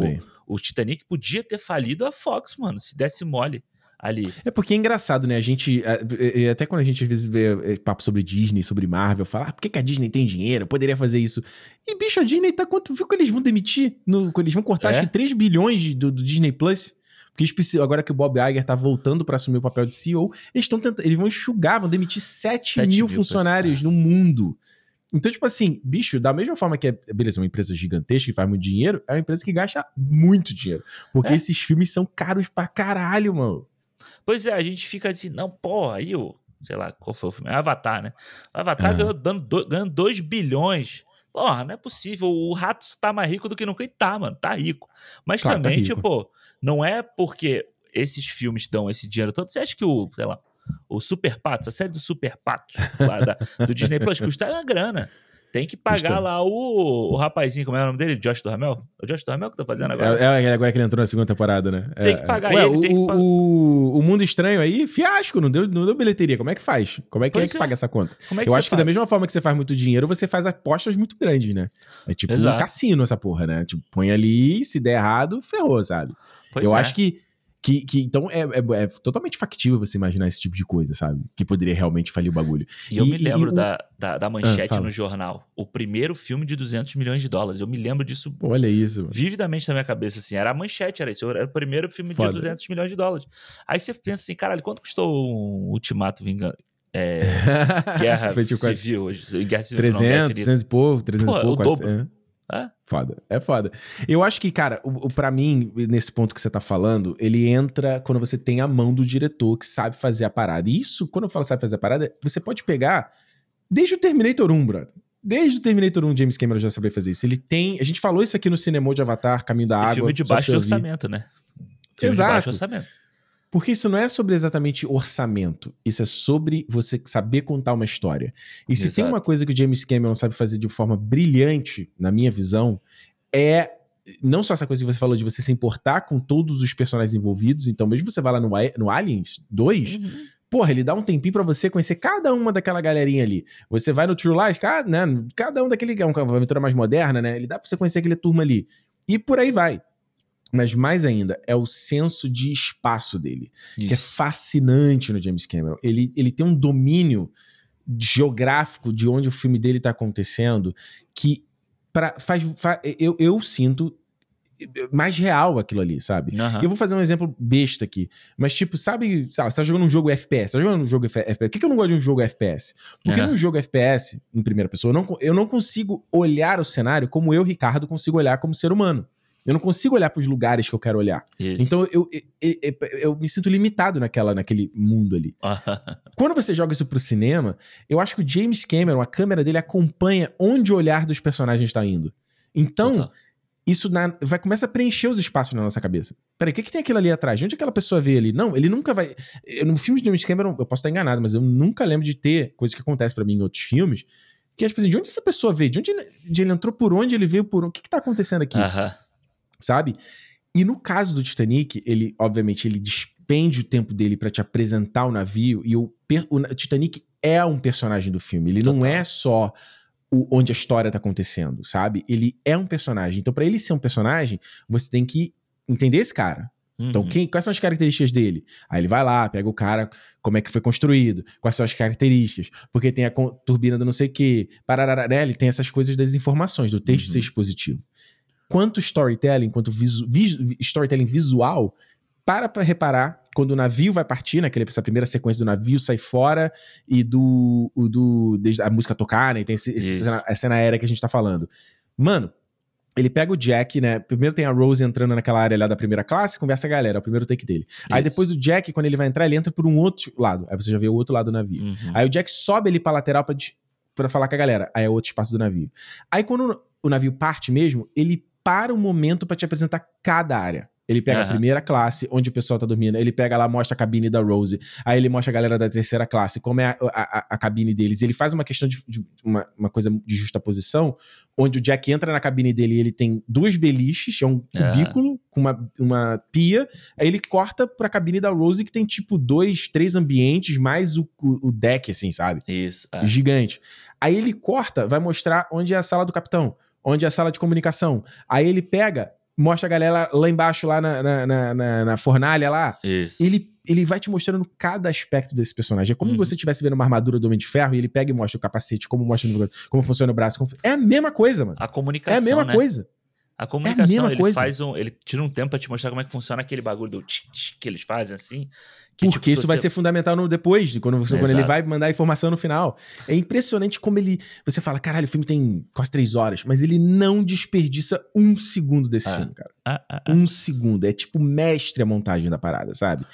Speaker 2: o Titanic podia ter falido a Fox, mano, se desse mole ali.
Speaker 1: É porque é engraçado, né? A gente. Até quando a gente às vezes vê papo sobre Disney, sobre Marvel, fala, ah, por que, que a Disney tem dinheiro? Poderia fazer isso. E, bicho, a Disney tá. Quanto viu que eles vão demitir? No, eles vão cortar, é? acho que 3 bilhões do, do Disney Plus. Porque agora que o Bob Iger tá voltando para assumir o papel de CEO, eles estão tentando, eles vão enxugar, vão demitir 7, 7 mil, mil funcionários pessoas. no mundo. Então, tipo assim, bicho, da mesma forma que é, beleza, uma empresa gigantesca que faz muito dinheiro, é uma empresa que gasta muito dinheiro. Porque é. esses filmes são caros pra caralho, mano.
Speaker 2: Pois é, a gente fica assim, não, porra, aí o, sei lá, qual foi o filme? Avatar, né? Avatar uhum. ganhando 2 bilhões. Porra, não é possível. O rato tá mais rico do que nunca. E tá, mano, tá rico. Mas claro, tá também, tá tipo, não é porque esses filmes dão esse dinheiro todo. Você acha que o, sei lá, o Super Patos, a série do Super Patos, do Disney Plus, custa uma grana. Tem que pagar lá o, o rapazinho, como é o nome dele? Josh Duhamel? É o Josh Duhamel que tá fazendo agora?
Speaker 1: É, é agora que ele entrou na segunda temporada, né?
Speaker 2: Tem é, que pagar Ué, ele.
Speaker 1: O,
Speaker 2: tem que
Speaker 1: pagar... O, o Mundo Estranho aí, fiasco, não deu, não deu bilheteria. Como é que faz? Como é que, é que paga essa conta? É Eu acho que da mesma forma que você faz muito dinheiro, você faz apostas muito grandes, né? É tipo Exato. um cassino essa porra, né? Tipo, põe ali, se der errado, ferrou, sabe? Pois Eu é. acho que que, que, então é, é, é, totalmente factível você imaginar esse tipo de coisa, sabe? Que poderia realmente falir o bagulho.
Speaker 2: E, e eu me lembro e da, da, da, manchete ah, no jornal. O primeiro filme de 200 milhões de dólares. Eu me lembro disso.
Speaker 1: Olha isso.
Speaker 2: Vividamente na minha cabeça, assim. Era a manchete, era isso. Era o primeiro filme Foda. de 200 milhões de dólares. Aí você pensa assim, caralho, quanto custou um Ultimato Vingando? É, guerra Civil hoje. Guerra Civil
Speaker 1: 300, 300 e pouco, 300 Pô, e pouco.
Speaker 2: O dobro. É.
Speaker 1: É? Foda, é foda. Eu acho que, cara, o, o, pra mim, nesse ponto que você tá falando, ele entra quando você tem a mão do diretor que sabe fazer a parada. E isso, quando eu falo sabe fazer a parada, você pode pegar desde o Terminator 1, brother. Desde o Terminator 1, James Cameron já sabia fazer isso. Ele tem. A gente falou isso aqui no cinema de Avatar, Caminho da e Água.
Speaker 2: Filme de baixo de orçamento, né?
Speaker 1: Filme Exato. De baixo orçamento. Porque isso não é sobre exatamente orçamento, isso é sobre você saber contar uma história. E se tem uma coisa que o James Cameron sabe fazer de forma brilhante, na minha visão, é não só essa coisa que você falou de você se importar com todos os personagens envolvidos, então mesmo você vai lá no, no Aliens 2, uhum. porra, ele dá um tempinho para você conhecer cada uma daquela galerinha ali. Você vai no True Lies, cada, né, cada um daquele, é uma aventura mais moderna, né, ele dá pra você conhecer aquele turma ali. E por aí vai. Mas mais ainda, é o senso de espaço dele, Isso. que é fascinante no James Cameron. Ele, ele tem um domínio geográfico de onde o filme dele está acontecendo que pra, faz, faz eu, eu sinto mais real aquilo ali, sabe? Uhum. Eu vou fazer um exemplo besta aqui. Mas, tipo, sabe, sabe você tá jogando um jogo FPS, tá jogando um jogo FPS. Por que, que eu não gosto de um jogo FPS? Porque uhum. num jogo FPS, em primeira pessoa, eu não, eu não consigo olhar o cenário como eu, Ricardo, consigo olhar como ser humano. Eu não consigo olhar para os lugares que eu quero olhar. Isso. Então eu, eu, eu, eu, me sinto limitado naquela, naquele mundo ali. Quando você joga isso pro cinema, eu acho que o James Cameron, a câmera dele acompanha onde o olhar dos personagens está indo. Então, Total. isso na, vai começa a preencher os espaços na nossa cabeça. Peraí, o que, que tem aquilo ali atrás? De onde aquela pessoa vê ali? Não, ele nunca vai. Eu, no filme de James Cameron, eu posso estar enganado, mas eu nunca lembro de ter coisa que acontece para mim em outros filmes. Que é tipo assim, de onde essa pessoa veio? De onde ele, de ele entrou por onde ele veio por onde? O que, que tá acontecendo aqui?
Speaker 2: Aham.
Speaker 1: Sabe? E no caso do Titanic, ele, obviamente, ele despende o tempo dele para te apresentar o navio, e o, o, Titanic é um personagem do filme. Ele Total. não é só o, onde a história tá acontecendo, sabe? Ele é um personagem. Então, para ele ser um personagem, você tem que entender esse cara. Então, uhum. Então, quem, quais são as características dele? Aí ele vai lá, pega o cara, como é que foi construído, quais são as características, porque tem a turbina do não sei o quê, parará, né? Ele tem essas coisas das informações, do texto uhum. ser expositivo quanto storytelling, quanto visu, storytelling visual, para para reparar quando o navio vai partir, naquela né, essa primeira sequência do navio sai fora e do, o, do a música tocar, né? E tem esse, esse cena, a cena aérea que a gente tá falando. Mano, ele pega o Jack, né? Primeiro tem a Rose entrando naquela área lá da primeira classe, conversa com a galera, é o primeiro take dele. Isso. Aí depois o Jack, quando ele vai entrar, ele entra por um outro lado. Aí você já vê o outro lado do navio. Uhum. Aí o Jack sobe ali pra lateral pra, pra falar com a galera. Aí é outro espaço do navio. Aí quando o navio parte mesmo, ele para um momento para te apresentar cada área. Ele pega uhum. a primeira classe, onde o pessoal tá dormindo. Ele pega lá, mostra a cabine da Rose. Aí ele mostra a galera da terceira classe, como é a, a, a cabine deles. Ele faz uma questão de, de, uma, uma coisa de justa posição, onde o Jack entra na cabine dele e ele tem duas beliches, é um cubículo uhum. com uma, uma pia. Aí ele corta pra cabine da Rose, que tem tipo dois, três ambientes, mais o, o, o deck, assim, sabe?
Speaker 2: Isso. É.
Speaker 1: Gigante. Aí ele corta, vai mostrar onde é a sala do capitão, onde é a sala de comunicação. Aí ele pega mostra a galera lá embaixo, lá na, na, na, na fornalha lá.
Speaker 2: Isso.
Speaker 1: Ele, ele vai te mostrando cada aspecto desse personagem. É como uhum. se você estivesse vendo uma armadura do Homem de Ferro e ele pega e mostra o capacete, como mostra como funciona o braço. Como... É a mesma coisa, mano.
Speaker 2: A comunicação.
Speaker 1: É a mesma
Speaker 2: né?
Speaker 1: coisa.
Speaker 2: A comunicação, é a ele coisa. faz um. Ele tira um tempo pra te mostrar como é que funciona aquele bagulho do tch, tch, que eles fazem assim.
Speaker 1: Que, Porque tipo, isso você... vai ser fundamental no depois, quando, você, quando ele vai mandar a informação no final. É impressionante como ele. Você fala, caralho, o filme tem quase três horas, mas ele não desperdiça um segundo desse ah. filme, cara. Ah, ah, ah, um segundo. É tipo mestre a montagem da parada, sabe?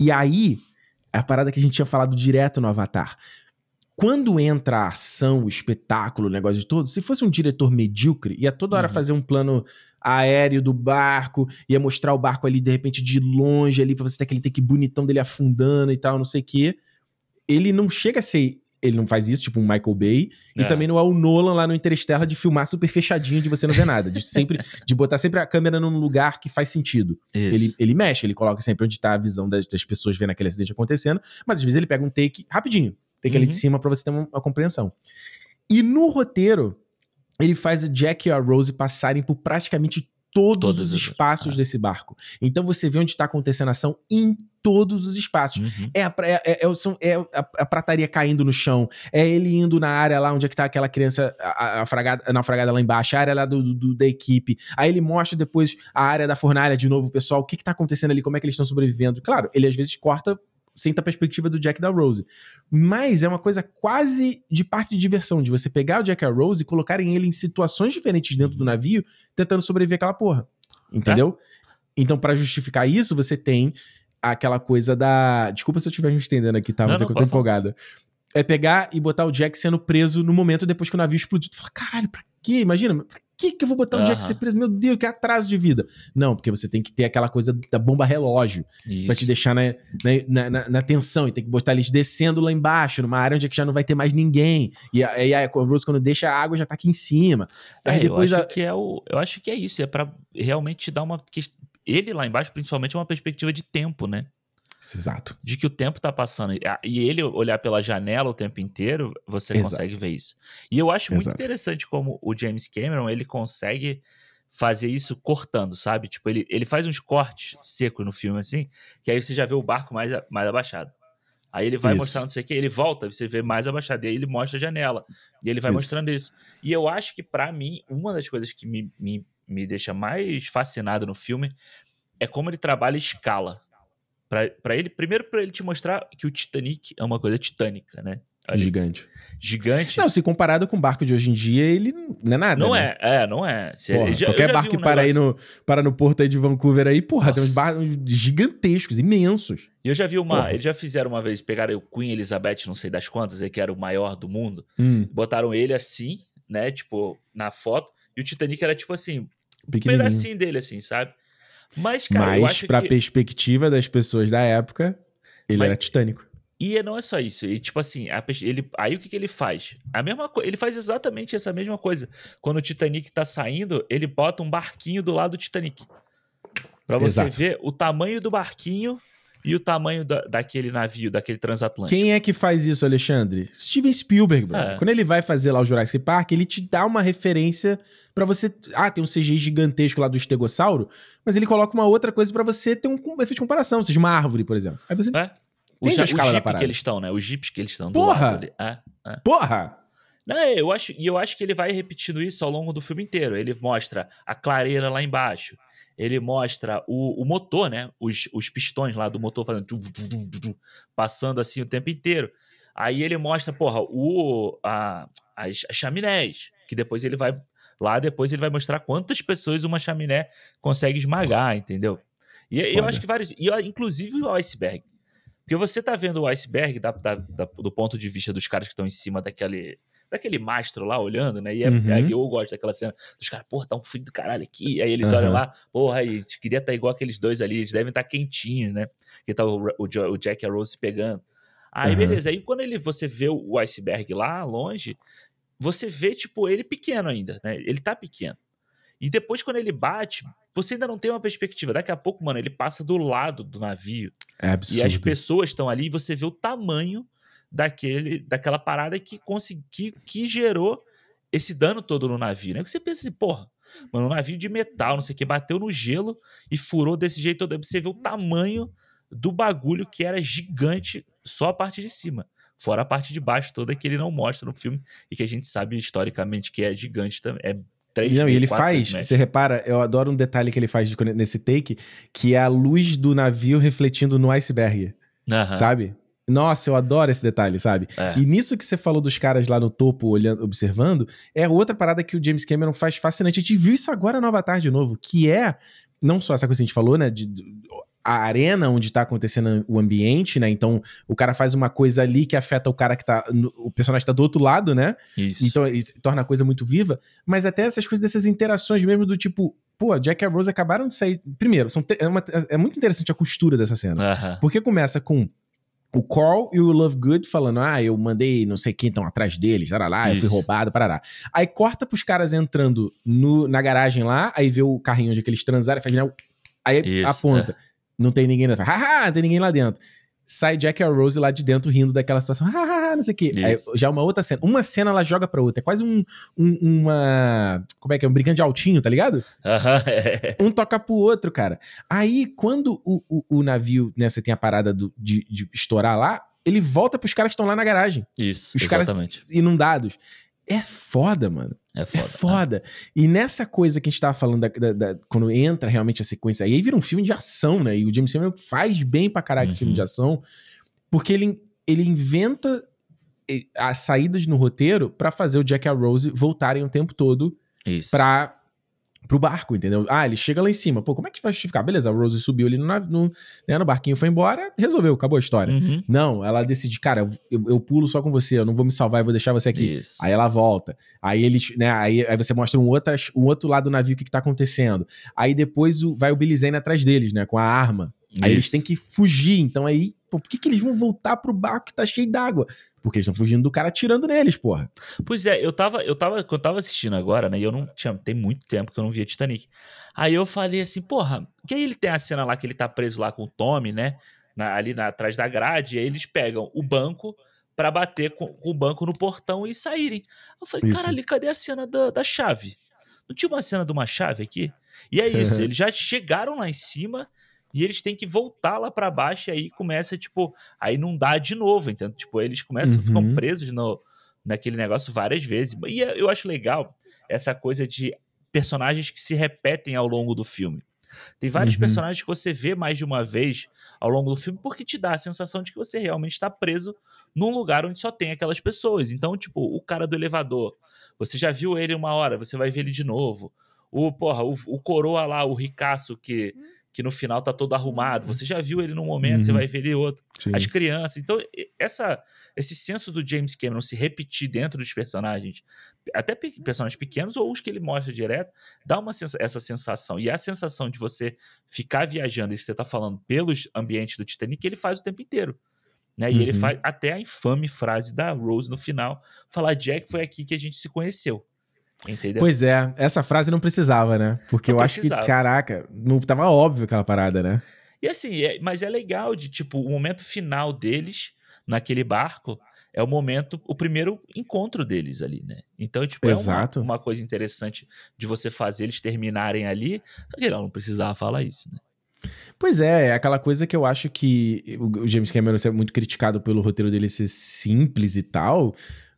Speaker 1: E aí, é a parada que a gente tinha falado direto no Avatar. Quando entra a ação, o espetáculo, o negócio de todo, se fosse um diretor medíocre, ia toda hora uhum. fazer um plano aéreo do barco, ia mostrar o barco ali de repente de longe ali para você ter aquele take bonitão dele afundando e tal, não sei o quê. Ele não chega a ser ele não faz isso, tipo um Michael Bay, é. e também não é o Nolan lá no Interstellar de filmar super fechadinho de você não ver nada, de sempre de botar sempre a câmera num lugar que faz sentido. Ele, ele mexe, ele coloca sempre onde tá a visão das, das, pessoas vendo aquele acidente acontecendo, mas às vezes ele pega um take rapidinho, take uhum. ali de uhum. cima para você ter uma, uma compreensão. E no roteiro, ele faz o Jack e a Rose passarem por praticamente todos, todos os espaços ah. desse barco. Então você vê onde está acontecendo a ação em todos os espaços. Uhum. É, a, é, é, é, é a, a, prataria caindo no chão, é ele indo na área lá onde é que tá aquela criança a, a fragada, naufragada lá embaixo, a área lá do, do, da equipe. Aí ele mostra depois a área da fornalha de novo, pessoal, o que que tá acontecendo ali, como é que eles estão sobrevivendo. Claro, ele às vezes corta sem a perspectiva do Jack da Rose. Mas é uma coisa quase de parte de diversão, de você pegar o Jack e a Rose e colocarem ele em situações diferentes dentro do navio, tentando sobreviver aquela porra. Entendeu? É? Então, para justificar isso, você tem aquela coisa da. Desculpa se eu estiver me estendendo aqui, tá? Mas não, é que eu tô empolgada. É pegar e botar o Jack sendo preso no momento depois que o navio explodiu. Tu fala, caralho, pra quê? Imagina, pra que, que eu vou botar o Jack ser preso? Meu Deus, que atraso de vida. Não, porque você tem que ter aquela coisa da bomba relógio pra te deixar na, na, na, na, tensão. E tem que botar eles descendo lá embaixo, numa área onde é que já não vai ter mais ninguém. E aí a Rose, quando deixa a água, já tá aqui em cima.
Speaker 2: Aí é, depois eu acho a... que é o. Eu acho que é isso. É para realmente te dar uma. Ele lá embaixo, principalmente, é uma perspectiva de tempo, né?
Speaker 1: Exato.
Speaker 2: De que o tempo tá passando. E ele olhar pela janela o tempo inteiro, você Exato. consegue ver isso. E eu acho Exato. muito interessante como o James Cameron, ele consegue fazer isso cortando, sabe? Tipo, ele, ele faz uns cortes secos no filme, assim, que aí você já vê o barco mais, mais abaixado. Aí ele vai isso. mostrando não sei o que, ele volta, você vê mais abaixado, e aí ele mostra a janela. E ele vai isso. mostrando isso. E eu acho que, para mim, uma das coisas que me, me, me deixa mais fascinado no filme é como ele trabalha escala para ele, primeiro para ele te mostrar que o Titanic é uma coisa titânica, né?
Speaker 1: Ali. Gigante.
Speaker 2: Gigante.
Speaker 1: Não, se comparado com o barco de hoje em dia, ele não é nada.
Speaker 2: Não
Speaker 1: né?
Speaker 2: é, é, não é.
Speaker 1: Porra, já, qualquer barco um que para, negócio... aí no, para no porto aí de Vancouver aí, porra, Nossa. tem uns barcos gigantescos, imensos.
Speaker 2: E eu já vi uma. Porra. Eles já fizeram uma vez, pegaram o Queen Elizabeth, não sei das quantas, que era o maior do mundo.
Speaker 1: Hum.
Speaker 2: Botaram ele assim, né? Tipo, na foto. E o Titanic era tipo assim, um pedacinho dele, assim, sabe? Mas, cara, Mas, eu acho
Speaker 1: pra
Speaker 2: que...
Speaker 1: perspectiva das pessoas da época, ele Mas... era titânico.
Speaker 2: E não é só isso. E, tipo assim, a, ele, aí o que, que ele faz? A mesma. Ele faz exatamente essa mesma coisa. Quando o Titanic tá saindo, ele bota um barquinho do lado do Titanic. Pra você Exato. ver o tamanho do barquinho e o tamanho da, daquele navio, daquele transatlântico.
Speaker 1: Quem é que faz isso, Alexandre? Steven Spielberg, bro. É. Quando ele vai fazer lá o Jurassic Park, ele te dá uma referência para você. Ah, tem um CGI gigantesco lá do estegossauro, mas ele coloca uma outra coisa para você ter um efeito de comparação, ou seja, uma árvore, por exemplo. Aí você.
Speaker 2: É. O, ja, o Jeep que eles estão, né? Os Jeeps que eles estão.
Speaker 1: Porra! É, é. Porra!
Speaker 2: Não, eu acho, e eu acho que ele vai repetindo isso ao longo do filme inteiro. Ele mostra a clareira lá embaixo. Ele mostra o, o motor, né? Os, os pistões lá do motor fazendo. Passando assim o tempo inteiro. Aí ele mostra, porra, o, a, as, as chaminés. Que depois ele vai Lá depois ele vai mostrar quantas pessoas uma chaminé consegue esmagar, entendeu? E eu acho que vários. E inclusive o iceberg. Porque você tá vendo o iceberg da, da, da, do ponto de vista dos caras que estão em cima daquele, daquele mastro lá olhando, né? E é, uhum. é, eu gosto daquela cena dos caras, porra, tá um frio do caralho aqui. Aí eles uhum. olham lá, porra, aí, queria estar tá igual aqueles dois ali, eles devem estar tá quentinhos, né? Que tá o, o, o Jack e a Rose pegando. Aí, uhum. beleza. Aí quando ele, você vê o iceberg lá longe, você vê, tipo, ele pequeno ainda, né? Ele tá pequeno. E depois, quando ele bate, você ainda não tem uma perspectiva. Daqui a pouco, mano, ele passa do lado do navio.
Speaker 1: É absurdo.
Speaker 2: E as pessoas estão ali e você vê o tamanho daquele, daquela parada que, consegui, que gerou esse dano todo no navio, né? Que você pensa assim, porra, mano, um navio de metal, não sei o que, bateu no gelo e furou desse jeito todo. Você vê o tamanho do bagulho que era gigante só a parte de cima. Fora a parte de baixo toda que ele não mostra no filme e que a gente sabe historicamente que é gigante também. É 3
Speaker 1: Não, e ele faz, você repara, eu adoro um detalhe que ele faz nesse take, que é a luz do navio refletindo no iceberg. Sabe? Nossa, eu adoro esse detalhe, sabe? É. E nisso que você falou dos caras lá no topo olhando, observando, é outra parada que o James Cameron faz fascinante. A gente viu isso agora no Avatar de novo, que é não só essa coisa que a gente falou, né? De, a arena onde tá acontecendo o ambiente, né? Então, o cara faz uma coisa ali que afeta o cara que tá. O personagem tá do outro lado, né?
Speaker 2: Isso.
Speaker 1: Então, isso torna a coisa muito viva. Mas até essas coisas dessas interações mesmo do tipo. Pô, Jack e a Rose acabaram de sair. Primeiro, são é, uma, é muito interessante a costura dessa cena. Uh -huh. Porque começa com o Carl e o Lovegood falando: Ah, eu mandei não sei quem estão atrás deles, lá, lá, eu fui roubado, parará. Aí corta pros caras entrando no, na garagem lá, aí vê o carrinho onde eles transaram, faz, né, aí Isso, aponta. É. Não tem ninguém, lá. haha, não tem ninguém lá dentro sai Jack e a Rose lá de dentro rindo daquela situação, ah, não sei o quê. Aí, já uma outra cena. Uma cena ela joga pra outra. É quase um, um uma. Como é que é? Um brincando de altinho, tá ligado? um toca pro outro, cara. Aí, quando o, o, o navio, né, você tem a parada do, de, de estourar lá, ele volta pros caras que estão lá na garagem.
Speaker 2: Isso,
Speaker 1: Os
Speaker 2: exatamente.
Speaker 1: caras inundados. É foda, mano.
Speaker 2: É foda. É
Speaker 1: foda. E nessa coisa que a gente tava falando, da, da, da, quando entra realmente a sequência, aí vira um filme de ação, né? E o James Cameron faz bem pra caralho uhum. esse filme de uhum. ação, porque ele, ele inventa as saídas no roteiro para fazer o Jack e a Rose voltarem o tempo todo
Speaker 2: Isso.
Speaker 1: pra pro barco, entendeu? Ah, ele chega lá em cima. Pô, como é que vai justificar? Beleza, a Rose subiu ali no, no, né, no barquinho, foi embora, resolveu, acabou a história.
Speaker 2: Uhum.
Speaker 1: Não, ela decide, cara, eu, eu, pulo só com você, eu não vou me salvar, eu vou deixar você aqui.
Speaker 2: Isso.
Speaker 1: Aí ela volta. Aí eles, né, aí, aí você mostra um, outro um outro lado do navio, o que, que tá acontecendo. Aí depois o, vai o Billy Zane atrás deles, né, com a arma. Aí Isso. eles têm que fugir, então aí, pô, por que, que eles vão voltar pro barco que tá cheio d'água? Porque eles estão fugindo do cara atirando neles, porra.
Speaker 2: Pois é, eu tava, eu tava, quando eu tava assistindo agora, né? E eu não tinha, tem muito tempo que eu não via Titanic. Aí eu falei assim, porra, que aí ele tem a cena lá que ele tá preso lá com o Tommy, né? Na, ali na, atrás da grade, e aí eles pegam o banco para bater com, com, o banco no portão e saírem. Eu falei, isso. caralho, cadê a cena da, da chave? Não tinha uma cena de uma chave aqui? E é isso, eles já chegaram lá em cima e eles têm que voltar lá para baixo e aí começa, tipo, aí não dá de novo, entendeu? Tipo, eles começam, uhum. ficam presos no, naquele negócio várias vezes. E é, eu acho legal essa coisa de personagens que se repetem ao longo do filme. Tem vários uhum. personagens que você vê mais de uma vez ao longo do filme porque te dá a sensação de que você realmente está preso num lugar onde só tem aquelas pessoas. Então, tipo, o cara do elevador, você já viu ele uma hora, você vai ver ele de novo. O, porra, o, o coroa lá, o ricaço que que no final tá todo arrumado. Uhum. Você já viu ele num momento, uhum. você vai ver ele outro. Sim. As crianças. Então, essa, esse senso do James Cameron se repetir dentro dos personagens, até personagens pequenos ou os que ele mostra direto, dá uma essa sensação. E a sensação de você ficar viajando, isso que você tá falando, pelos ambientes do Titanic, ele faz o tempo inteiro. Né? E uhum. ele faz até a infame frase da Rose no final, falar, Jack, foi aqui que a gente se conheceu. Entendeu?
Speaker 1: Pois é, essa frase não precisava, né? Porque não eu precisava. acho que, caraca, não tava óbvio aquela parada, né?
Speaker 2: E assim, é, mas é legal de, tipo, o momento final deles naquele barco é o momento, o primeiro encontro deles ali, né? Então, tipo,
Speaker 1: Exato.
Speaker 2: é uma, uma coisa interessante de você fazer eles terminarem ali. Só que não, não precisava falar isso, né?
Speaker 1: Pois é, é aquela coisa que eu acho que o James Cameron é muito criticado pelo roteiro dele ser simples e tal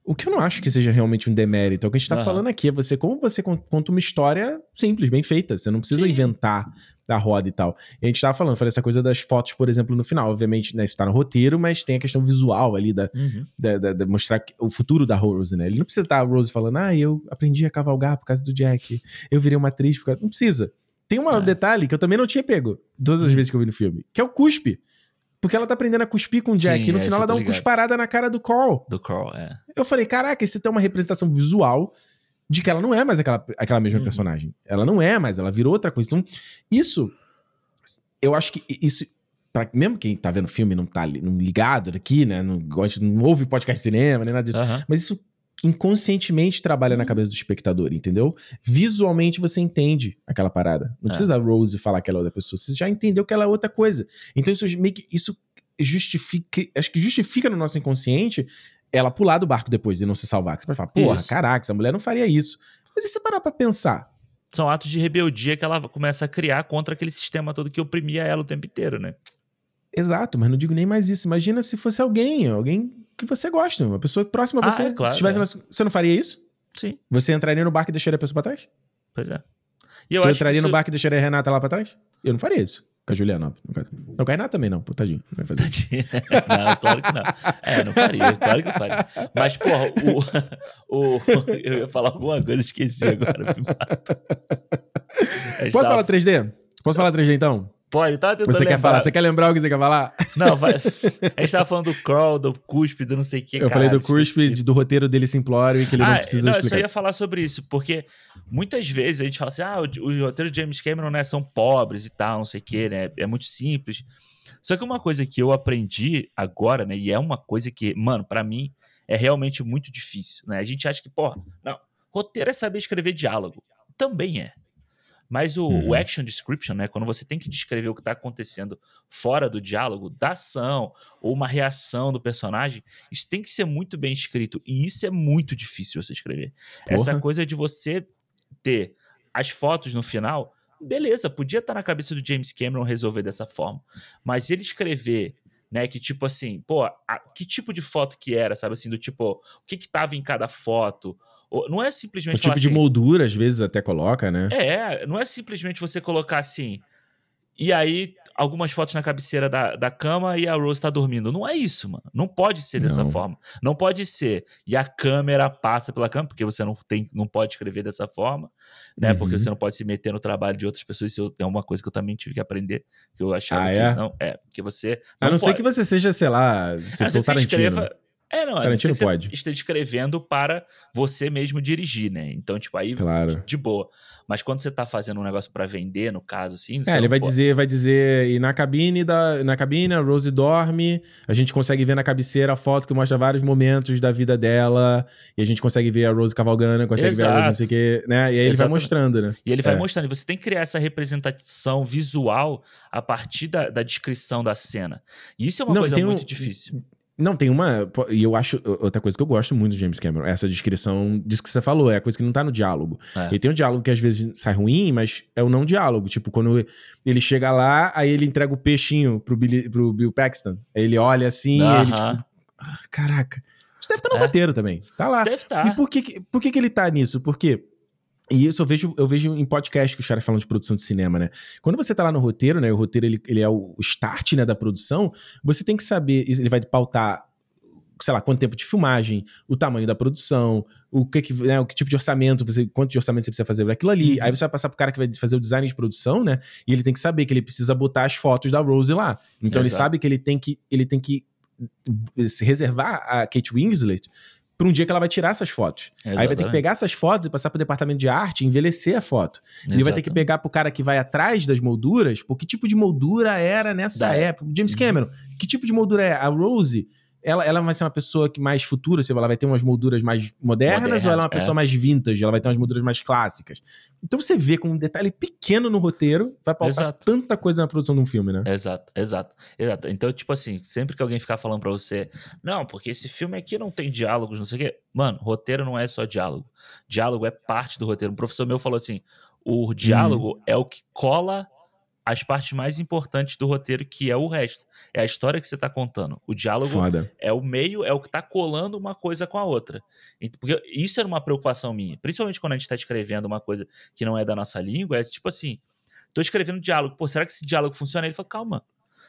Speaker 1: O que eu não acho que seja realmente um demérito. O que a gente tá uhum. falando aqui é você como você conta uma história simples, bem feita. Você não precisa Sim. inventar da roda e tal. E a gente tava falando, falei essa coisa das fotos, por exemplo, no final. Obviamente, né, isso tá no roteiro, mas tem a questão visual ali da, uhum. da, da, da, mostrar o futuro da Rose, né? Ele não precisa estar a Rose falando, ah, eu aprendi a cavalgar por causa do Jack. Eu virei uma atriz por causa... Não precisa. Tem um é. detalhe que eu também não tinha pego todas as uhum. vezes que eu vi no filme, que é o cuspe. Porque ela tá aprendendo a cuspir com o Jack. Sim, e no é, final ela dá uma cusparada na cara do Carl.
Speaker 2: Do Carl, é.
Speaker 1: Eu falei, caraca, isso tem uma representação visual de que ela não é mais aquela, aquela mesma uhum. personagem. Ela não é mais, ela virou outra coisa. Então, isso. Eu acho que isso. Pra, mesmo quem tá vendo o filme não tá não ligado aqui, né? Não, gosta, não ouve podcast de cinema, nem nada disso. Uhum. Mas isso inconscientemente trabalha na cabeça do espectador, entendeu? Visualmente você entende aquela parada. Não é. precisa a Rose falar que ela é outra pessoa, você já entendeu que ela é outra coisa. Então isso meio que isso justifica, acho que justifica no nosso inconsciente ela pular do barco depois e não se salvar. você vai falar, porra, isso. caraca, essa mulher não faria isso. Mas e se parar pra pensar?
Speaker 2: São atos de rebeldia que ela começa a criar contra aquele sistema todo que oprimia ela o tempo inteiro, né?
Speaker 1: Exato, mas não digo nem mais isso. Imagina se fosse alguém, alguém que você gosta, uma pessoa próxima a ah, você. Ah, é, claro, se tivesse, é. Você não faria isso?
Speaker 2: Sim.
Speaker 1: Você entraria no barco e deixaria a pessoa pra trás?
Speaker 2: Pois é.
Speaker 1: E eu tu entraria no barco e deixaria a Renata lá pra trás? Eu não faria isso. Com a Juliana, no caso. Não, com a Renata também não, pô, tadinho. Não vai fazer
Speaker 2: tadinho. não, claro que não. É, não faria, claro que faria. Mas, porra, o, o, eu ia falar alguma coisa, esqueci agora.
Speaker 1: Posso falar 3D? Posso falar 3D então?
Speaker 2: Pode, tá tentando
Speaker 1: Você lembrar. quer falar? Você quer lembrar o que você quer falar?
Speaker 2: Não, vai. A gente tava falando do crawl, do cuspe, do não sei o que.
Speaker 1: Eu falei do cuspe, do roteiro dele simplório e que ele ah, não precisa não, explicar. Eu só
Speaker 2: ia falar sobre isso, porque muitas vezes a gente fala assim, ah, o, o roteiro de James Cameron, né, são pobres e tal, não sei o que, né, é muito simples. Só que uma coisa que eu aprendi agora, né, e é uma coisa que, mano, para mim é realmente muito difícil, né? A gente acha que, porra, não, roteiro é saber escrever diálogo. Também é. Mas o, uhum. o, action description, né, quando você tem que descrever o que está acontecendo fora do diálogo, da ação ou uma reação do personagem, isso tem que ser muito bem escrito. E isso é muito difícil você escrever. Porra. Essa coisa de você ter as fotos no final, beleza, podia estar tá na cabeça do James Cameron resolver dessa forma. Mas ele escrever né? Que tipo assim, pô, a, que tipo de foto que era, sabe assim, do tipo, o que que tava em cada foto, não é simplesmente. O
Speaker 1: tipo
Speaker 2: assim,
Speaker 1: de moldura, às vezes, até coloca, né?
Speaker 2: É, não é simplesmente você colocar assim. E aí, algumas fotos na cabeceira da, da cama e a Rose tá dormindo. Não é isso, mano. Não pode ser dessa não. forma. Não pode ser. E a câmera passa pela cama, porque você não, tem, não pode escrever dessa forma, né? Uhum. Porque você não pode se meter no trabalho de outras pessoas. Isso é uma coisa que eu também tive que aprender. Que eu achava ah,
Speaker 1: que
Speaker 2: é? não. É, que você.
Speaker 1: Não a não pode. ser que você seja, sei lá, se for Tarantino. Escreva,
Speaker 2: é, não, Tarantino não pode. Você esteja escrevendo para você mesmo dirigir, né? Então, tipo, aí
Speaker 1: claro.
Speaker 2: de boa. Mas quando você tá fazendo um negócio para vender, no caso, assim.
Speaker 1: É, ele vai pode. dizer, vai dizer, e na cabine da. Na cabine, a Rose dorme, a gente consegue ver na cabeceira a foto que mostra vários momentos da vida dela, e a gente consegue ver a Rose cavalgando, consegue Exato. ver a Rose não sei o quê, né? E aí ele Exatamente. vai mostrando, né?
Speaker 2: E ele vai é. mostrando, e você tem que criar essa representação visual a partir da, da descrição da cena. E isso é uma não, coisa muito um, difícil.
Speaker 1: Não, tem uma. E eu acho. Outra coisa que eu gosto muito do James Cameron, é essa descrição disso que você falou, é a coisa que não tá no diálogo. É. E tem um diálogo que às vezes sai ruim, mas é o não diálogo. Tipo, quando ele chega lá, aí ele entrega o peixinho pro, Billy, pro Bill Paxton. Aí ele olha assim, uh -huh. ele, tipo. Ah, caraca. Isso deve estar tá no é. roteiro também. Tá lá.
Speaker 2: Deve estar. Tá.
Speaker 1: E por que, por que, que ele tá nisso? Porque e isso eu vejo, eu vejo em podcast que os caras falam de produção de cinema, né? Quando você tá lá no roteiro, né? O roteiro ele, ele é o start né, da produção, você tem que saber, ele vai pautar sei lá, quanto tempo de filmagem, o tamanho da produção, o que, que né, o que tipo de orçamento, você, quanto de orçamento você precisa fazer para aquilo ali. Uhum. Aí você vai passar pro cara que vai fazer o design de produção, né? E ele tem que saber que ele precisa botar as fotos da Rose lá. Então Exato. ele sabe que ele tem que ele tem que reservar a Kate Winslet para um dia que ela vai tirar essas fotos. Exatamente. Aí vai ter que pegar essas fotos e passar para o departamento de arte e envelhecer a foto. Ele vai ter que pegar para o cara que vai atrás das molduras, por que tipo de moldura era nessa da época. James uhum. Cameron, que tipo de moldura é? A Rose ela, ela vai ser uma pessoa que mais futura, ela vai ter umas molduras mais modernas Moderna, ou ela é uma pessoa é. mais vintage, ela vai ter umas molduras mais clássicas. Então você vê com um detalhe pequeno no roteiro, vai pautar exato. tanta coisa na produção de um filme, né?
Speaker 2: Exato, exato, exato. Então, tipo assim, sempre que alguém ficar falando para você, não, porque esse filme aqui não tem diálogos, não sei o quê. Mano, roteiro não é só diálogo. Diálogo é parte do roteiro. Um professor meu falou assim: o diálogo hum. é o que cola as partes mais importantes do roteiro, que é o resto. É a história que você tá contando. O diálogo
Speaker 1: Foda.
Speaker 2: é o meio, é o que tá colando uma coisa com a outra. Porque isso era uma preocupação minha. Principalmente quando a gente tá escrevendo uma coisa que não é da nossa língua, é tipo assim, tô escrevendo diálogo, pô, será que esse diálogo funciona? Ele fala, calma,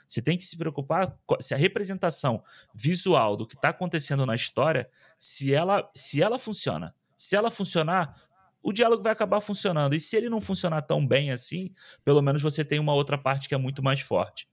Speaker 2: você tem que se preocupar se a representação visual do que está acontecendo na história, se ela, se ela funciona. Se ela funcionar, o diálogo vai acabar funcionando. E se ele não funcionar tão bem assim, pelo menos você tem uma outra parte que é muito mais forte.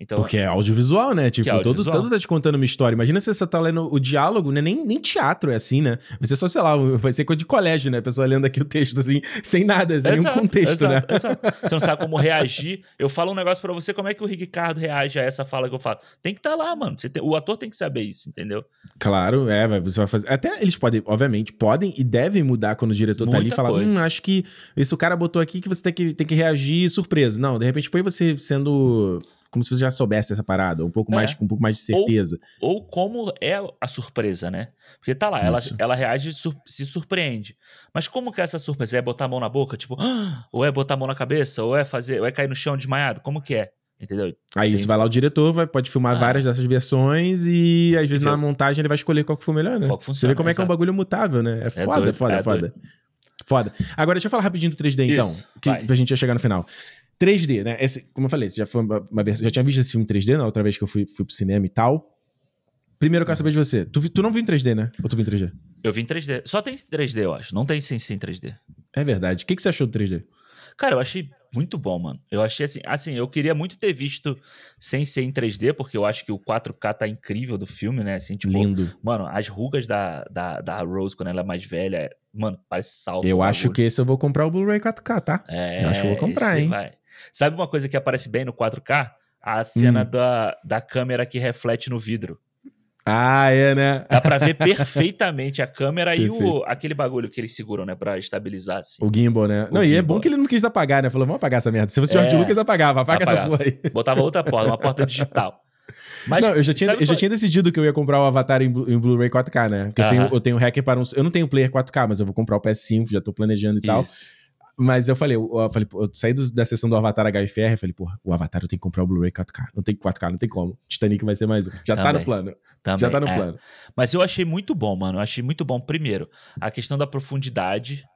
Speaker 2: Então,
Speaker 1: Porque é audiovisual, né? Tipo,
Speaker 2: é.
Speaker 1: Todo, todo tá te contando uma história. Imagina se você tá lendo o diálogo, né? Nem, nem teatro é assim, né? Vai ser só, sei lá, vai ser coisa de colégio, né? A pessoa lendo aqui o texto, assim, sem nada, sem
Speaker 2: exato,
Speaker 1: nenhum contexto,
Speaker 2: exato,
Speaker 1: né?
Speaker 2: Exato. Você não sabe como reagir. Eu falo um negócio para você, como é que o Ricardo reage a essa fala que eu falo? Tem que estar tá lá, mano. Tem, o ator tem que saber isso, entendeu?
Speaker 1: Claro, é, você vai fazer. Até eles podem, obviamente, podem e devem mudar quando o diretor Muita tá ali e falar: hum, acho que esse cara botou aqui que você tem que, tem que reagir surpresa. Não, de repente põe você sendo como se você já soubesse essa parada, um pouco é. mais com um pouco mais de certeza.
Speaker 2: Ou, ou, como é a surpresa, né? Porque tá lá, ela, ela reage sur se surpreende. Mas como que é essa surpresa? É botar a mão na boca, tipo, ah! ou é botar a mão na cabeça, ou é fazer, ou é cair no chão desmaiado? Como que é? Entendeu?
Speaker 1: Aí isso vai lá o diretor, vai, pode filmar ah. várias dessas versões e às vezes na montagem ele vai escolher qual que foi melhor, né?
Speaker 2: Qual que funciona,
Speaker 1: Você vê como é que é um bagulho mutável, né? É, é foda, doido, foda, é foda. Doido. Foda. Agora, deixa eu falar rapidinho do 3D, então. Isso, que, pra gente já chegar no final. 3D, né? Esse, como eu falei, já foi uma, uma. Já tinha visto esse filme em 3D na outra vez que eu fui, fui pro cinema e tal. Primeiro eu quero saber de você. Tu, tu não viu em 3D, né? Ou tu viu em 3D?
Speaker 2: Eu vi em 3D. Só tem 3D, eu acho. Não tem sem em 3D.
Speaker 1: É verdade. O que, que você achou do 3D?
Speaker 2: Cara, eu achei muito bom, mano. Eu achei assim, assim, eu queria muito ter visto sem ser em 3D, porque eu acho que o 4K tá incrível do filme, né? Assim, tipo,
Speaker 1: Lindo.
Speaker 2: Mano, as rugas da, da, da Rose quando ela é mais velha, mano, parece salto.
Speaker 1: Eu acho que esse eu vou comprar o Blu-ray 4K, tá?
Speaker 2: É,
Speaker 1: eu acho que eu vou comprar, hein?
Speaker 2: Vai. Sabe uma coisa que aparece bem no 4K? A cena hum. da, da câmera que reflete no vidro.
Speaker 1: Ah, é, né?
Speaker 2: Dá pra ver perfeitamente a câmera e o, aquele bagulho que eles seguram, né? Pra estabilizar, assim.
Speaker 1: O gimbal, né? O não, gimbal. e é bom que ele não quis apagar, né? Falou, vamos apagar essa merda. Se fosse é, George Lucas, apagava. Apaga apagava. essa porra aí.
Speaker 2: Botava outra porta, uma porta digital.
Speaker 1: Mas, não, eu já, tinha, eu já tinha decidido que eu ia comprar o Avatar em, em Blu-ray 4K, né? Porque eu, tenho, eu tenho hacker para um... Eu não tenho player 4K, mas eu vou comprar o PS5, já tô planejando e Isso. tal. Mas eu falei, eu, eu falei, eu saí do, da sessão do Avatar HFR, eu falei, porra, o Avatar eu tenho que comprar o Blu-ray 4K. Não tem 4K, não tem como. Titanic vai ser mais um. Já Também. tá no plano. Também. Já tá no é. plano.
Speaker 2: Mas eu achei muito bom, mano. Eu achei muito bom. Primeiro, a questão da profundidade,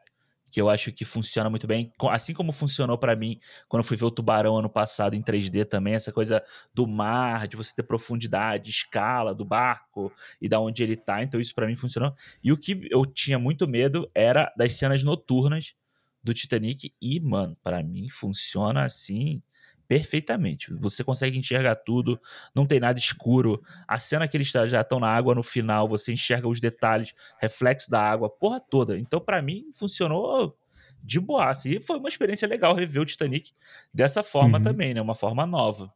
Speaker 2: que eu acho que funciona muito bem. Assim como funcionou para mim quando eu fui ver o Tubarão ano passado em 3D também, essa coisa do mar, de você ter profundidade, escala do barco e da onde ele tá. Então isso para mim funcionou. E o que eu tinha muito medo era das cenas noturnas do Titanic e, mano, para mim funciona assim perfeitamente. Você consegue enxergar tudo, não tem nada escuro. A cena que eles já estão na água no final, você enxerga os detalhes, reflexo da água, porra toda. Então, para mim, funcionou de boa. E foi uma experiência legal rever o Titanic dessa forma uhum. também, né? Uma forma nova.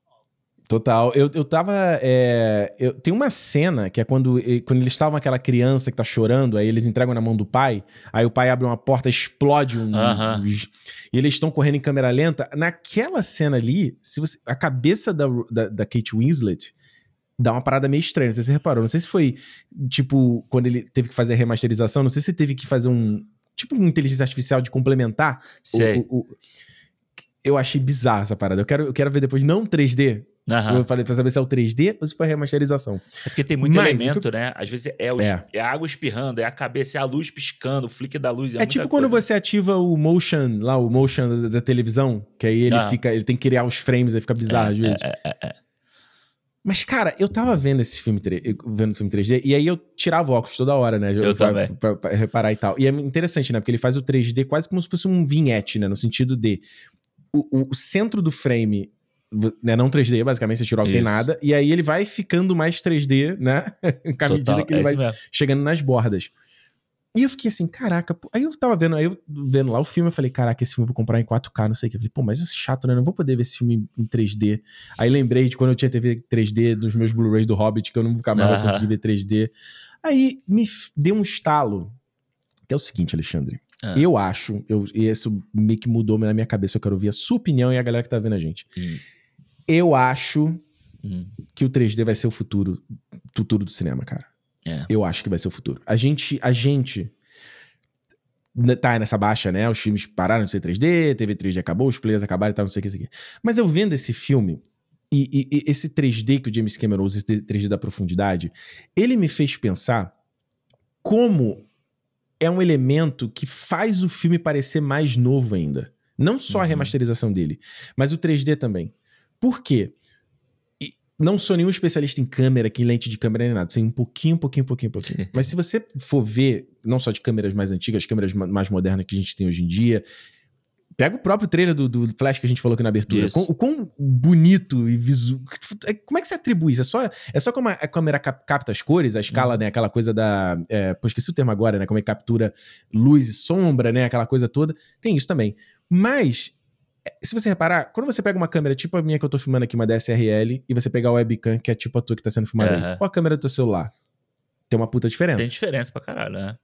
Speaker 1: Total. Eu, eu tava. É, eu, tem uma cena que é quando, quando eles estavam aquela criança que tá chorando, aí eles entregam na mão do pai, aí o pai abre uma porta, explode um. Uh -huh. e eles estão correndo em câmera lenta. Naquela cena ali, se você, a cabeça da, da, da Kate Winslet dá uma parada meio estranha. Não sei se você reparou. Não sei se foi, tipo, quando ele teve que fazer a remasterização, não sei se teve que fazer um. Tipo, uma inteligência artificial de complementar.
Speaker 2: Sei.
Speaker 1: O, o, eu achei bizarro essa parada. Eu quero, eu quero ver depois, não 3D, Uhum. Eu falei pra saber se é o 3D ou se foi a remasterização.
Speaker 2: É porque tem muito Mas, elemento, né? Às vezes é, é. é, a água espirrando, é a cabeça, é a luz piscando, o flick da luz.
Speaker 1: É, é tipo quando você ativa o motion, lá, o motion da, da televisão, que aí ele uhum. fica, ele tem que criar os frames, aí fica bizarro às vezes.
Speaker 2: É, é, é,
Speaker 1: Mas, cara, eu tava vendo esse filme, vendo filme 3D, e aí eu tirava o óculos toda hora, né?
Speaker 2: Eu
Speaker 1: pra,
Speaker 2: também.
Speaker 1: Pra, pra, reparar e tal. E é interessante, né? Porque ele faz o 3D quase como se fosse um vinhete, né? No sentido de o, o centro do frame né, não 3D, basicamente, você tirou que tem nada, e aí ele vai ficando mais 3D, né? Com a medida que ele é vai chegando nas bordas. E eu fiquei assim, caraca, pô. aí eu tava vendo, aí eu vendo lá o filme, eu falei, caraca, esse filme eu vou comprar em 4K, não sei o que. Eu falei, pô, mas isso é chato, né? Eu não vou poder ver esse filme em 3D. Aí lembrei de quando eu tinha TV 3D dos meus Blu-rays do Hobbit, que eu nunca mais vou conseguir ver 3D. Aí me deu um estalo, que é o seguinte, Alexandre. Ah. Eu acho, eu, e isso meio que mudou na minha cabeça, eu quero ouvir a sua opinião e a galera que tá vendo a gente. Hum. Eu acho hum. que o 3D vai ser o futuro, futuro do cinema, cara.
Speaker 2: É.
Speaker 1: Eu acho que vai ser o futuro. A gente, a gente tá nessa baixa, né? Os filmes pararam de ser 3D, teve 3D acabou, os players acabaram e tal, não sei o que, isso aqui. Mas eu vendo esse filme, e, e, e, esse 3D que o James Cameron usa, esse 3D da profundidade, ele me fez pensar como é um elemento que faz o filme parecer mais novo ainda. Não só a uhum. remasterização dele, mas o 3D também. Por quê? não sou nenhum especialista em câmera, aqui em lente de câmera nem nada. Sei um pouquinho, um pouquinho, um pouquinho, um pouquinho. Mas se você for ver, não só de câmeras mais antigas, câmeras mais modernas que a gente tem hoje em dia, pega o próprio trailer do, do Flash que a gente falou aqui na abertura. O quão bonito e visual. É, como é que você atribui isso? É só, é só como a câmera capta as cores, a escala, uhum. né? Aquela coisa da. É, pô, esqueci o termo agora, né? Como é que captura luz e sombra, né? Aquela coisa toda. Tem isso também. Mas se você reparar, quando você pega uma câmera tipo a minha que eu tô filmando aqui, uma DSRL, e você pegar o webcam, que é tipo a tua que tá sendo filmada uhum. aí, ou a câmera do teu celular, tem uma puta diferença.
Speaker 2: Tem diferença pra caralho, né?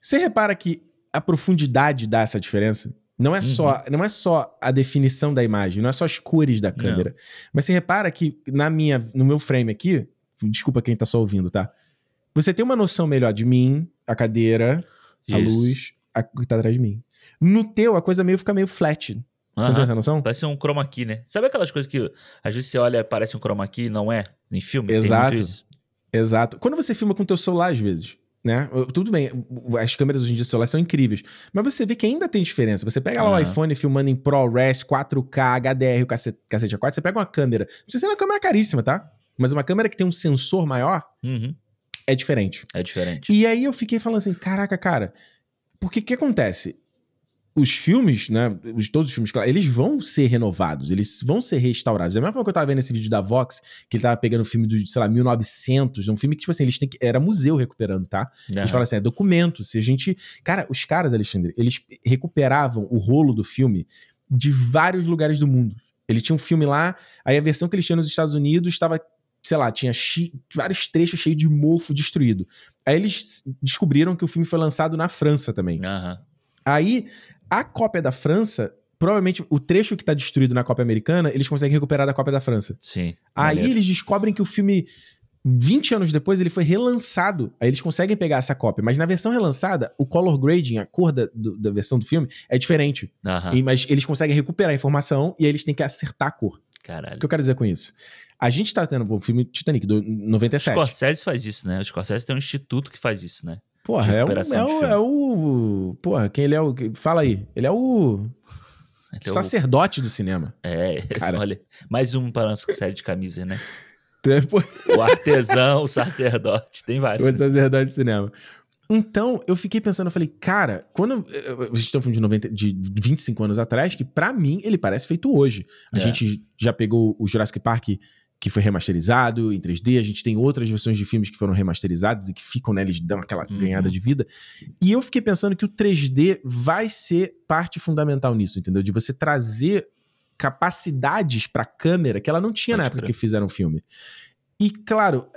Speaker 1: Você repara que a profundidade dá essa diferença? Não é, uhum. só, não é só a definição da imagem, não é só as cores da câmera. Não. Mas você repara que na minha, no meu frame aqui, desculpa quem tá só ouvindo, tá? Você tem uma noção melhor de mim, a cadeira, Isso. a luz, a que tá atrás de mim. No teu, a coisa meio fica meio flat. Uhum. Você tem essa noção?
Speaker 2: Parece um chroma key, né? Sabe aquelas coisas que às vezes você olha parece um chroma key e não é? Em filme?
Speaker 1: Exato. Exato. Quando você filma com o teu celular, às vezes, né? Tudo bem, as câmeras hoje em dia do celular são incríveis, mas você vê que ainda tem diferença. Você pega lá uhum. o iPhone filmando em ProRes, 4K, HDR, o cacete, cacete A4, você pega uma câmera, não precisa ser uma câmera caríssima, tá? Mas uma câmera que tem um sensor maior uhum. é diferente.
Speaker 2: É diferente.
Speaker 1: E aí eu fiquei falando assim, caraca, cara, porque o que acontece? Os filmes, né? Os, todos os filmes, eles vão ser renovados, eles vão ser restaurados. Da mesma forma que eu tava vendo esse vídeo da Vox, que ele tava pegando um filme do, sei lá, 1900, um filme que, tipo assim, eles têm que. Era museu recuperando, tá? Uhum. Eles falam assim, é documento. Se a gente. Cara, os caras, Alexandre, eles recuperavam o rolo do filme de vários lugares do mundo. Ele tinha um filme lá, aí a versão que eles tinham nos Estados Unidos estava sei lá, tinha vários trechos cheios de mofo destruído. Aí eles descobriram que o filme foi lançado na França também. Uhum. Aí a cópia da França, provavelmente o trecho que tá destruído na cópia americana, eles conseguem recuperar da cópia da França.
Speaker 2: Sim.
Speaker 1: Aí maneiro. eles descobrem que o filme 20 anos depois ele foi relançado. Aí eles conseguem pegar essa cópia. Mas na versão relançada, o color grading, a cor da, do, da versão do filme, é diferente. Uhum. E, mas eles conseguem recuperar a informação e aí eles têm que acertar a cor.
Speaker 2: Caralho.
Speaker 1: O que eu quero dizer com isso? A gente tá tendo o filme Titanic, do 97.
Speaker 2: O Scorsese faz isso, né? O Scorsese tem um instituto que faz isso, né?
Speaker 1: Porra, é o, é, o, é o. Porra, quem ele é o. Fala aí. Ele é o. Ele é sacerdote o... do cinema.
Speaker 2: É, cara. olha. Mais um para nossa série de camisas, né? o artesão, o sacerdote, tem vários.
Speaker 1: O sacerdote de cinema. Então, eu fiquei pensando, eu falei, cara, quando. A gente tá falando de, 90, de 25 anos atrás, que para mim ele parece feito hoje. A é. gente já pegou o Jurassic Park que foi remasterizado em 3D. A gente tem outras versões de filmes que foram remasterizados e que ficam, né? Eles dão aquela uhum. ganhada de vida. E eu fiquei pensando que o 3D vai ser parte fundamental nisso, entendeu? De você trazer capacidades para câmera que ela não tinha Pode na época crer. que fizeram o filme. E, claro,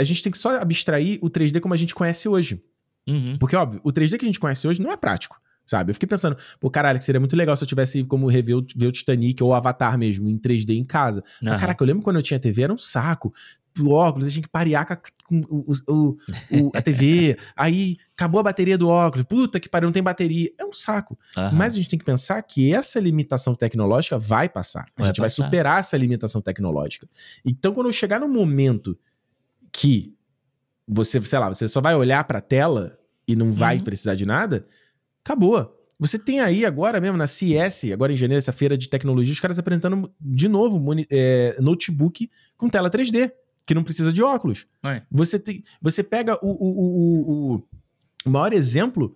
Speaker 1: a gente tem que só abstrair o 3D como a gente conhece hoje. Uhum. Porque, óbvio, o 3D que a gente conhece hoje não é prático sabe? Eu fiquei pensando, pô, caralho, que seria muito legal se eu tivesse como rever o, ver o Titanic ou o Avatar mesmo, em 3D em casa. Uhum. Mas, caraca, eu lembro quando eu tinha TV, era um saco. O óculos, a gente parear com, o, o, o, a TV, aí acabou a bateria do óculos, puta que pariu, não tem bateria. É um saco. Uhum. Mas a gente tem que pensar que essa limitação tecnológica vai passar. A vai gente passar. vai superar essa limitação tecnológica. Então, quando eu chegar no momento que você, sei lá, você só vai olhar pra tela e não vai uhum. precisar de nada, Acabou. Você tem aí agora mesmo na CS, agora em janeiro, essa feira de tecnologia, os caras apresentando de novo é, notebook com tela 3D, que não precisa de óculos. Você, tem, você pega o, o, o, o, maior exemplo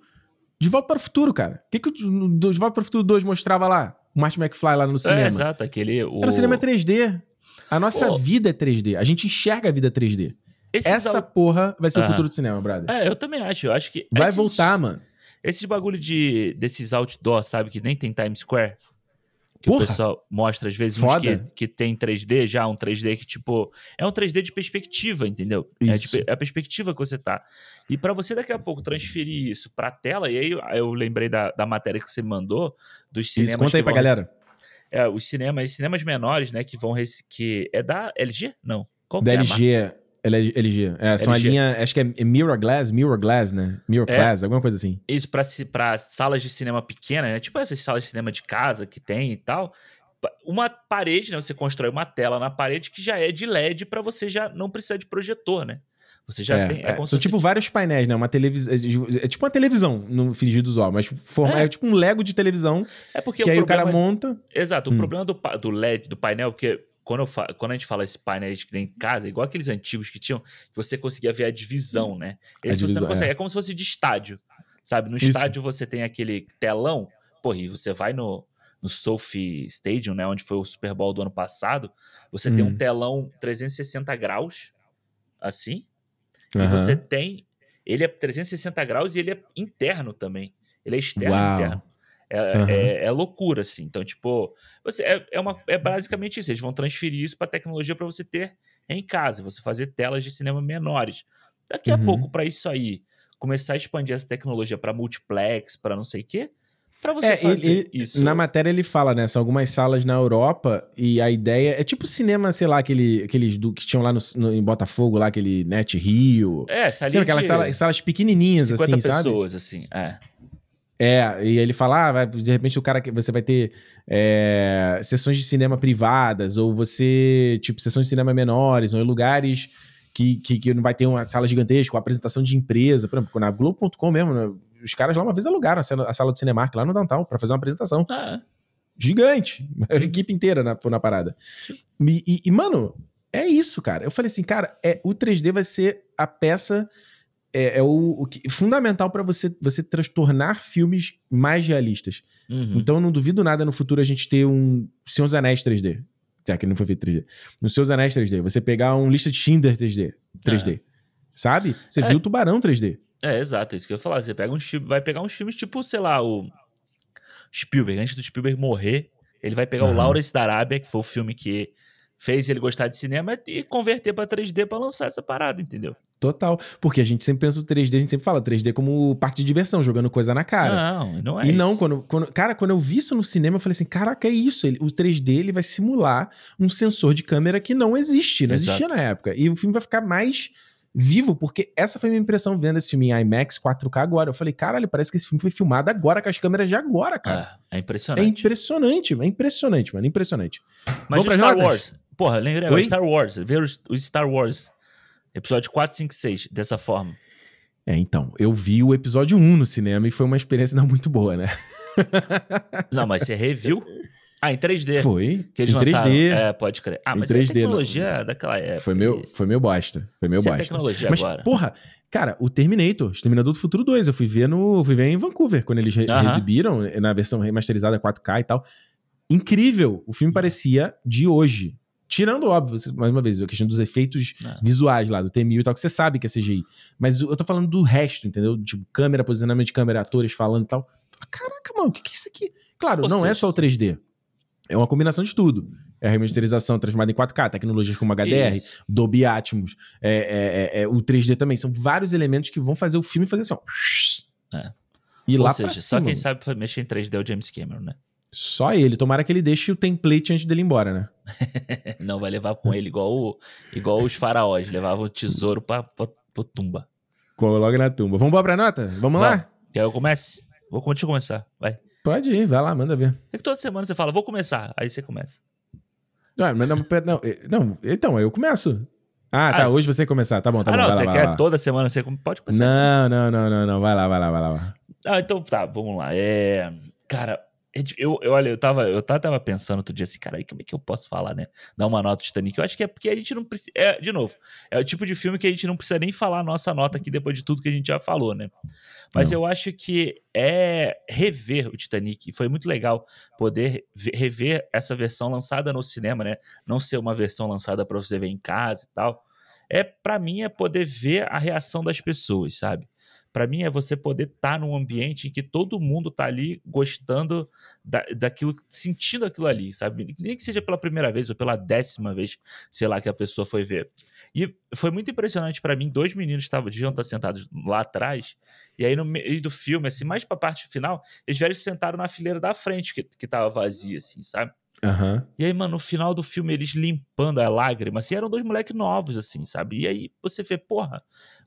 Speaker 1: de Volta para o Futuro, cara. O que, que o De Volta para o Futuro 2 mostrava lá? O Martin McFly lá no é, cinema. É,
Speaker 2: exato, aquele. O...
Speaker 1: Era o cinema 3D. A nossa Pô. vida é 3D. A gente enxerga a vida 3D. Esses Essa al... porra vai ser o futuro do cinema, brother.
Speaker 2: É, eu também acho. Eu acho que.
Speaker 1: Vai esses... voltar, mano.
Speaker 2: Esses bagulho de desses outdoor, sabe, que nem tem Times Square. Que Porra. o pessoal mostra, às vezes, uns que, que tem 3D já, um 3D que, tipo, é um 3D de perspectiva, entendeu? É, de, é, a perspectiva que você tá. E para você daqui a pouco transferir isso pra tela, e aí eu lembrei da, da matéria que você mandou, dos cinemas. Isso,
Speaker 1: conta aí pra galera.
Speaker 2: É, os cinemas, cinemas menores, né, que vão. Que é da LG? Não.
Speaker 1: Qual da é LG. Ela é LG. É, são
Speaker 2: LG.
Speaker 1: a linha, acho que é Mirror Glass, Mirror Glass, né? Mirror
Speaker 2: É.
Speaker 1: Glass, alguma coisa assim.
Speaker 2: Isso pra, pra salas de cinema pequenas, né? Tipo essas salas de cinema de casa que tem e tal. Uma parede, né? Você constrói uma tela na parede que já é de LED pra você já não precisar de projetor, né? Você já
Speaker 1: é,
Speaker 2: tem.
Speaker 1: é.
Speaker 2: se
Speaker 1: São tipo vários painéis, né? Uma televisão. É tipo uma televisão no fingido usual, mas forma,
Speaker 2: É.
Speaker 1: é. tipo um Lego de televisão
Speaker 2: É porque
Speaker 1: que aí o cara monta.
Speaker 2: Exato, o
Speaker 1: Hum.
Speaker 2: problema do, do LED, do painel, porque quando, eu quando a gente fala esse painel que tem em casa, igual aqueles antigos que tinham, que você conseguia ver a divisão, né? Esse você
Speaker 1: divisão,
Speaker 2: não consegue.
Speaker 1: é.
Speaker 2: É. como se fosse de estádio, sabe? No
Speaker 1: Isso.
Speaker 2: estádio você tem aquele telão, porra, e você vai no, no Sophie Stadium, né? Onde foi o Super Bowl do ano passado, você tem
Speaker 1: Hum.
Speaker 2: um telão 360 graus, assim, e
Speaker 1: Aham.
Speaker 2: você tem. Ele é 360 graus e ele é interno também. Ele é externo e
Speaker 1: Uau.
Speaker 2: interno. É,
Speaker 1: Aham.
Speaker 2: é- é loucura, assim. Então, tipo, você, é, é, uma, é basicamente isso. Eles vão transferir isso para tecnologia para você ter em casa, você fazer telas de cinema menores. Daqui a
Speaker 1: Uhum.
Speaker 2: pouco, para isso aí, começar a expandir essa tecnologia para multiplex, para não sei o quê, para você
Speaker 1: É,
Speaker 2: fazer
Speaker 1: ele-
Speaker 2: isso.
Speaker 1: Na matéria ele fala, né? São algumas salas na Europa e a ideia é tipo cinema, sei lá, aquele, aqueles do, que tinham lá no, no- em Botafogo, lá, aquele Net Rio.
Speaker 2: É, salinha
Speaker 1: Sabe aquelas
Speaker 2: de
Speaker 1: salas, salas pequenininhas,
Speaker 2: 50
Speaker 1: assim, sabe?
Speaker 2: pessoas, assim. É.
Speaker 1: É, e ele fala, ah, vai- de repente o cara que você vai ter é, sessões de cinema privadas, ou você, tipo, sessões de cinema menores, ou em lugares que, que, que não vai ter uma sala gigantesca, uma apresentação de empresa. Por exemplo, na Globo.com mesmo, né, os caras lá uma vez alugaram a sala, a sala do Cinemark lá no Downtown pra fazer uma apresentação
Speaker 2: Ah,
Speaker 1: gigante. A equipe inteira na, na parada. E, e- e, mano, é isso, cara. Eu falei assim, cara, é, o 3D vai ser a peça. É, é o, o que- fundamental pra você, você transtornar filmes mais realistas.
Speaker 2: uhum.
Speaker 1: Então eu não duvido nada no futuro a gente ter um Senhor dos Anéis 3D. Já que ele não foi feito 3D. No Senhor dos Anéis 3D. Você pegar um lista de Schindler 3D. 3D. Sabe? Você
Speaker 2: É.
Speaker 1: viu o Tubarão 3D.
Speaker 2: É, exato, é isso que eu ia falar. Você pega filmes, vai pegar uns filmes tipo, sei lá, o Spielberg. Antes do Spielberg morrer, ele vai pegar o
Speaker 1: Aham.
Speaker 2: Lawrence da Arábia, que foi o filme que fez ele gostar de cinema, e converter pra 3D pra lançar essa parada, entendeu?
Speaker 1: Total. Porque a gente sempre pensa o 3D, a gente sempre fala 3D como parque de diversão, jogando coisa na cara.
Speaker 2: não, não é
Speaker 1: e não,
Speaker 2: isso.
Speaker 1: quando, quando. Cara, quando eu vi isso no cinema, eu falei assim: caraca, é isso. Ele- o 3D ele vai simular um sensor de câmera que não existe, não
Speaker 2: Exato.
Speaker 1: existia na época. E o filme vai ficar mais vivo, porque essa foi a minha impressão vendo esse filme em IMAX 4K agora. Eu falei, caralho, parece que esse filme foi filmado agora com as câmeras de agora, cara.
Speaker 2: É, é
Speaker 1: É,
Speaker 2: impressionante.
Speaker 1: impressionante, é impressionante, mano, impressionante.
Speaker 2: Mas
Speaker 1: Vamos
Speaker 2: o Star
Speaker 1: notas?
Speaker 2: Wars. Porra, lembrei agora? Star Wars. Ver os, os Star Wars. Episódio 4, 5, 6, dessa forma.
Speaker 1: É, então, eu vi o episódio 1 no cinema e foi uma experiência não muito boa, né?
Speaker 2: Não, mas você reviu? Ah, em 3D.
Speaker 1: Foi.
Speaker 2: Que eles
Speaker 1: em
Speaker 2: lançaram.
Speaker 1: 3D.
Speaker 2: É, pode crer. Ah,
Speaker 1: Em
Speaker 2: mas é
Speaker 1: 3D,
Speaker 2: tecnologia daquela época.
Speaker 1: Foi meu, foi meu bosta. Foi meu
Speaker 2: Isso é
Speaker 1: bosta.
Speaker 2: tecnologia
Speaker 1: Mas,
Speaker 2: agora.
Speaker 1: porra, cara, o Terminator, Exterminador do Futuro 2, eu fui ver no. Fui ver em Vancouver, quando eles re-
Speaker 2: Aham.
Speaker 1: exibiram na versão remasterizada 4K e tal. Incrível. O filme parecia de hoje. Tirando, óbvio, mais uma vez, a questão dos efeitos
Speaker 2: Ah.
Speaker 1: visuais lá, do T-1000 e tal, que você sabe que é CGI. Mas eu tô falando do resto, entendeu? Tipo, câmera, posicionamento de câmera, atores falando e tal. Caraca, mano, o que, que é isso aqui? Claro,
Speaker 2: Ou
Speaker 1: não é
Speaker 2: seja-
Speaker 1: só o 3D. É uma combinação de tudo. É a remasterização transformada em 4K, tecnologias como HDR,
Speaker 2: Isso.
Speaker 1: Dolby Atmos, é, é, é, é, o 3D também. São vários elementos que vão fazer o filme fazer assim, ó.
Speaker 2: É.
Speaker 1: E
Speaker 2: Ou
Speaker 1: lá
Speaker 2: seja,
Speaker 1: pra
Speaker 2: só
Speaker 1: cima.
Speaker 2: quem sabe mexer em 3D é o James Cameron, né?
Speaker 1: Só ele. Tomara que ele deixe o template antes dele ir embora, né?
Speaker 2: Não vai levar com ele igual, o- igual os faraós, levavam o tesouro pra, pra, pro tumba.
Speaker 1: Coloca na tumba. Vamos embora pra nota? Vamos lá?
Speaker 2: Vamos. Quer que eu comece? Vou eu começar, vai.
Speaker 1: Pode ir, vai lá, manda ver.
Speaker 2: É que toda semana você fala, vou começar, aí você começa.
Speaker 1: Não, mas não, não, eh, não, então, eu começo. Ah, tá,
Speaker 2: Ah,
Speaker 1: hoje você começar. Tá bom, tá
Speaker 2: ah,
Speaker 1: bom,
Speaker 2: não,
Speaker 1: vai lá,
Speaker 2: você
Speaker 1: vai
Speaker 2: quer
Speaker 1: lá.
Speaker 2: toda semana, você pode começar.
Speaker 1: Não, não, não, não, não, vai lá, vai lá, vai lá. vai lá.
Speaker 2: Ah, então tá, vamos lá. É, cara, eu, eu, olha, eu tava, eu tava, pensando outro dia assim, cara, aí como é que eu posso falar, né? Dar uma nota Titanic. Eu acho que é porque a gente não precisa. É, de novo, é o tipo de filme que a gente não precisa nem falar a nossa nota aqui depois de tudo que a gente já falou, né? Mas eu acho que é rever o Titanic. Foi muito legal poder ve- rever essa versão lançada no cinema, né? Não ser uma versão lançada pra você ver em casa e tal. É, para mim, é poder ver a reação das pessoas, sabe? Pra mim é você poder estar num ambiente em que todo mundo tá ali gostando da, daquilo, sentindo aquilo ali, sabe? Nem que seja pela primeira vez ou pela décima vez, sei lá, que a pessoa foi ver. E foi muito impressionante pra mim, dois meninos estavam, deviam estar sentados lá atrás, e aí no meio do filme, assim, mais pra parte final, eles vieram sentaram na fileira da frente, que, que tava vazia, assim, sabe?
Speaker 1: Uhum.
Speaker 2: E aí, mano, no final do filme, eles limpando a lágrima, assim, eram dois moleques novos, assim, sabe? E aí você vê, porra.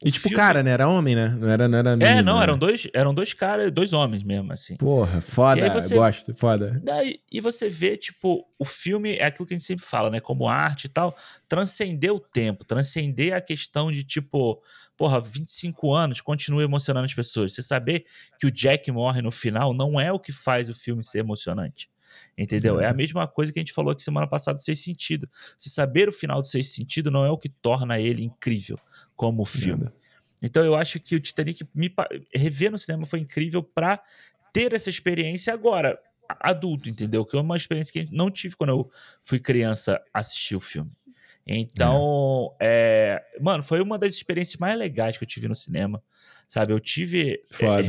Speaker 1: E tipo, filme... cara, né? Era homem, né? Não era, não era
Speaker 2: menino, É, não, né? eram dois, eram dois caras, dois homens mesmo, assim.
Speaker 1: Porra, foda, você... gosto, foda.
Speaker 2: Daí, e você vê, tipo, o filme é aquilo que a gente sempre fala, né? Como arte e tal, transcender o tempo, transcender a questão de, tipo, porra, 25 anos, continua emocionando as pessoas. Você saber que o Jack morre no final não é o que faz o filme ser emocionante. Entendeu? É a mesma coisa que a gente falou aqui semana passada do Seis Sentido. Se saber o final do Seis Sentido não é o que torna ele incrível como filme. Então eu acho que o Titanic me rever no cinema foi incrível para ter essa experiência agora adulto, entendeu? Que é uma experiência que eu não tive quando eu fui criança assistir o filme. Então, é. É, mano, foi uma das experiências mais legais que eu tive no cinema. Sabe, eu tive. É.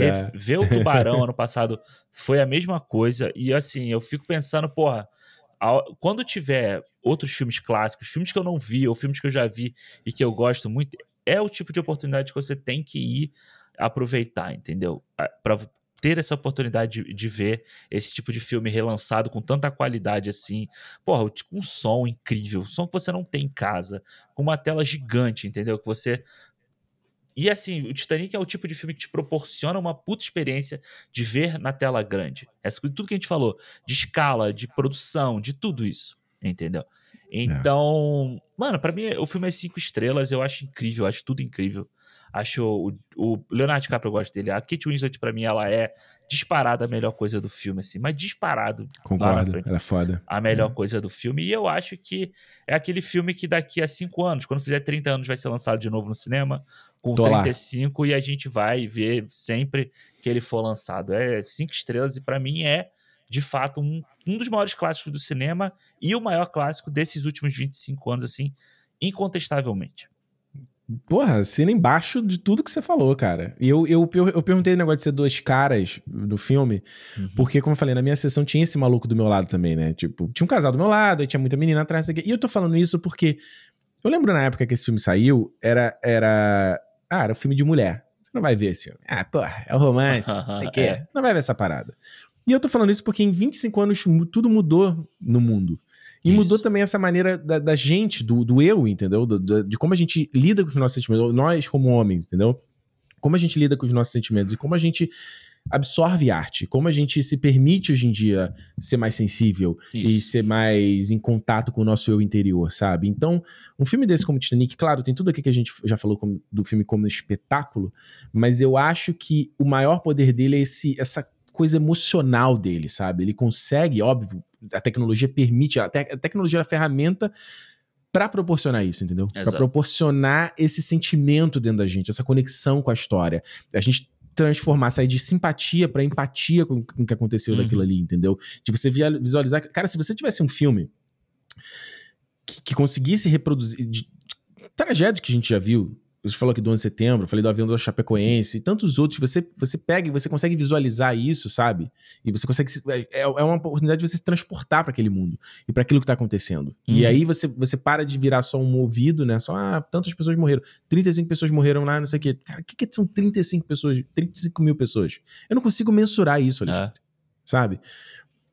Speaker 2: É, ver o Tubarão ano passado foi a mesma coisa. E assim, eu fico pensando, porra, quando tiver outros filmes clássicos, filmes que eu não vi, ou filmes que eu já vi e que eu gosto muito, é o tipo de oportunidade que você tem que ir aproveitar, entendeu? Pra ter essa oportunidade de, de, ver esse tipo de filme relançado com tanta qualidade assim. Porra, com um som incrível, som que você não tem em casa, com uma tela gigante, entendeu? Que você e assim, o Titanic é o tipo de filme que te proporciona uma puta experiência de ver na tela grande. É tudo que a gente falou, de escala, de produção, de tudo isso, entendeu? Então, é. mano, para mim o filme é cinco estrelas, eu acho incrível, acho tudo incrível. Acho o, o Leonardo DiCaprio eu gosto dele. A Kate Winslet para mim ela é disparada a melhor coisa do filme assim, mas disparado.
Speaker 1: Concordo, ela é foda.
Speaker 2: A melhor é. coisa do filme e eu acho que é aquele filme que daqui a cinco anos, quando fizer 30 anos vai ser lançado de novo no cinema, com Tô 35 lá. e a gente vai ver sempre que ele for lançado. É cinco estrelas e para mim é de fato um, um dos maiores clássicos do cinema e o maior clássico desses últimos 25 anos assim, incontestavelmente.
Speaker 1: Porra, assina embaixo de tudo que você falou, cara. E eu, eu, eu, eu perguntei o negócio de ser dois caras no filme, uhum. porque, como eu falei, na minha sessão tinha esse maluco do meu lado também, né? Tipo, tinha um casal do meu lado, aí tinha muita menina atrás. E eu tô falando isso porque eu lembro na época que esse filme saiu, era. era ah, era um filme de mulher. Você não vai ver esse filme. Ah, porra, é o romance, não sei o quê. É. Não vai ver essa parada. E eu tô falando isso porque em 25 anos tudo mudou no mundo. E Isso. mudou também essa maneira da, da gente, do, do eu, entendeu? Do, do, de como a gente lida com os nossos sentimentos, nós como homens, entendeu? Como a gente lida com os nossos sentimentos e como a gente absorve arte, como a gente se permite hoje em dia ser mais sensível Isso. e ser mais em contato com o nosso eu interior, sabe? Então, um filme desse como Titanic, claro, tem tudo aqui que a gente já falou como, do filme como espetáculo, mas eu acho que o maior poder dele é esse, essa coisa emocional dele, sabe? Ele consegue, óbvio, a tecnologia permite, a, te, a tecnologia é a ferramenta para proporcionar isso, entendeu? Para proporcionar esse sentimento dentro da gente, essa conexão com a história. A gente transformar, sair de simpatia para empatia com, com o que aconteceu uhum. daquilo ali, entendeu? De você visualizar. Cara, se você tivesse um filme que, que conseguisse reproduzir. De, de, tragédia que a gente já viu, gente falou aqui do 11 de setembro, falei do avião da Chapecoense e tantos outros. Você, você pega e você consegue visualizar isso, sabe? E você consegue. É, é uma oportunidade de você se transportar para aquele mundo e para aquilo que tá acontecendo. Uhum. E aí você, você para de virar só um ouvido, né? Só, ah, tantas pessoas morreram. 35 pessoas morreram lá, não sei o quê. Cara, o que, que são 35 pessoas? 35 mil pessoas? Eu não consigo mensurar isso, Alexandre. É. Sabe?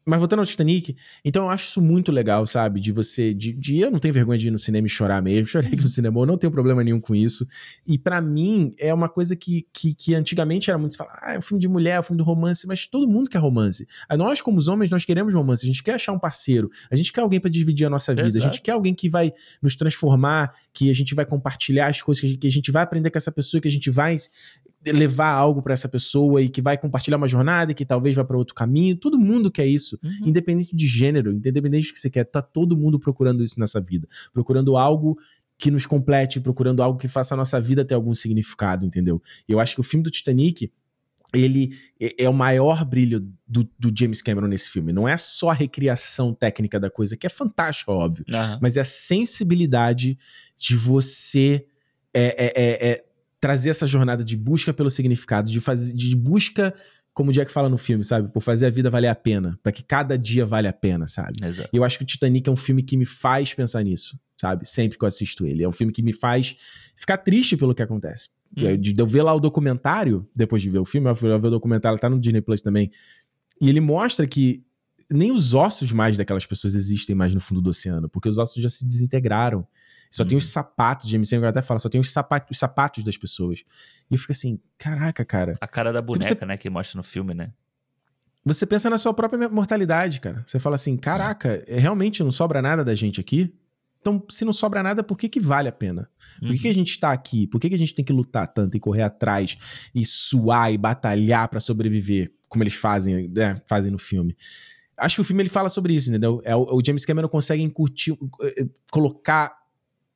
Speaker 1: Mas voltando ao Titanic, então eu acho isso muito legal, sabe? De você. De, de, eu não tenho vergonha de ir no cinema e chorar mesmo. Chorei aqui no uhum. cinema, eu não tenho problema nenhum com isso. E para mim, é uma coisa que, que, que antigamente era muito. Falar, ah, é um filme de mulher, é um filme de romance, mas todo mundo quer romance. Nós, como os homens, nós queremos romance. A gente quer achar um parceiro. A gente quer alguém para dividir a nossa vida. Exato. A gente quer alguém que vai nos transformar, que a gente vai compartilhar as coisas, que a gente, que a gente vai aprender com essa pessoa, que a gente vai levar algo para essa pessoa e que vai compartilhar uma jornada e que talvez vá para outro caminho. Todo mundo quer isso, uhum. independente de gênero, independente do que você quer. Tá todo mundo procurando isso nessa vida, procurando algo que nos complete, procurando algo que faça a nossa vida ter algum significado, entendeu? E eu acho que o filme do Titanic ele é, é o maior brilho do, do, James Cameron nesse filme. Não é só a recriação técnica da coisa, que é fantástica, óbvio, uhum. mas é a sensibilidade de você é, é, é, é trazer essa jornada de busca pelo significado, de fazer de busca, como o Jack fala no filme, sabe? Por fazer a vida valer a pena, para que cada dia vale a pena, sabe? Exato. Eu acho que o Titanic é um filme que me faz pensar nisso, sabe? Sempre que eu assisto ele. É um filme que me faz ficar triste pelo que acontece. Hum. De eu ver lá o documentário, depois de ver o filme, eu ver o documentário, tá no Disney Plus também. E ele mostra que nem os ossos mais daquelas pessoas existem mais no fundo do oceano, porque os ossos já se desintegraram. Só uhum. tem os uhum. sapatos, James Cameron até fala, só tem os sapatos, os sapatos das pessoas. E eu fico assim, caraca, cara.
Speaker 2: A cara da boneca, você, né, que mostra no filme, né?
Speaker 1: Você pensa na sua própria mortalidade, cara. Você fala assim, caraca, é, realmente não sobra nada da gente aqui? Então, se não sobra nada, por que, que vale a pena? Por que, que a uhum. gente tá aqui? Por que, que a gente tem que lutar tanto e correr atrás e suar e batalhar para sobreviver, como eles fazem, né, fazem no filme? Acho que o filme ele fala sobre isso, entendeu? É, o, James Cameron consegue incurtir, eh, colocar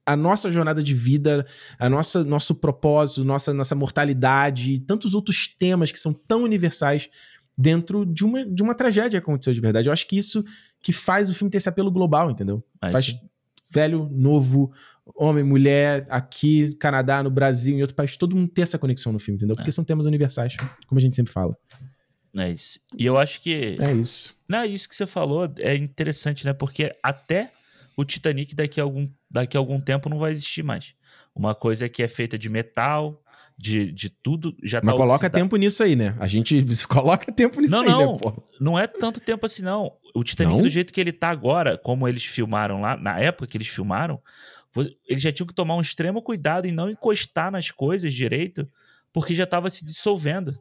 Speaker 1: a nossa jornada de vida, a nossa nosso propósito, nossa nossa mortalidade e tantos outros temas que são tão universais dentro de uma, de uma tragédia que aconteceu de verdade. Eu acho que isso que faz o filme ter esse apelo global, entendeu? Ah, faz sim velho, novo, homem, mulher, aqui, Canadá, no Brasil, em outro país, todo mundo ter essa conexão no filme, entendeu? Porque é. são temas universais, como a gente sempre fala.
Speaker 2: É isso. E eu acho que.
Speaker 1: É isso.
Speaker 2: Não, é isso que você falou é interessante, né? Porque até o Titanic daqui a algum, daqui a algum tempo não vai existir mais. Uma coisa que é feita de metal, de, de tudo, já
Speaker 1: Mas tá coloca oxidado. tempo nisso aí, né? A gente coloca tempo nisso
Speaker 2: não,
Speaker 1: aí,
Speaker 2: não,
Speaker 1: né, pô?
Speaker 2: Não é tanto tempo assim, não. O Titanic, não? do jeito que ele tá agora, como eles filmaram lá, na época que eles filmaram, eles já tinham que tomar um extremo cuidado em não encostar nas coisas direito, porque já tava se dissolvendo.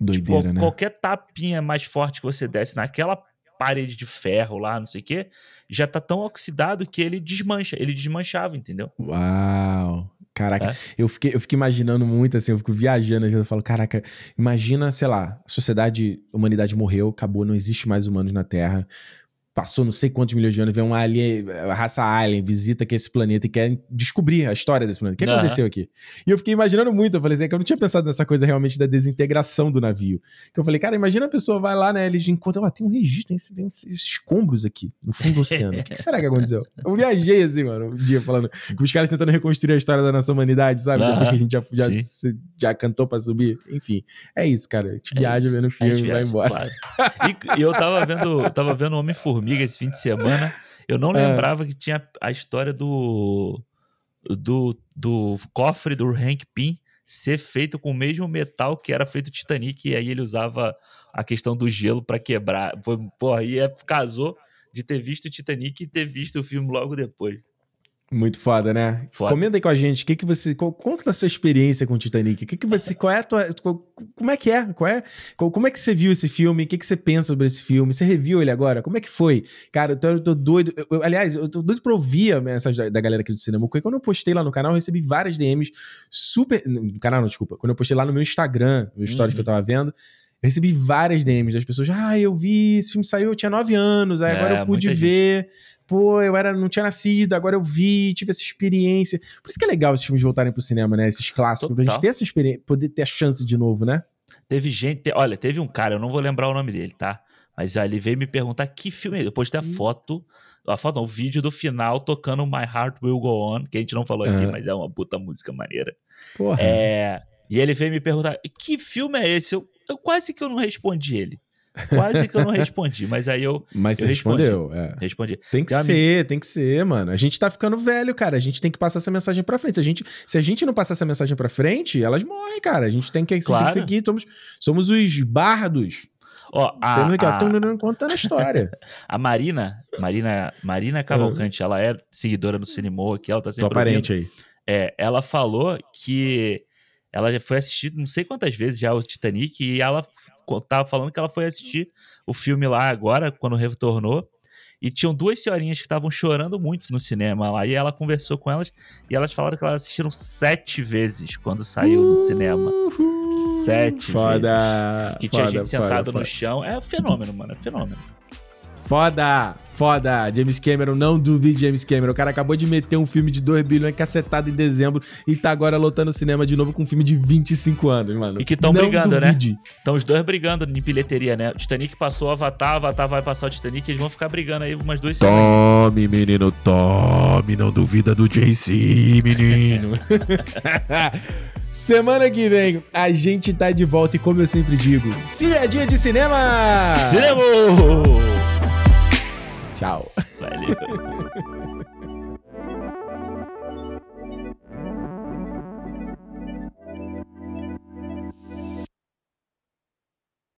Speaker 1: Doideira, tipo,
Speaker 2: né? Qualquer tapinha mais forte que você desse naquela parede de ferro lá, não sei o quê, já tá tão oxidado que ele desmancha. Ele desmanchava, entendeu?
Speaker 1: Uau! Caraca, é? eu, fiquei, eu fico imaginando muito assim, eu fico viajando, eu falo, caraca, imagina, sei lá, a sociedade, a humanidade morreu, acabou, não existe mais humanos na Terra passou não sei quantos milhões de anos, vem um alien, raça alien, visita aqui esse planeta e quer descobrir a história desse planeta. O que uhum. aconteceu aqui? E eu fiquei imaginando muito, eu falei assim, é que eu não tinha pensado nessa coisa realmente da desintegração do navio. Que eu falei, cara, imagina a pessoa vai lá, né, eles encontram, ah, tem um registro, tem, tem esses escombros aqui, no fundo do oceano. O que, que, será que aconteceu? Eu viajei assim, mano, um dia falando, com os caras tentando reconstruir a história da nossa humanidade, sabe? Uhum. Depois que a gente já, já, já cantou pra subir. Enfim, é isso, cara. A gente é viaja vendo filme e vai embora. Claro.
Speaker 2: E, e, eu tava vendo, tava vendo Homem-Formiga Formiga esse fim de semana. Eu não é. lembrava que tinha a história do, do, do cofre do Hank Pym ser feito com o mesmo metal que era feito o Titanic, e aí ele usava a questão do gelo para quebrar. Pô, aí é, casou de ter visto o Titanic e ter visto o filme logo depois.
Speaker 1: Muito foda, né? Foda. Comenta aí com a gente, que que você, qual, conta a sua experiência com o Titanic. Que que você, qual é a tua, qual, como é que é? Qual é? Qual, como é que você viu esse filme? O que que você pensa sobre esse filme? Você reviu ele agora? Como é que foi? Cara, eu tô, eu tô doido. Eu, eu, aliás, eu tô doido pra ouvir a mensagem da, da galera aqui do cinema. Porque quando eu postei lá no canal, eu recebi várias DMs super, no canal não, desculpa. Quando eu postei lá no meu Instagram, no stories uhum. que eu tava vendo, eu recebi várias DMs das pessoas. Ah, eu vi, esse filme saiu, eu tinha nove anos, aí é, agora eu pude ver. Gente pô, eu era, não tinha nascido, agora eu vi, tive essa experiência. Por isso que é legal esses filmes voltarem pro cinema, né? Esses clássicos, Total. pra gente ter essa experiência, poder ter a chance de novo, né?
Speaker 2: Teve gente, olha, teve um cara, eu não vou lembrar o nome dele, tá? Mas aí ele veio me perguntar que filme é. Depois tem a hum. foto, a foto não, o vídeo do final tocando My Heart Will Go On, que a gente não falou aqui, mas é uma puta música maneira. Porra. É, e ele veio me perguntar, que filme é esse? Eu, eu quase que eu não respondi ele. Quase que eu não respondi, mas aí eu.
Speaker 1: Mas
Speaker 2: eu
Speaker 1: você respondi, respondeu,
Speaker 2: é. Respondi.
Speaker 1: Tem que ser, tem que ser, mano. A gente tá ficando velho, cara. A gente tem que passar essa mensagem pra frente. Se a gente, se a gente não passar essa mensagem pra frente, elas morrem, cara. A gente tem que, claro. tem que seguir. Somos, somos os bardos.
Speaker 2: Ó, a, Temos
Speaker 1: aqui, a... ó, contando a história.
Speaker 2: a Marina, Marina, Marina Cavalcante, ela é seguidora do Cinema aqui, ela tá sempre.
Speaker 1: Tua parente aí.
Speaker 2: É, ela falou que ela já foi assistir não sei quantas vezes já o Titanic e ela tava falando que ela foi assistir o filme lá agora, quando retornou. E tinham duas senhorinhas que estavam chorando muito no cinema lá. E ela conversou com elas e elas falaram que elas assistiram sete vezes quando saiu no cinema. Sete
Speaker 1: foda,
Speaker 2: vezes. Que tinha gente sentada no chão. É um fenômeno, mano. É um fenômeno.
Speaker 1: Foda! Foda! James Cameron, não duvide James Cameron. O cara acabou de meter um filme de 2 bilhões cacetado em dezembro e tá agora lotando o cinema de novo com um filme de 25 anos, mano.
Speaker 2: E que estão brigando, né? duvide. né? Estão os dois brigando em bilheteria, né? O Titanic passou o Avatar, Avatar vai passar o Titanic, eles vão ficar brigando aí umas duas
Speaker 1: semanas. Tome, menino, tome, não duvida do JC, menino. Semana que vem a gente tá de volta e como eu sempre digo, se é dia de cinema!
Speaker 2: Cinema!
Speaker 1: Tchau.
Speaker 2: Valeu.